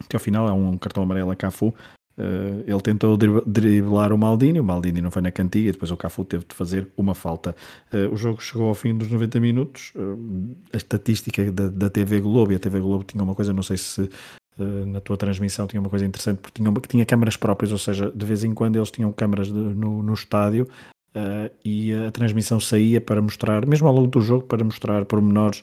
Speaker 1: até ao final há um cartão amarelo a Cafu. Uh, ele tentou driblar o Maldini, o Maldini não foi na cantiga, depois o Cafu teve de fazer uma falta. Uh, o jogo chegou ao fim dos 90 minutos. Uh, a estatística da, da TV Globo, e a TV Globo tinha uma coisa, não sei se na tua transmissão tinha uma coisa interessante porque tinha, tinha câmaras próprias, ou seja, de vez em quando eles tinham câmaras de, no, no estádio uh, e a transmissão saía para mostrar, mesmo ao longo do jogo, para mostrar pormenores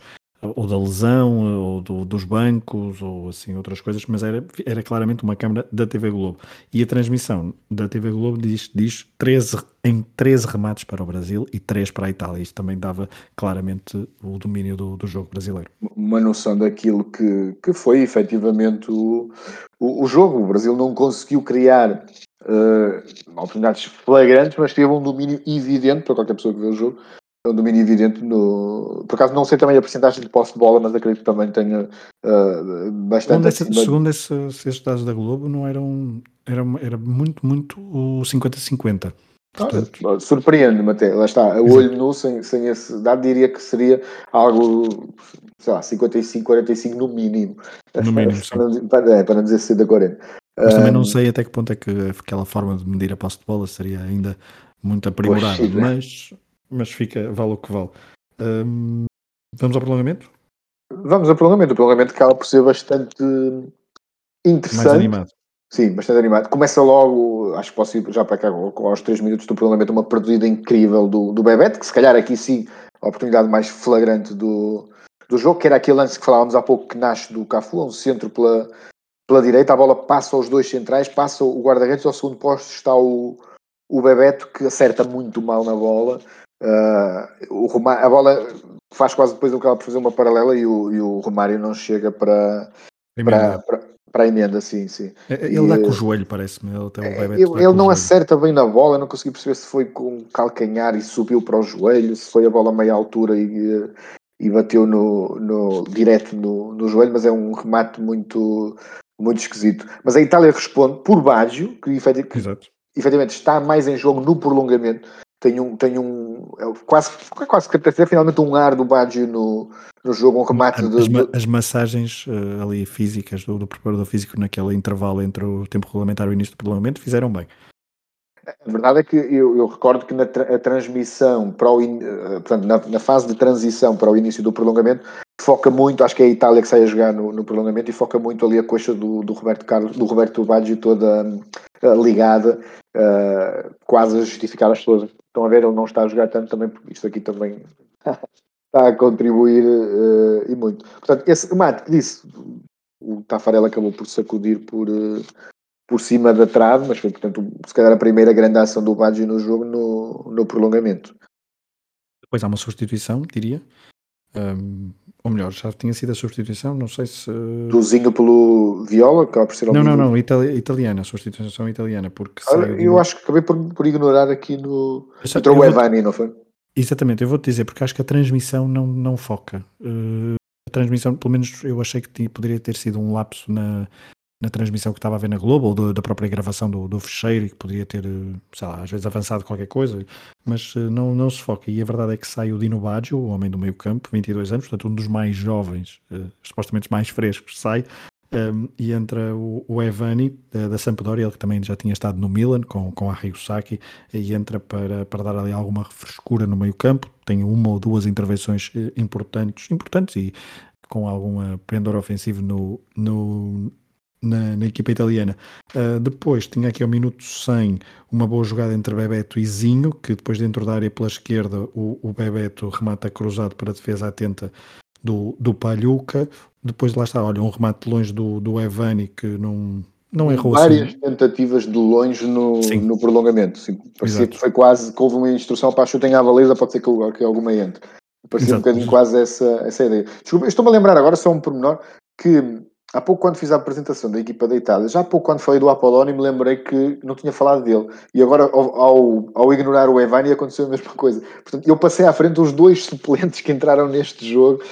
Speaker 1: ou da lesão, ou do, dos bancos, ou assim outras coisas, mas era, era claramente uma câmara da TV Globo. E a transmissão da TV Globo diz, diz 13, em 13 remates para o Brasil e 3 para a Itália. Isto também dava claramente o domínio do, do jogo brasileiro.
Speaker 2: Uma noção daquilo que, que foi efetivamente o, o, o jogo. O Brasil não conseguiu criar uh, oportunidades flagrantes, mas teve um domínio evidente para qualquer pessoa que vê o jogo um domínio evidente no. Por acaso não sei também a porcentagem de posse de bola, mas acredito que também tenha uh, bastante.
Speaker 1: Segundo, esse, segundo esse, esses dados da Globo, não eram. Era, era muito, muito o 50-50.
Speaker 2: Portanto... Surpreende-me até, lá está, a olho nu, sem, sem esse dado, diria que seria algo, sei lá, 55-45 no mínimo.
Speaker 1: No mínimo, [LAUGHS]
Speaker 2: para, é, para não dizer 60-40.
Speaker 1: Mas também não sei até que ponto é que aquela forma de medir a posse de bola seria ainda muito aprimorada, mas mas fica, vale o que vale. Um, vamos ao prolongamento?
Speaker 2: Vamos ao prolongamento. O prolongamento acaba por ser bastante interessante. Mais
Speaker 1: animado.
Speaker 2: Sim, bastante animado. Começa logo, acho que posso ir já para cá, aos 3 minutos do prolongamento, uma perdida incrível do, do Bebete, que se calhar aqui sim, a oportunidade mais flagrante do, do jogo, que era aquele lance que falávamos há pouco que nasce do Cafu, um centro pela, pela direita, a bola passa aos dois centrais, passa o guarda-redes, ao segundo posto está o, o Bebeto, que acerta muito mal na bola, Uh, o Romário, a bola faz quase depois que ela por fazer uma paralela e o, e o Romário não chega para, para, para, para, a emenda, sim, sim.
Speaker 1: É, é, ele e, dá com o joelho, parece-me. Ele,
Speaker 2: é, ele, ele não acerta bem na bola, não consegui perceber se foi com calcanhar e subiu para o joelho, se foi a bola a meia altura e, e bateu no, no, direto no, no joelho, mas é um remate muito, muito esquisito. Mas a Itália responde por Baggio, que, efetivamente, efetivamente está mais em jogo no prolongamento tem um, tem um é quase, quase que até finalmente um ar do Baggio no, no jogo, um remate
Speaker 1: as, de, as massagens uh, ali físicas do, do, preparador físico naquele intervalo entre o tempo regulamentar e o início do prolongamento fizeram bem.
Speaker 2: A verdade é que eu, eu recordo que na tra transmissão para o in, uh, portanto, na, na, fase de transição para o início do prolongamento foca muito, acho que é a Itália que sai a jogar no, no prolongamento e foca muito ali a coxa do, do Roberto Carlos, do Roberto Baggio toda uh, ligada, quase a justificar as pessoas Estão a ver, ele não está a jogar tanto também, porque isto aqui também [LAUGHS] está a contribuir uh, e muito. Portanto, esse que disse, o Tafarel acabou por sacudir por, uh, por cima da trave, mas foi, portanto, se calhar a primeira grande ação do Baggio no jogo no, no prolongamento.
Speaker 1: Depois há uma substituição, diria. Um, ou melhor, já tinha sido a substituição, não sei se.
Speaker 2: Dozinho pelo Viola, que por ser
Speaker 1: Não, não, não, itali italiana, substituição italiana, porque.
Speaker 2: Ah, eu acho que acabei por, por ignorar aqui no. Entrou o Evani, não foi?
Speaker 1: Exatamente, eu vou te dizer, porque acho que a transmissão não, não foca. Uh, a transmissão, pelo menos eu achei que poderia ter sido um lapso na, na transmissão que estava a ver na Globo ou do, da própria gravação do, do fecheiro que podia ter, eh, sei lá, às vezes avançado qualquer coisa, mas uh, não, não se foca. E a verdade é que sai o Dino Baggio, o homem do meio campo, 22 anos, portanto um dos mais jovens, uh, supostamente mais frescos, sai um, e entra o, o Evani da, da Sampdoria, ele que também já tinha estado no Milan com, com Arrigo Sacchi, e entra para, para dar ali alguma frescura no meio campo, tem uma ou duas intervenções importantes, importantes e com algum pendor ofensivo no, no, na, na, equipa italiana. Uh, depois tinha aqui ao minuto 100 uma boa jogada entre Bebeto e Zinho, que depois dentro da área pela esquerda o, o Bebeto remata cruzado para a defesa atenta do, do Palhuca. Depois lá está, olha, um remate longe do, do Evani que não, não errou
Speaker 2: Várias
Speaker 1: assim.
Speaker 2: tentativas de longe no, no prolongamento. Sim, parecia Exato. que foi quase que houve uma instrução para a chutem à baliza, pode ser que, que alguma entre. Parecia Exato. um bocadinho quase essa, essa ideia. Desculpa, estou-me a lembrar agora, só um pormenor, que há pouco quando fiz a apresentação da equipa da Itália, já há pouco quando falei do Apoloni, me lembrei que não tinha falado dele. E agora, ao, ao, ignorar o Evani, aconteceu a mesma coisa. Portanto, eu passei à frente os dois [LAUGHS] suplentes que entraram neste jogo.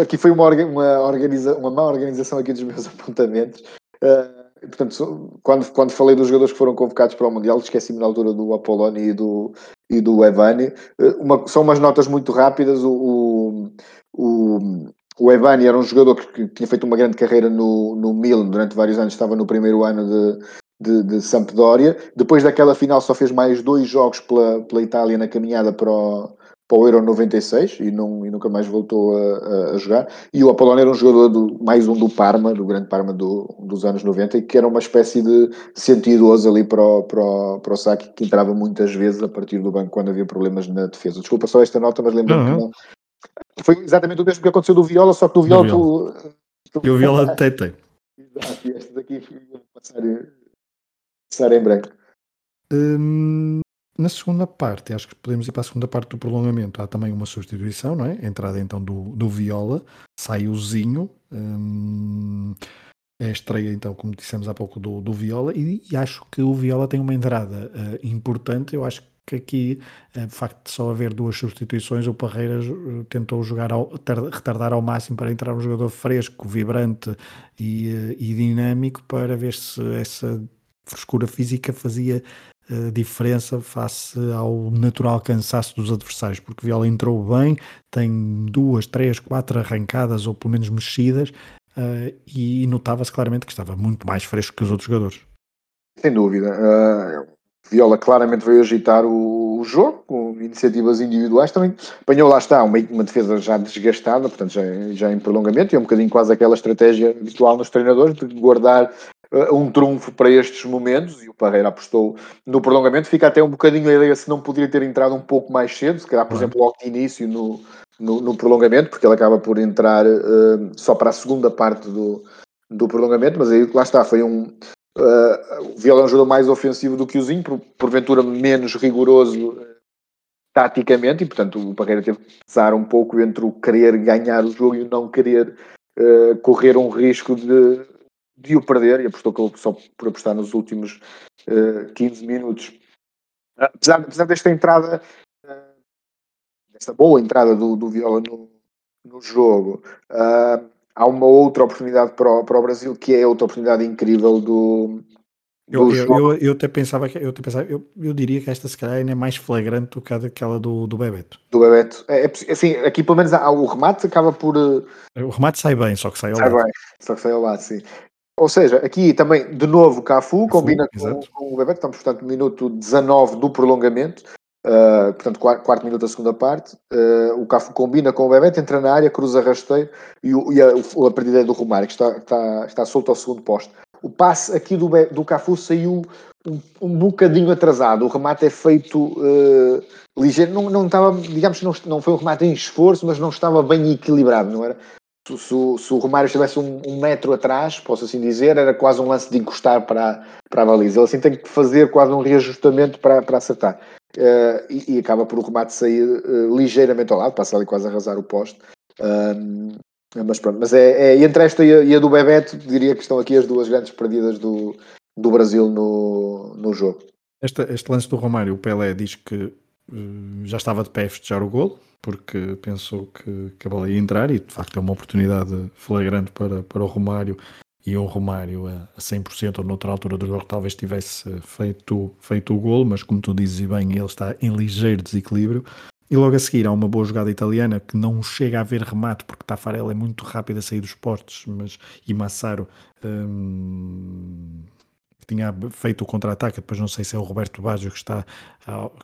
Speaker 2: Aqui foi uma, uma, organiza, uma má organização aqui dos meus [LAUGHS] apontamentos. Uh, portanto, quando, quando falei dos jogadores que foram convocados para o Mundial, esqueci-me na altura do Apoloni e do, e do Evani. Uh, uma, são umas notas muito rápidas. O, o, o o Evani era um jogador que, tinha feito uma grande carreira no, no Milan durante vários anos, estava no primeiro ano de, de, de, Sampdoria. Depois daquela final só fez mais dois jogos pela, pela Itália na caminhada para o, para o Euro 96 e, não, e nunca mais voltou a, a, jogar. E o Apolónio era um jogador, do, mais um do Parma, do grande Parma do, dos anos 90, e que era uma espécie de sentidoso ali para o, para, o, para o saque, que entrava muitas vezes a partir do banco quando havia problemas na defesa. Desculpa só esta nota, mas lembro-me uhum. que não, foi exatamente o mesmo que aconteceu do Viola, só que do Viola, do
Speaker 1: Viola. Tu, tu... E o Viola Tete.
Speaker 2: Exato, e estes aqui passar, passar em branco.
Speaker 1: Hum, na segunda parte, acho que podemos ir para a segunda parte do prolongamento. Há também uma substituição, não é? Entrada então do, do Viola, sai o Zinho. Hum, é a estreia, então, como dissemos há pouco, do, do Viola, e, e acho que o Viola tem uma entrada uh, importante. Eu acho que que aqui, eh, de facto, só haver duas substituições, o Parreiras eh, tentou jogar ao, retardar ao máximo para entrar um jogador fresco, vibrante e, eh, e dinâmico para ver se essa frescura física fazia diferença face ao natural cansaço dos adversários, porque Viola entrou bem, tem duas, três, quatro arrancadas ou pelo menos mexidas e notava-se claramente que estava muito mais fresco que os outros jogadores.
Speaker 2: Sem dúvida. Viola claramente veio agitar o, jogo com iniciativas individuais. Também apanhou lá está uma, uma defesa já desgastada, portanto já, já em prolongamento, e é um bocadinho quase aquela estratégia habitual nos treinadores de guardar uh, um trunfo para estes momentos. E o Parreira apostou no prolongamento. Fica até um bocadinho a ideia se não poderia ter entrado um pouco mais cedo, se calhar, por exemplo, logo de início no, no, no, prolongamento, porque ele acaba por entrar uh, só para a segunda parte do, do prolongamento. Mas aí lá está, foi um Uh, o Viola é um jogador mais ofensivo do que o Zinho, por, porventura menos rigoroso uh, taticamente, e portanto o Parreira teve que pesar um pouco entre o querer ganhar o jogo e o não querer uh, correr um risco de, de o perder, e apostou que ele só por apostar nos últimos uh, 15 minutos. Apesar, apesar desta entrada, desta boa entrada do, do Viola no, no jogo, uh, há uma outra oportunidade para o, para o Brasil que é outra oportunidade incrível do.
Speaker 1: do eu, eu, eu, até pensava que eu, até pensava, eu, eu diria que esta se calhar ainda é mais flagrante do que aquela do, do Bebeto.
Speaker 2: Do Bebeto. É, é, assim, aqui pelo menos há, o remate acaba por.
Speaker 1: Eh, o remate sai bem, só que sai ao
Speaker 2: sai lado. Bem, só que sai ao lado, sim. Ou seja, aqui também, de novo, Cafu, Cafu combina com, com, o Bebeto, estamos, portanto, no minuto 19 do prolongamento. Uh, portanto, quarto, quarto, minuto da segunda parte, uh, o Cafu combina com o Bebeto, entra na área, cruza rasteiro e, a, a partida é do Romário, que está, está, está solto ao segundo posto. O passe aqui do, do Cafu saiu um, um bocadinho atrasado, o remate é feito uh, ligeiro, não, não estava, digamos que não, não foi um remate em esforço, mas não estava bem equilibrado, não era? Se, se, se o Romário estivesse um, um, metro atrás, posso assim dizer, era quase um lance de encostar para, para a baliza. Ele assim tem que fazer quase um reajustamento para, para acertar. Uh, e, e, acaba por o remate sair uh, ligeiramente ao lado, passa ali quase a arrasar o poste. Uh, mas pronto, mas é, é, entre esta e a, e a, do Bebeto, diria que estão aqui as duas grandes perdidas do, do Brasil no, no jogo.
Speaker 1: Este, este lance do Romário, o Pelé diz que já estava de pé a festejar o gol, porque pensou que, que a bola ia entrar e de facto é uma oportunidade flagrante para, para o Romário e o Romário a 100% ou noutra altura do jogo talvez tivesse feito, feito o golo, mas como tu dizes bem, ele está em ligeiro desequilíbrio. E logo a seguir há uma boa jogada italiana que não chega a haver remate porque Tafarel é muito rápido a sair dos postos, mas e Massaro hum, tinha feito o contra-ataque, depois não sei se é o Roberto Baggio que está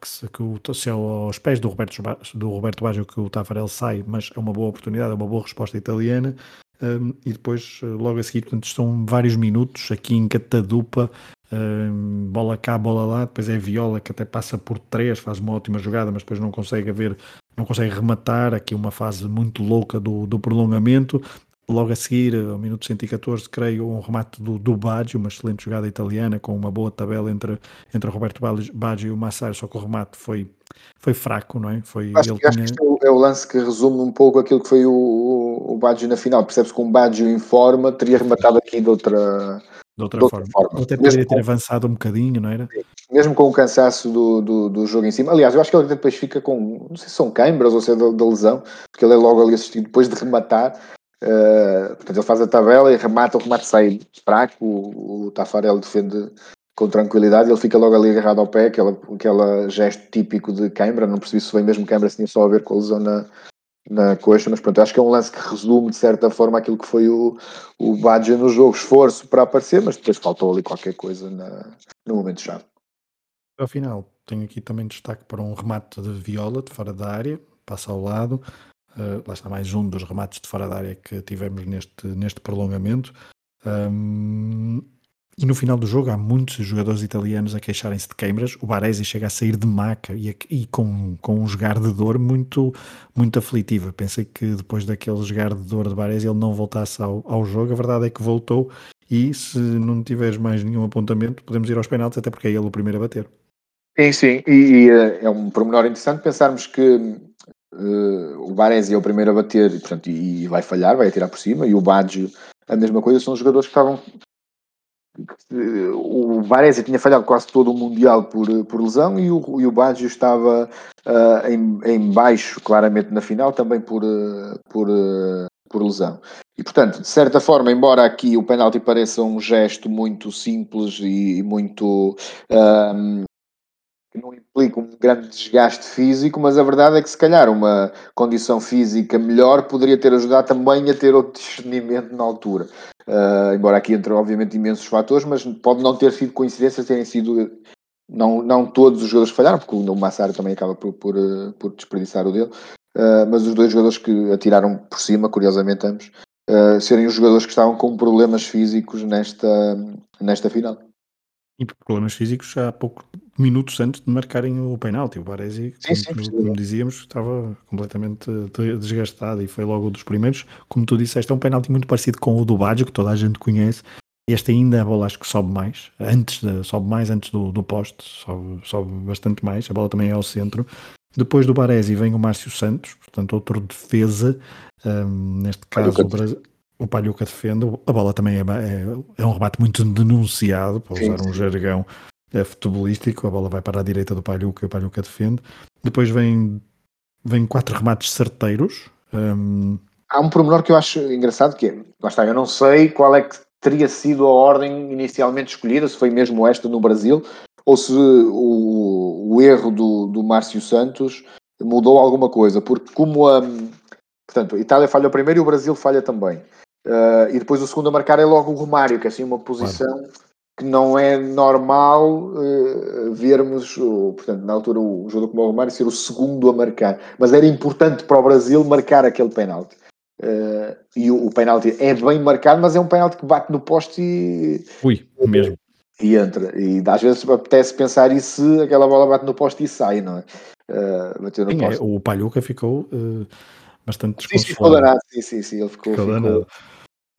Speaker 1: que que o, se é aos pés do Roberto, do Roberto Baggio que o Tafarel sai, mas é uma boa oportunidade, é uma boa resposta italiana. Um, e depois, eh, logo a seguir, portanto, estão vários minutos aqui em catadupa, um, bola cá, bola lá, depois é Viola que até passa por três, faz uma ótima jogada, mas depois não consegue haver, não consegue rematar, aqui uma fase muito louca do, do prolongamento, logo a seguir, ao minuto 114, creio, um remate do, do Baggio, uma excelente jogada italiana, com uma boa tabela entre, entre o Roberto Baggio e o Massaro, só que o remate foi, foi fraco, não é? Foi,
Speaker 2: acho, ele acho tinha... que isto é o lance que resume um pouco aquilo que foi o, o, o Baggio na final. Percebes que um Baggio em forma teria rematado aqui de outra,
Speaker 1: de outra, de outra forma. forma. Ou até poderia mesmo ter com... avançado um bocadinho, não era?
Speaker 2: Mesmo com o cansaço do, do, do, jogo em cima. Aliás, eu acho que ele depois fica com, não sei se são câimbras ou se é da, da lesão, porque ele é logo ali assistido depois de rematar Uh, portanto, ele faz a tabela e remata, o remate sai fraco, o, o Tafarel defende com tranquilidade, ele fica logo ali agarrado ao pé, aquela, aquela gesto típico de Cãibra, não percebi se foi mesmo Cãibra, se tinha só a ver com a lesão na, na coxa, mas pronto, acho que é um lance que resume de certa forma aquilo que foi o, o no jogo, esforço para aparecer, mas depois faltou ali qualquer coisa na, no momento-chave.
Speaker 1: Ao final, tenho aqui também destaque para um remate de viola de fora da área, passa ao lado, Uh, lá está mais um dos remates de fora da área que tivemos neste, neste prolongamento. Um, e no final do jogo há muitos jogadores italianos a queixarem-se de queimbras. O Baresi chega a sair de maca e, e, com, com um jogar de dor muito, muito aflitivo. Pensei que depois daquele jogar de dor de Baresi ele não voltasse ao, ao jogo. A verdade é que voltou e se não tiveres mais nenhum apontamento podemos ir aos penaltis, até porque é ele o primeiro a bater.
Speaker 2: Sim, sim, e, e eh, é um pormenor interessante pensarmos que Uh, o Baresi é o primeiro a bater e, portanto, e, e, vai falhar, vai atirar por cima, e o Baggio a mesma coisa, são os jogadores que estavam. O Baresi tinha falhado quase todo o Mundial por, por lesão e o, e o Baggio estava uh, em, em baixo, claramente na final, também por, uh, por, por lesão. E portanto, de certa forma, embora aqui o penalti pareça um gesto muito simples e, e muito que não implica um grande desgaste físico, mas a verdade é que se calhar uma condição física melhor poderia ter ajudado também a ter outro [LAUGHS] discernimento na altura. Uh, embora aqui entre obviamente imensos fatores, mas pode não ter sido coincidência terem sido não, não todos os jogadores que falharam, porque o Massaro também acaba por, por, por desperdiçar o dele, uh, mas os dois jogadores que atiraram por cima, curiosamente ambos, uh, serem os jogadores que estavam com problemas físicos nesta, nesta final.
Speaker 1: E por problemas físicos há pouco minutos antes de marcarem o penalti. O Baresi, como, sim, como, dizíamos, estava completamente desgastado e foi logo um dos primeiros. Como tu disseste, é um penalti muito parecido com o do Baggio, que toda a gente conhece. Este ainda a bola acho que sobe mais, antes de, sobe mais antes do, do poste, sobe, sobe bastante mais. A bola também é ao centro. Depois do Baresi vem o Márcio Santos, portanto, outro defesa. Um, neste caso, o Brasil o Palhuca defende, a bola também é, é, é um rebate muito denunciado, para usar um jargão é, futebolístico, a bola vai para a direita do Palhuca e o Palhuca defende. Depois vem, vem quatro remates certeiros. Um...
Speaker 2: Há um pormenor que eu acho engraçado, que é, lá está, eu não sei qual é que teria sido a ordem inicialmente escolhida, se foi mesmo esta no Brasil, ou se o, o erro do, do Márcio Santos mudou alguma coisa, porque como a, portanto, a Itália falha primeiro e o Brasil falha também. Uh, e depois o segundo a marcar é logo o Romário, que é assim uma posição claro. que não é normal uh, vermos, portanto, na altura o jogador como o Romário ser o segundo a marcar. Mas era importante para o Brasil marcar aquele penalti. Uh, e o, o penalti é bem marcado, mas é um penalti que bate no poste e.
Speaker 1: Ui, mesmo.
Speaker 2: E entra. E às vezes apetece pensar e se aquela bola bate no poste e sai, não é?
Speaker 1: Bateu no sim, é, poste. É, o Palhuca ficou bastante
Speaker 2: desconsolado. Sim, sim, sim, ele ficou. ficou, ficou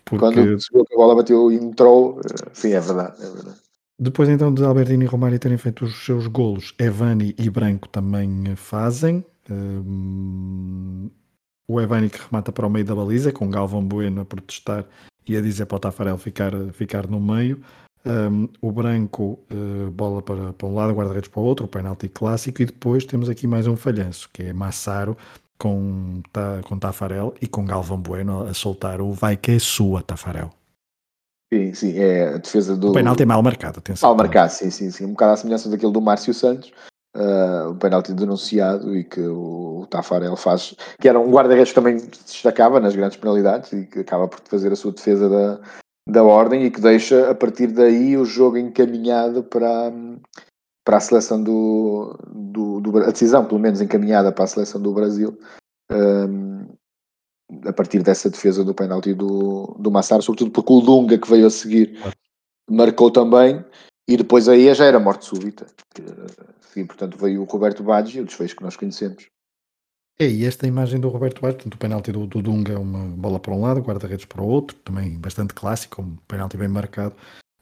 Speaker 2: porque... Quando percebeu que a bola bateu e entrou, eh, sim, é verdade, é verdade.
Speaker 1: Depois então de Albertini e Romário terem feito os seus golos, Evani e Branco também fazem. Um, o Evani que remata para o meio da baliza, com Galvão Bueno a protestar e a dizer para o Tafarel ficar, ficar no meio. Um, o Branco, uh, bola para, para um lado, guarda-redes para o outro, o penalti clássico. E depois temos aqui mais um falhanço, que é Massaro, com, com Tafarel e com Galvão Bueno a soltar o vai que é sua, Tafarel.
Speaker 2: Sim, sim, é a defesa do.
Speaker 1: O penalti é mal marcado, atenção.
Speaker 2: Mal marcado, sim, sim, sim. Um bocado à semelhança daquele do Márcio Santos, uh, o penalti denunciado e que o, o Tafarel faz, que era um guarda-redes que também se destacava nas grandes penalidades e que acaba por fazer a sua defesa da, da ordem e que deixa a partir daí o jogo encaminhado para, para a seleção do, do, do a decisão, pelo menos encaminhada para a seleção do Brasil. Um, a partir dessa defesa do penalti do, do Massaro, sobretudo porque o Dunga que veio a seguir marcou também e depois aí já era morte súbita. E, portanto veio o Roberto Baggio, o desfecho que nós conhecemos.
Speaker 1: É, e esta imagem do Roberto Baggio, portanto, o penalti do, do Dunga é uma bola para um lado, guarda-redes para o outro, também bastante clássico, um penalti bem marcado,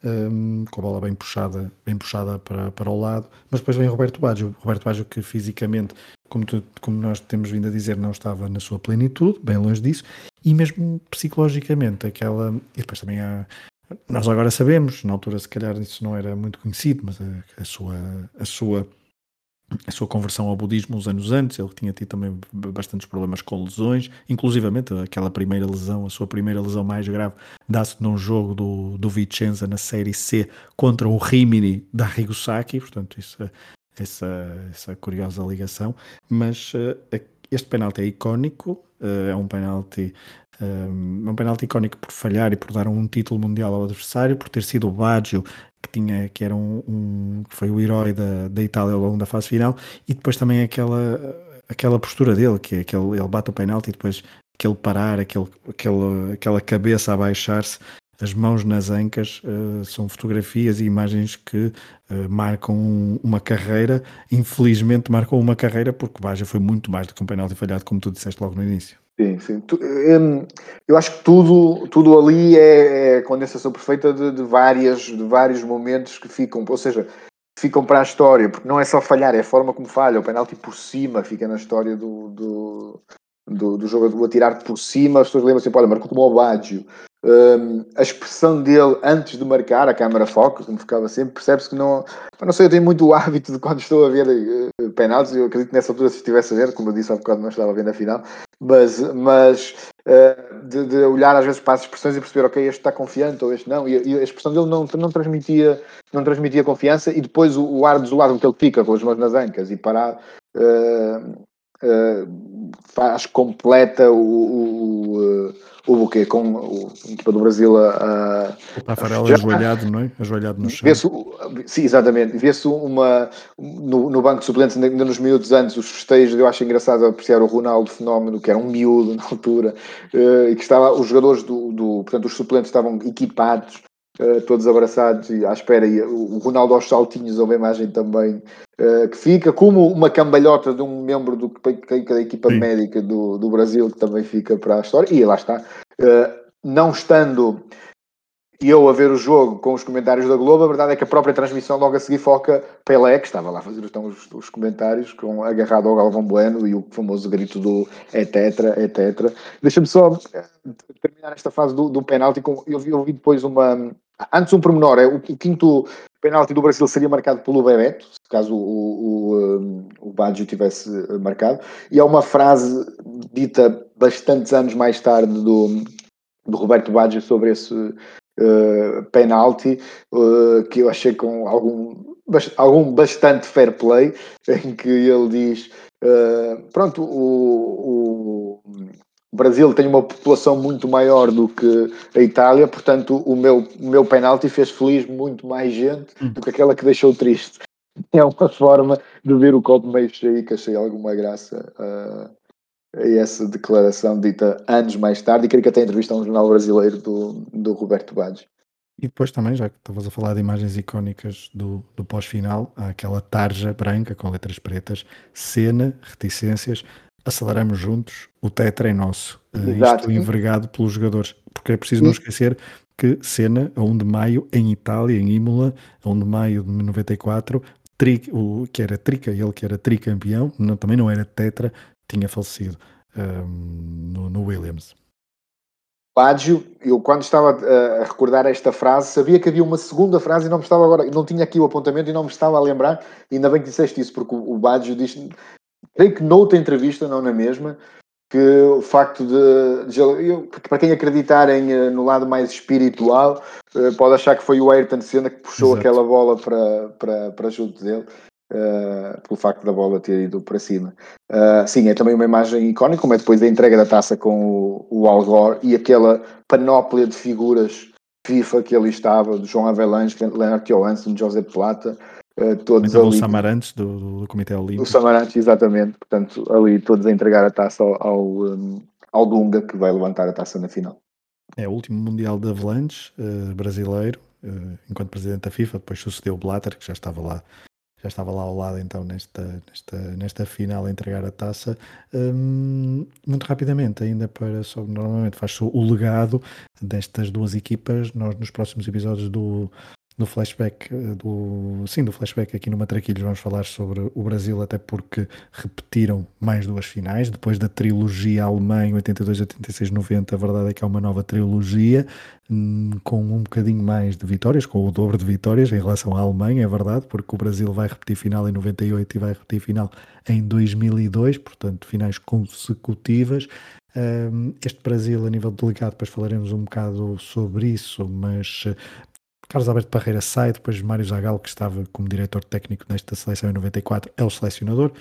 Speaker 1: um, com a bola bem puxada, bem puxada para, para o lado, mas depois vem Roberto Baggio, Roberto Baggio que fisicamente, como, tu, como nós temos vindo a dizer, não estava na sua plenitude, bem longe disso, e mesmo psicologicamente, aquela, e depois também há, nós agora sabemos, na altura se calhar isso não era muito conhecido, mas a, a sua, a sua a sua conversão ao budismo uns anos antes, ele tinha tido também bastantes problemas com lesões, inclusivamente aquela primeira lesão, a sua primeira lesão mais grave, dá-se num jogo do, do Vicenza na Série C contra o Rimini da Rigosaki, portanto isso, essa, essa curiosa ligação, mas uh, este penalti é icónico, uh, é um penalti um, é um penalti icónico por falhar e por dar um título mundial ao adversário, por ter sido o Baggio que tinha que era um, um que foi o herói da, da Itália ao longo da fase final e depois também aquela aquela postura dele que é aquele ele bate o penalti e depois aquele parar aquele, aquele aquela cabeça a baixar-se as mãos nas ancas uh, são fotografias e imagens que uh, marcam uma carreira infelizmente marcam uma carreira porque Baja foi muito mais do que um penalti falhado como tu disseste logo no início
Speaker 2: Sim, sim. Hum, eu acho que tudo, tudo ali é, é condensação perfeita de, de, várias, de vários momentos que ficam, ou seja, ficam para a história, porque não é só falhar, é a forma como falha. O penalti por cima fica na história do, do, do, do jogo, do atirar por cima. As pessoas lembram sempre, olha, marcou como o Baggio. Um, a expressão dele antes de marcar, a câmara foca, como ficava sempre, percebe-se que não. Não sei, eu tenho muito o hábito de quando estou a ver uh, penaltis, eu acredito que nessa altura, se estivesse a ver, como eu disse há bocado, não estava a ver na final, mas, mas uh, de, de, olhar às vezes para as expressões e perceber, ok, este está confiante ou este não, e, e a expressão dele não, não, transmitia, não transmitia confiança, e depois o, o ar desolado que ele fica com as mãos nas ancas e parar. Uh, faz completa o, o, o o buquê com o equipa do Brasil a.
Speaker 1: o Tafarel ajoelhado, não é? Ajoelhado no chão.
Speaker 2: sim, exatamente. Vê-se uma. No, no banco de suplentes, ainda nos minutos antes, os festejos, eu acho engraçado apreciar o Ronaldo Fenómeno, que era um miúdo na altura, uh, e que estava. Os jogadores do, do. Portanto, os suplentes estavam equipados Uh, todos abraçados e à espera. E o Ronaldo aos saltinhos, uma imagem também uh, que fica, como uma cambalhota de um membro do, da equipa Sim. médica do, do Brasil, que também fica para a história. E lá está. Uh, não estando eu a ver o jogo com os comentários da Globo, a verdade é que a própria transmissão logo a seguir foca Pelé, que estava lá a fazer então, os, os comentários, com, agarrado ao Galvão Bueno e o famoso grito do etc, etc. Deixa-me só terminar esta fase do, do penalti. Com, eu, vi, eu vi depois uma, Antes um pormenor, é o, o quinto penalti do Brasil seria marcado pelo Bebeto, caso o, o, o, Baggio tivesse marcado, e há uma frase dita bastantes anos mais tarde do, do Roberto Baggio sobre esse uh, penalti, uh, que eu achei com algum, algum bastante fair play, [LAUGHS] em que ele diz, uh, pronto, o, o o Brasil tem uma população muito maior do que a Itália, portanto, o meu, o meu penalti fez feliz muito mais gente do que aquela que deixou triste. É uma forma de ver o copo meio cheio que achei alguma graça uh, a essa declaração dita anos mais tarde e creio que até entrevista a um jornal brasileiro do, do Roberto Baggio.
Speaker 1: E depois também, já que estavas a falar de imagens icónicas do, do pós-final, há aquela tarja branca com letras pretas, cena, reticências, aceleramos juntos, o tetra é nosso. Eh, Exato. Isto envergado pelos jogadores. Porque é preciso não esquecer que Senna, a 1 de maio, em Itália, em Imola, a 1 de maio de 94, tri, o, que era trica, ele que era tricampeão, não, também não era tetra, tinha falecido um, ehm, no, no Williams.
Speaker 2: Baggio, eu quando estava uh, a recordar esta frase, sabia que havia uma segunda frase e não me estava agora, não tinha aqui o apontamento e não me estava a lembrar, ainda bem que disseste isso, porque o, o Baggio diz, creio que noutra entrevista, não na mesma, que o facto de, de eu, para quem acreditarem eh, no lado mais espiritual, uh, pode achar que foi o Ayrton Senna que puxou Exato. aquela bola para, para, para junto dele. Uh, pelo facto da bola ter ido para cima. Uh, sim, é também uma imagem icónica, como é depois da entrega da taça com o, o Al Gore e aquela panóplia de figuras FIFA que ali estava, do João Avelange, Leonard Johansson, José Plata, uh, todos
Speaker 1: ali. O Samarantes do, do Comitê Olímpico. O
Speaker 2: Samarantes, exatamente. Portanto, ali todos a entregar a taça ao, ao, um, ao Dunga, que vai levantar a taça na final.
Speaker 1: É o último Mundial de Avalanche uh, brasileiro, uh, enquanto presidente da FIFA, depois sucedeu o Blatter, que já estava lá já estava lá ao lado então nesta, nesta, nesta final a entregar a taça. Um, muito rapidamente, ainda para só normalmente faz o legado destas duas equipas. Nós nos próximos episódios do, do flashback eh, do sim do flashback aqui no Matraquilhos vamos falar sobre o Brasil até porque repetiram mais duas finais depois da trilogia alemã 82, 86, 90 a verdade é que há uma nova trilogia hum, com um bocadinho mais de vitórias com o dobro de vitórias em relação à Alemanha é verdade porque o Brasil vai repetir final em 98 e vai repetir final em 2002 portanto finais consecutivas. Hum, este Brasil a nível delegado depois falaremos um bocado sobre isso mas Carlos Alberto Parreira sai, depois Mário Zagal, que estava como diretor técnico nesta seleção em 94, é o selecionador.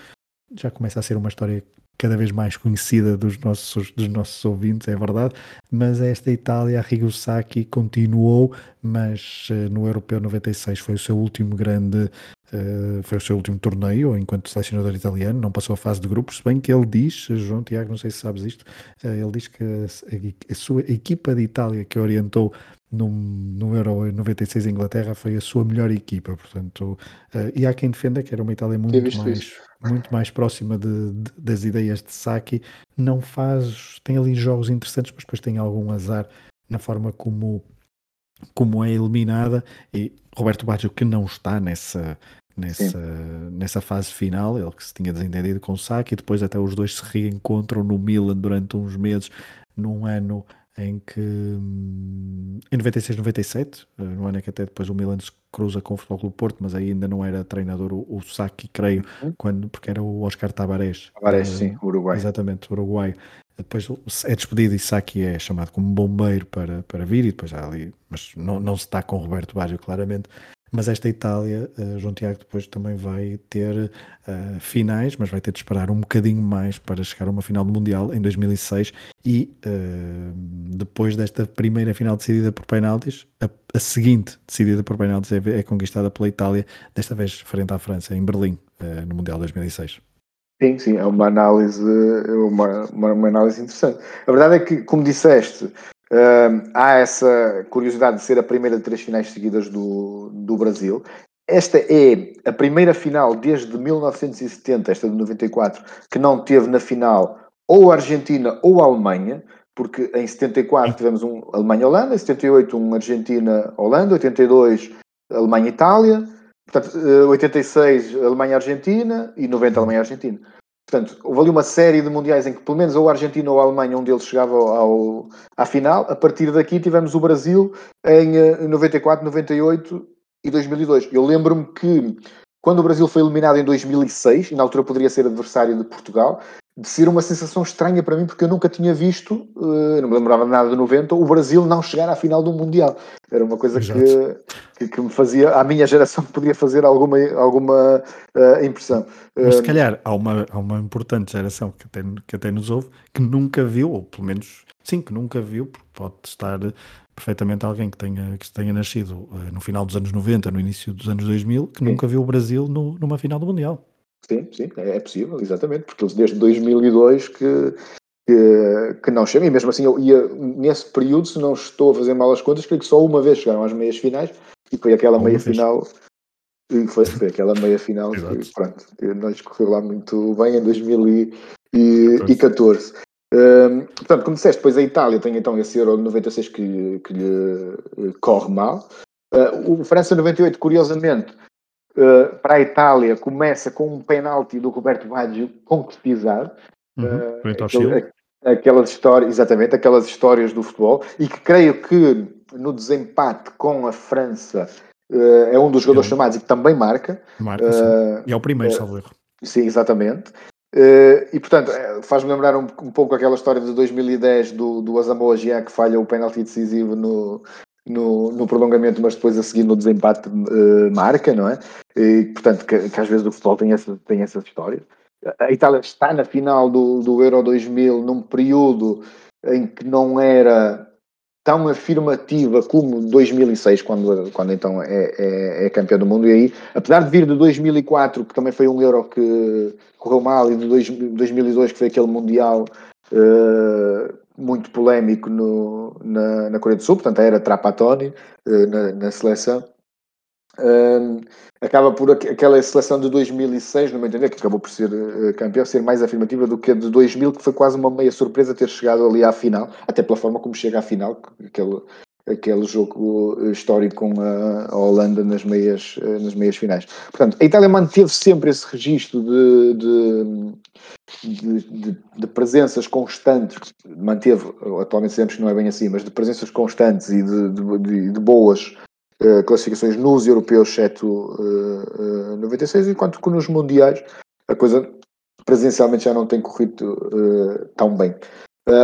Speaker 1: Já começa a ser uma história cada vez mais conhecida dos nossos, dos nossos ouvintes, é verdade, mas esta Itália, a Rigosaki continuou, mas uh, no Europeu 96 foi o seu último grande, uh, foi o seu último torneio enquanto selecionador italiano, não passou a fase de grupos, se bem que ele diz, João Tiago, não sei se sabes isto, uh, ele diz que a, a, sua equipa de Itália que orientou no, no Euro 96 em Inglaterra foi a sua melhor equipa, portanto, uh, e há quem defenda que era uma Itália muito mais, muito mais próxima de, de, das ideias de Saki, não faz, tem ali jogos interessantes, mas depois tem algum azar na forma como, como é eliminada, e Roberto Baggio que não está nessa, nessa, nessa fase final, ele que se tinha desentendido com o Saki, e depois até os dois se reencontram no Milan durante uns meses, num ano em que hum, em 96, 97, eh, no ano em que até depois o Milan se cruza com o Futebol Clube Porto, mas ainda não era treinador o, o Saki, creio, uhum. quando, porque era o Oscar Tabarés.
Speaker 2: Tabarés, uh, sim, Uruguai.
Speaker 1: Exatamente, Uruguai. Depois é despedido e Saki é chamado como bombeiro para, para vir, e depois há ali, mas não, não se está com Roberto Baggio, claramente. Mas esta Itália, uh, João Tiago depois também vai ter uh, finais, mas vai ter de esperar um bocadinho mais para chegar a uma final do Mundial em 2006 e uh, depois desta primeira final decidida por penaltis, a, a seguinte decidida por penaltis é, é, conquistada pela Itália, desta vez frente à França, em Berlim, no Mundial 2006.
Speaker 2: Sim, sim, é uma análise, uma, uma, uma, análise interessante. A verdade é que, como disseste, Uh, há essa curiosidade de ser a primeira de três finais seguidas do, do Brasil. Esta é a primeira final desde 1970, esta de 94, que não teve na final ou a Argentina ou a Alemanha, porque em 74 tivemos um Alemanha-Holanda, em 78 um Argentina-Holanda, 82 Alemanha-Itália, portanto 86 eh, Alemanha-Argentina e 90 Alemanha-Argentina. Portanto, houve ali uma série de mundiais em que pelo menos ou a Argentina ou a Alemanha, um deles chegava ao, à final. A partir daqui tivemos o Brasil em 94, eh, 98 e 2002. Eu lembro-me que quando o Brasil foi eliminado em 2006, e na altura poderia ser adversário de Portugal, de ser uma sensação estranha para mim, porque eu nunca tinha visto, uh, não me lembrava nada de 90, o Brasil não chegar à final do Mundial. Era uma coisa que, que, que, me fazia, à minha geração, [LAUGHS] podia fazer alguma, alguma uh, impressão.
Speaker 1: Mas se eh, calhar há uma, há uma importante geração que até, que até nos ouve, que nunca viu, ou pelo menos, sim, que nunca viu, porque pode estar perfeitamente alguém que tenha, que tenha nascido no final dos anos 90, no início dos anos 2000, que sim. nunca viu o Brasil no, numa final do Mundial.
Speaker 2: Sim, sim, é, é possível, exatamente, porque eles desde 2002 que, que, que, não chegam, e mesmo assim eu ia, nesse período, se não estou a fazer mal as contas, creio que só uma vez chegaram às meias finais, e foi aquela meia final, e foi, foi aquela meia final que, pronto, não lhes correu lá muito bem em 2014. Um, portanto, como disseste, depois a Itália tem então esse Euro 96 que, que lhe corre mal. Uh, o França 98, curiosamente, uh, para a Itália começa com um penalti do Roberto Baggio concretizado.
Speaker 1: Uhum, uh, aquele,
Speaker 2: aquelas histórias, exatamente, aquelas histórias do futebol, e que creio que no desempate com a França uh, é um dos jogadores chamados e que também marca.
Speaker 1: Marca, uh, e é o primeiro, salvo erro.
Speaker 2: Sim, exatamente. Uh, e portanto, faz-me lembrar um, um, pouco aquela história de 2010 do, do Asamoah que falha o penalti decisivo no, no, no, prolongamento, mas depois a seguir no desempate uh, marca, não é? E portanto, que, que, às vezes o futebol tem, essa, tem essas histórias. A Itália está na final do, do Euro 2000 num período em que não era tão afirmativa como 2006, quando, quando então é, é, é campeão do mundo. E aí, apesar de vir de 2004, que também foi um Euro que correu mal, e de 2002, que foi aquele Mundial uh, muito polémico no, na, na Coreia do Sul, portanto era Trapattoni uh, na, na, seleção. Uh, acaba por aquela seleção de 2006, no meu entender, que acabou por ser uh, campeão, ser mais afirmativa do que a de 2000, que foi quase uma meia surpresa ter chegado ali à final, até pela forma como chega à final, aquele, aquele jogo eh, histórico com a, Holanda nas meias, uh, nas meias finais. Portanto, a Itália manteve sempre esse registro de, de, de, de, presenças constantes, manteve, atualmente sabemos que não é bem assim, mas de presenças constantes e de, boas eh, classificações nos europeus, exceto uh, uh, 96, enquanto que nos mundiais a coisa presencialmente já não tem corrido tão bem.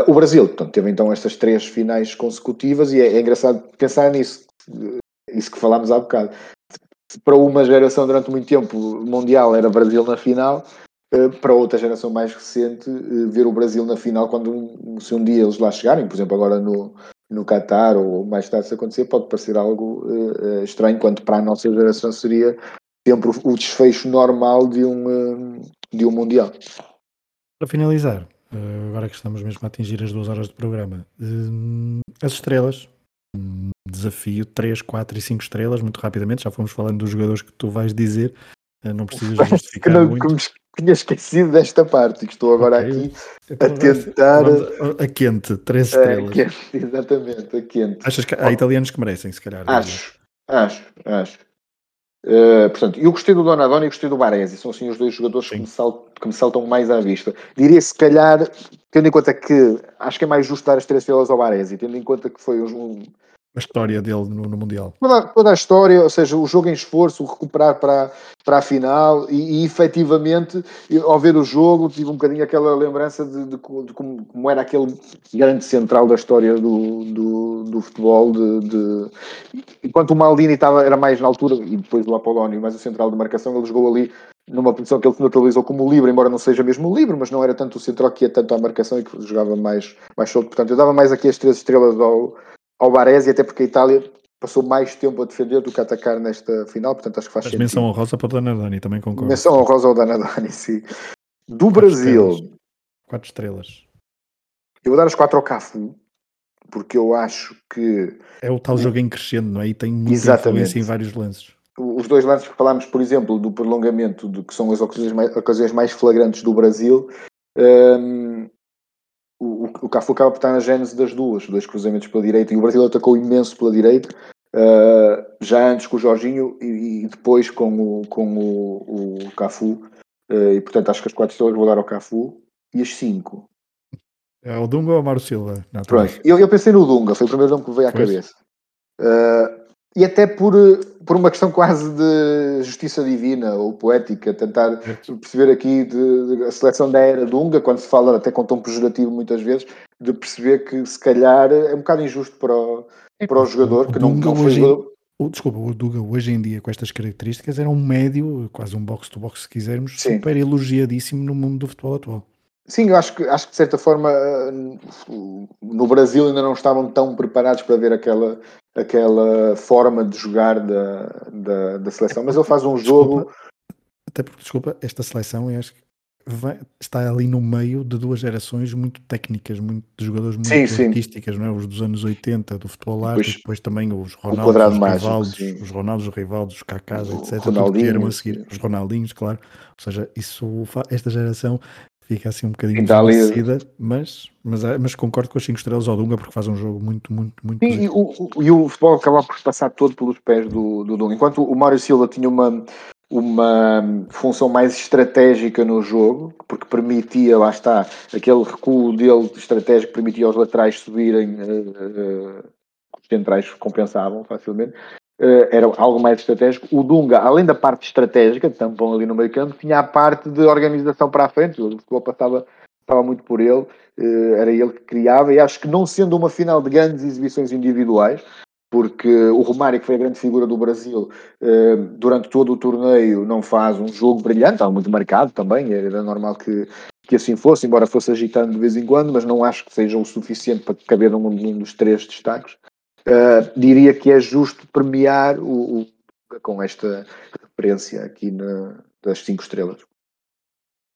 Speaker 2: O Brasil, portanto, teve então estas três finais consecutivas e é, é engraçado pensar nisso, isso que falámos há bocado. Para uma geração durante muito tempo mundial era Brasil na final, para outra geração mais recente, ver o Brasil na final quando se um dia eles lá chegarem, por exemplo, agora no, no Qatar ou mais tarde se acontecer, pode parecer algo uh, estranho, quanto para a nossa geração seria sempre o desfecho normal de um, uh, de um Mundial.
Speaker 1: Para finalizar, agora que estamos mesmo a atingir as duas horas de programa, as estrelas, desafio 3, 4 e 5 estrelas, muito rapidamente, já fomos falando dos jogadores que tu vais dizer, não precisas justificar não, muito.
Speaker 2: Como tinha esquecido desta parte, que estou agora okay. aqui então, a tentar.
Speaker 1: A, quente, três estrelas. A
Speaker 2: quente, [LAUGHS] exatamente, a quente.
Speaker 1: Achas que há italianos que merecem, se calhar?
Speaker 2: Acho, acho, acho. Uh, portanto, eu gostei do Donadoni e gostei do Baresi, são assim os dois jogadores que me, saltam, que me, saltam, mais à vista. Diria se calhar, tendo em conta que acho que é mais justo dar as três estrelas ao Baresi, tendo em conta que foi um,
Speaker 1: a história dele no, no Mundial.
Speaker 2: Toda, toda, a história, ou seja, o jogo em esforço, o recuperar para, para a final e, e efetivamente, ao ver o jogo, tive um bocadinho aquela lembrança de, de, de como, como, era aquele grande central da história do, do, do futebol. De, de, enquanto o Maldini estava, era mais na altura, e depois do Apolónio, mais o central de marcação, ele jogou ali numa posição que ele se naturalizou como livre, embora não seja mesmo livre, mas não era tanto o central que ia tanto à marcação e que jogava mais, mais solto. Portanto, eu dava mais aqui as três estrelas ao ao Baresi, até porque a Itália passou mais tempo a defender do que a atacar nesta final, portanto acho que faz Mas sentido.
Speaker 1: menção honrosa para o Danadani, também concordo.
Speaker 2: Menção honrosa ao Danadani, sim. Do quatro Brasil...
Speaker 1: Estrelas. Quatro estrelas.
Speaker 2: Eu vou dar as quatro ao Cafu, porque eu acho que...
Speaker 1: É o tal jogo em crescendo, não é? E tem muita Exatamente. influência em vários lances.
Speaker 2: Os dois lances que falámos, por exemplo, do prolongamento, de, que são as ocasiões mais, ocasiões mais flagrantes do Brasil, um, o, o Cafu acaba por estar na gênese das duas, dois cruzamentos pela direita, e o Brasil atacou imenso pela direita, uh, já antes com o Jorginho e, e, depois com o, com o, o Cafu, uh, e portanto acho que as quatro estrelas vou dar ao Cafu, e as cinco.
Speaker 1: É o Dunga ou o Silva?
Speaker 2: Não, Pronto, eu, eu, pensei no Dunga, foi o primeiro nome que me veio à pois. cabeça. Uh, e até por, por uma questão quase de justiça divina ou poética, tentar perceber aqui de, de, a seleção da era Dunga, quando se fala até com tom pejorativo muitas vezes, de perceber que se calhar é um bocado injusto para o, é, para o jogador o, que não, não foi jogador.
Speaker 1: O, desculpa, o Dunga hoje em dia com estas características era um médio, quase um box-to-box -box, se quisermos, Sim. super elogiadíssimo no mundo do futebol atual.
Speaker 2: Sim, eu acho que, acho que de certa forma no Brasil ainda não estavam tão preparados para ver aquela, aquela forma de jogar da, da, da seleção, mas ele faz um jogo.
Speaker 1: Desculpa, até porque, desculpa, esta seleção eu acho que vai, está ali no meio de duas gerações muito técnicas, muito, de jogadores muito sim, artísticas, sim. Não é? os dos anos 80 do futebol arte, depois, depois também os Ronaldos, os Rivaldos, os Ronaldos, os Rivaldos, os Cacás, etc. Ronaldinho, a seguir, os Ronaldinhos, claro. Ou seja, isso, esta geração fica assim um bocadinho desvanecida, mas, mas, é, mas concordo com as 5 estrelas ao Dunga porque faz um jogo muito, muito, muito.
Speaker 2: E, e, o, e o futebol acaba por passar todo pelos pés do, do Dunga. Enquanto o Mário Silva tinha uma, uma função mais estratégica no jogo, porque permitia, lá está, aquele recuo dele estratégico permitia aos laterais subirem, uh, uh, os centrais compensavam facilmente. Era algo mais estratégico. O Dunga, além da parte estratégica, tampão ali no meio campo, tinha a parte de organização para a frente. O futebol passava, passava muito por ele, era ele que criava. E acho que não sendo uma final de grandes exibições individuais, porque o Romário, que foi a grande figura do Brasil, eh, durante todo o torneio não faz um jogo brilhante, estava muito marcado também, era normal que, que assim fosse, embora fosse agitando de vez em quando, mas não acho que seja o suficiente para caber num, num dos três destaques. Uh, diria que é justo premiar o, o com esta referência aqui na, das cinco estrelas.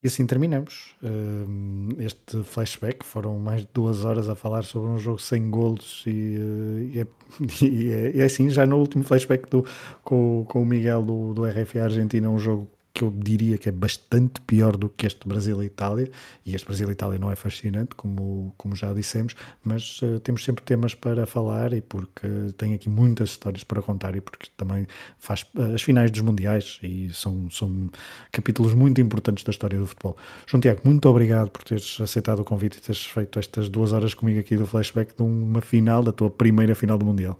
Speaker 1: E assim terminamos uh, este flashback. Foram mais de duas horas a falar sobre um jogo sem golos e, uh, [LAUGHS] e, é, e, é, é, assim, já no último flashback do, com, com o Miguel do, do RFA Argentina, um jogo que eu diria que é bastante pior do que este Brasil e este Brasil e Itália não é fascinante, como, como já dissemos, mas uh, temos sempre temas para falar e porque tem aqui muitas histórias para contar e porque também faz uh, as finais dos Mundiais e são, são capítulos muito importantes da história do futebol. João Tiago, muito obrigado por teres aceitado o convite e teres feito estas duas horas comigo aqui do flashback de uma final, da tua primeira final do Mundial.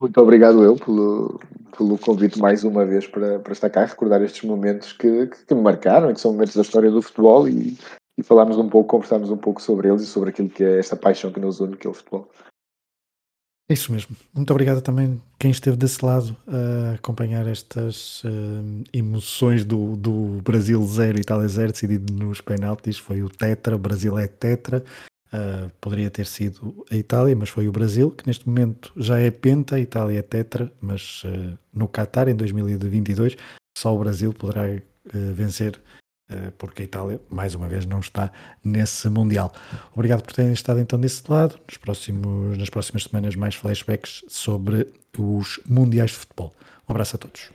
Speaker 2: Muito obrigado eu pelo, pelo convite mais uma vez para, para estar cá e recordar estes momentos que, que, que me marcaram que são momentos da história do futebol e, e falarmos um pouco, conversarmos um pouco sobre eles e sobre aquilo que é esta paixão que nos une, que é o futebol.
Speaker 1: É isso mesmo. Muito obrigado também quem esteve desse lado a acompanhar estas uh, emoções do, do Brasil 0 Itália 0 decidido nos penaltis. Foi o Tetra, Brasil é Tetra. Uh, poderia ter sido a Itália, mas foi o Brasil, que neste momento já é penta, a Itália é tetra, mas uh, no Qatar em 2022 só o Brasil poderá uh, vencer, porque a Itália, mais uma vez, não está nesse Mundial. Obrigado por terem estado então desse lado. Nos próximos, nas próximas semanas, mais flashbacks sobre os Mundiais de Futebol. Um abraço a todos.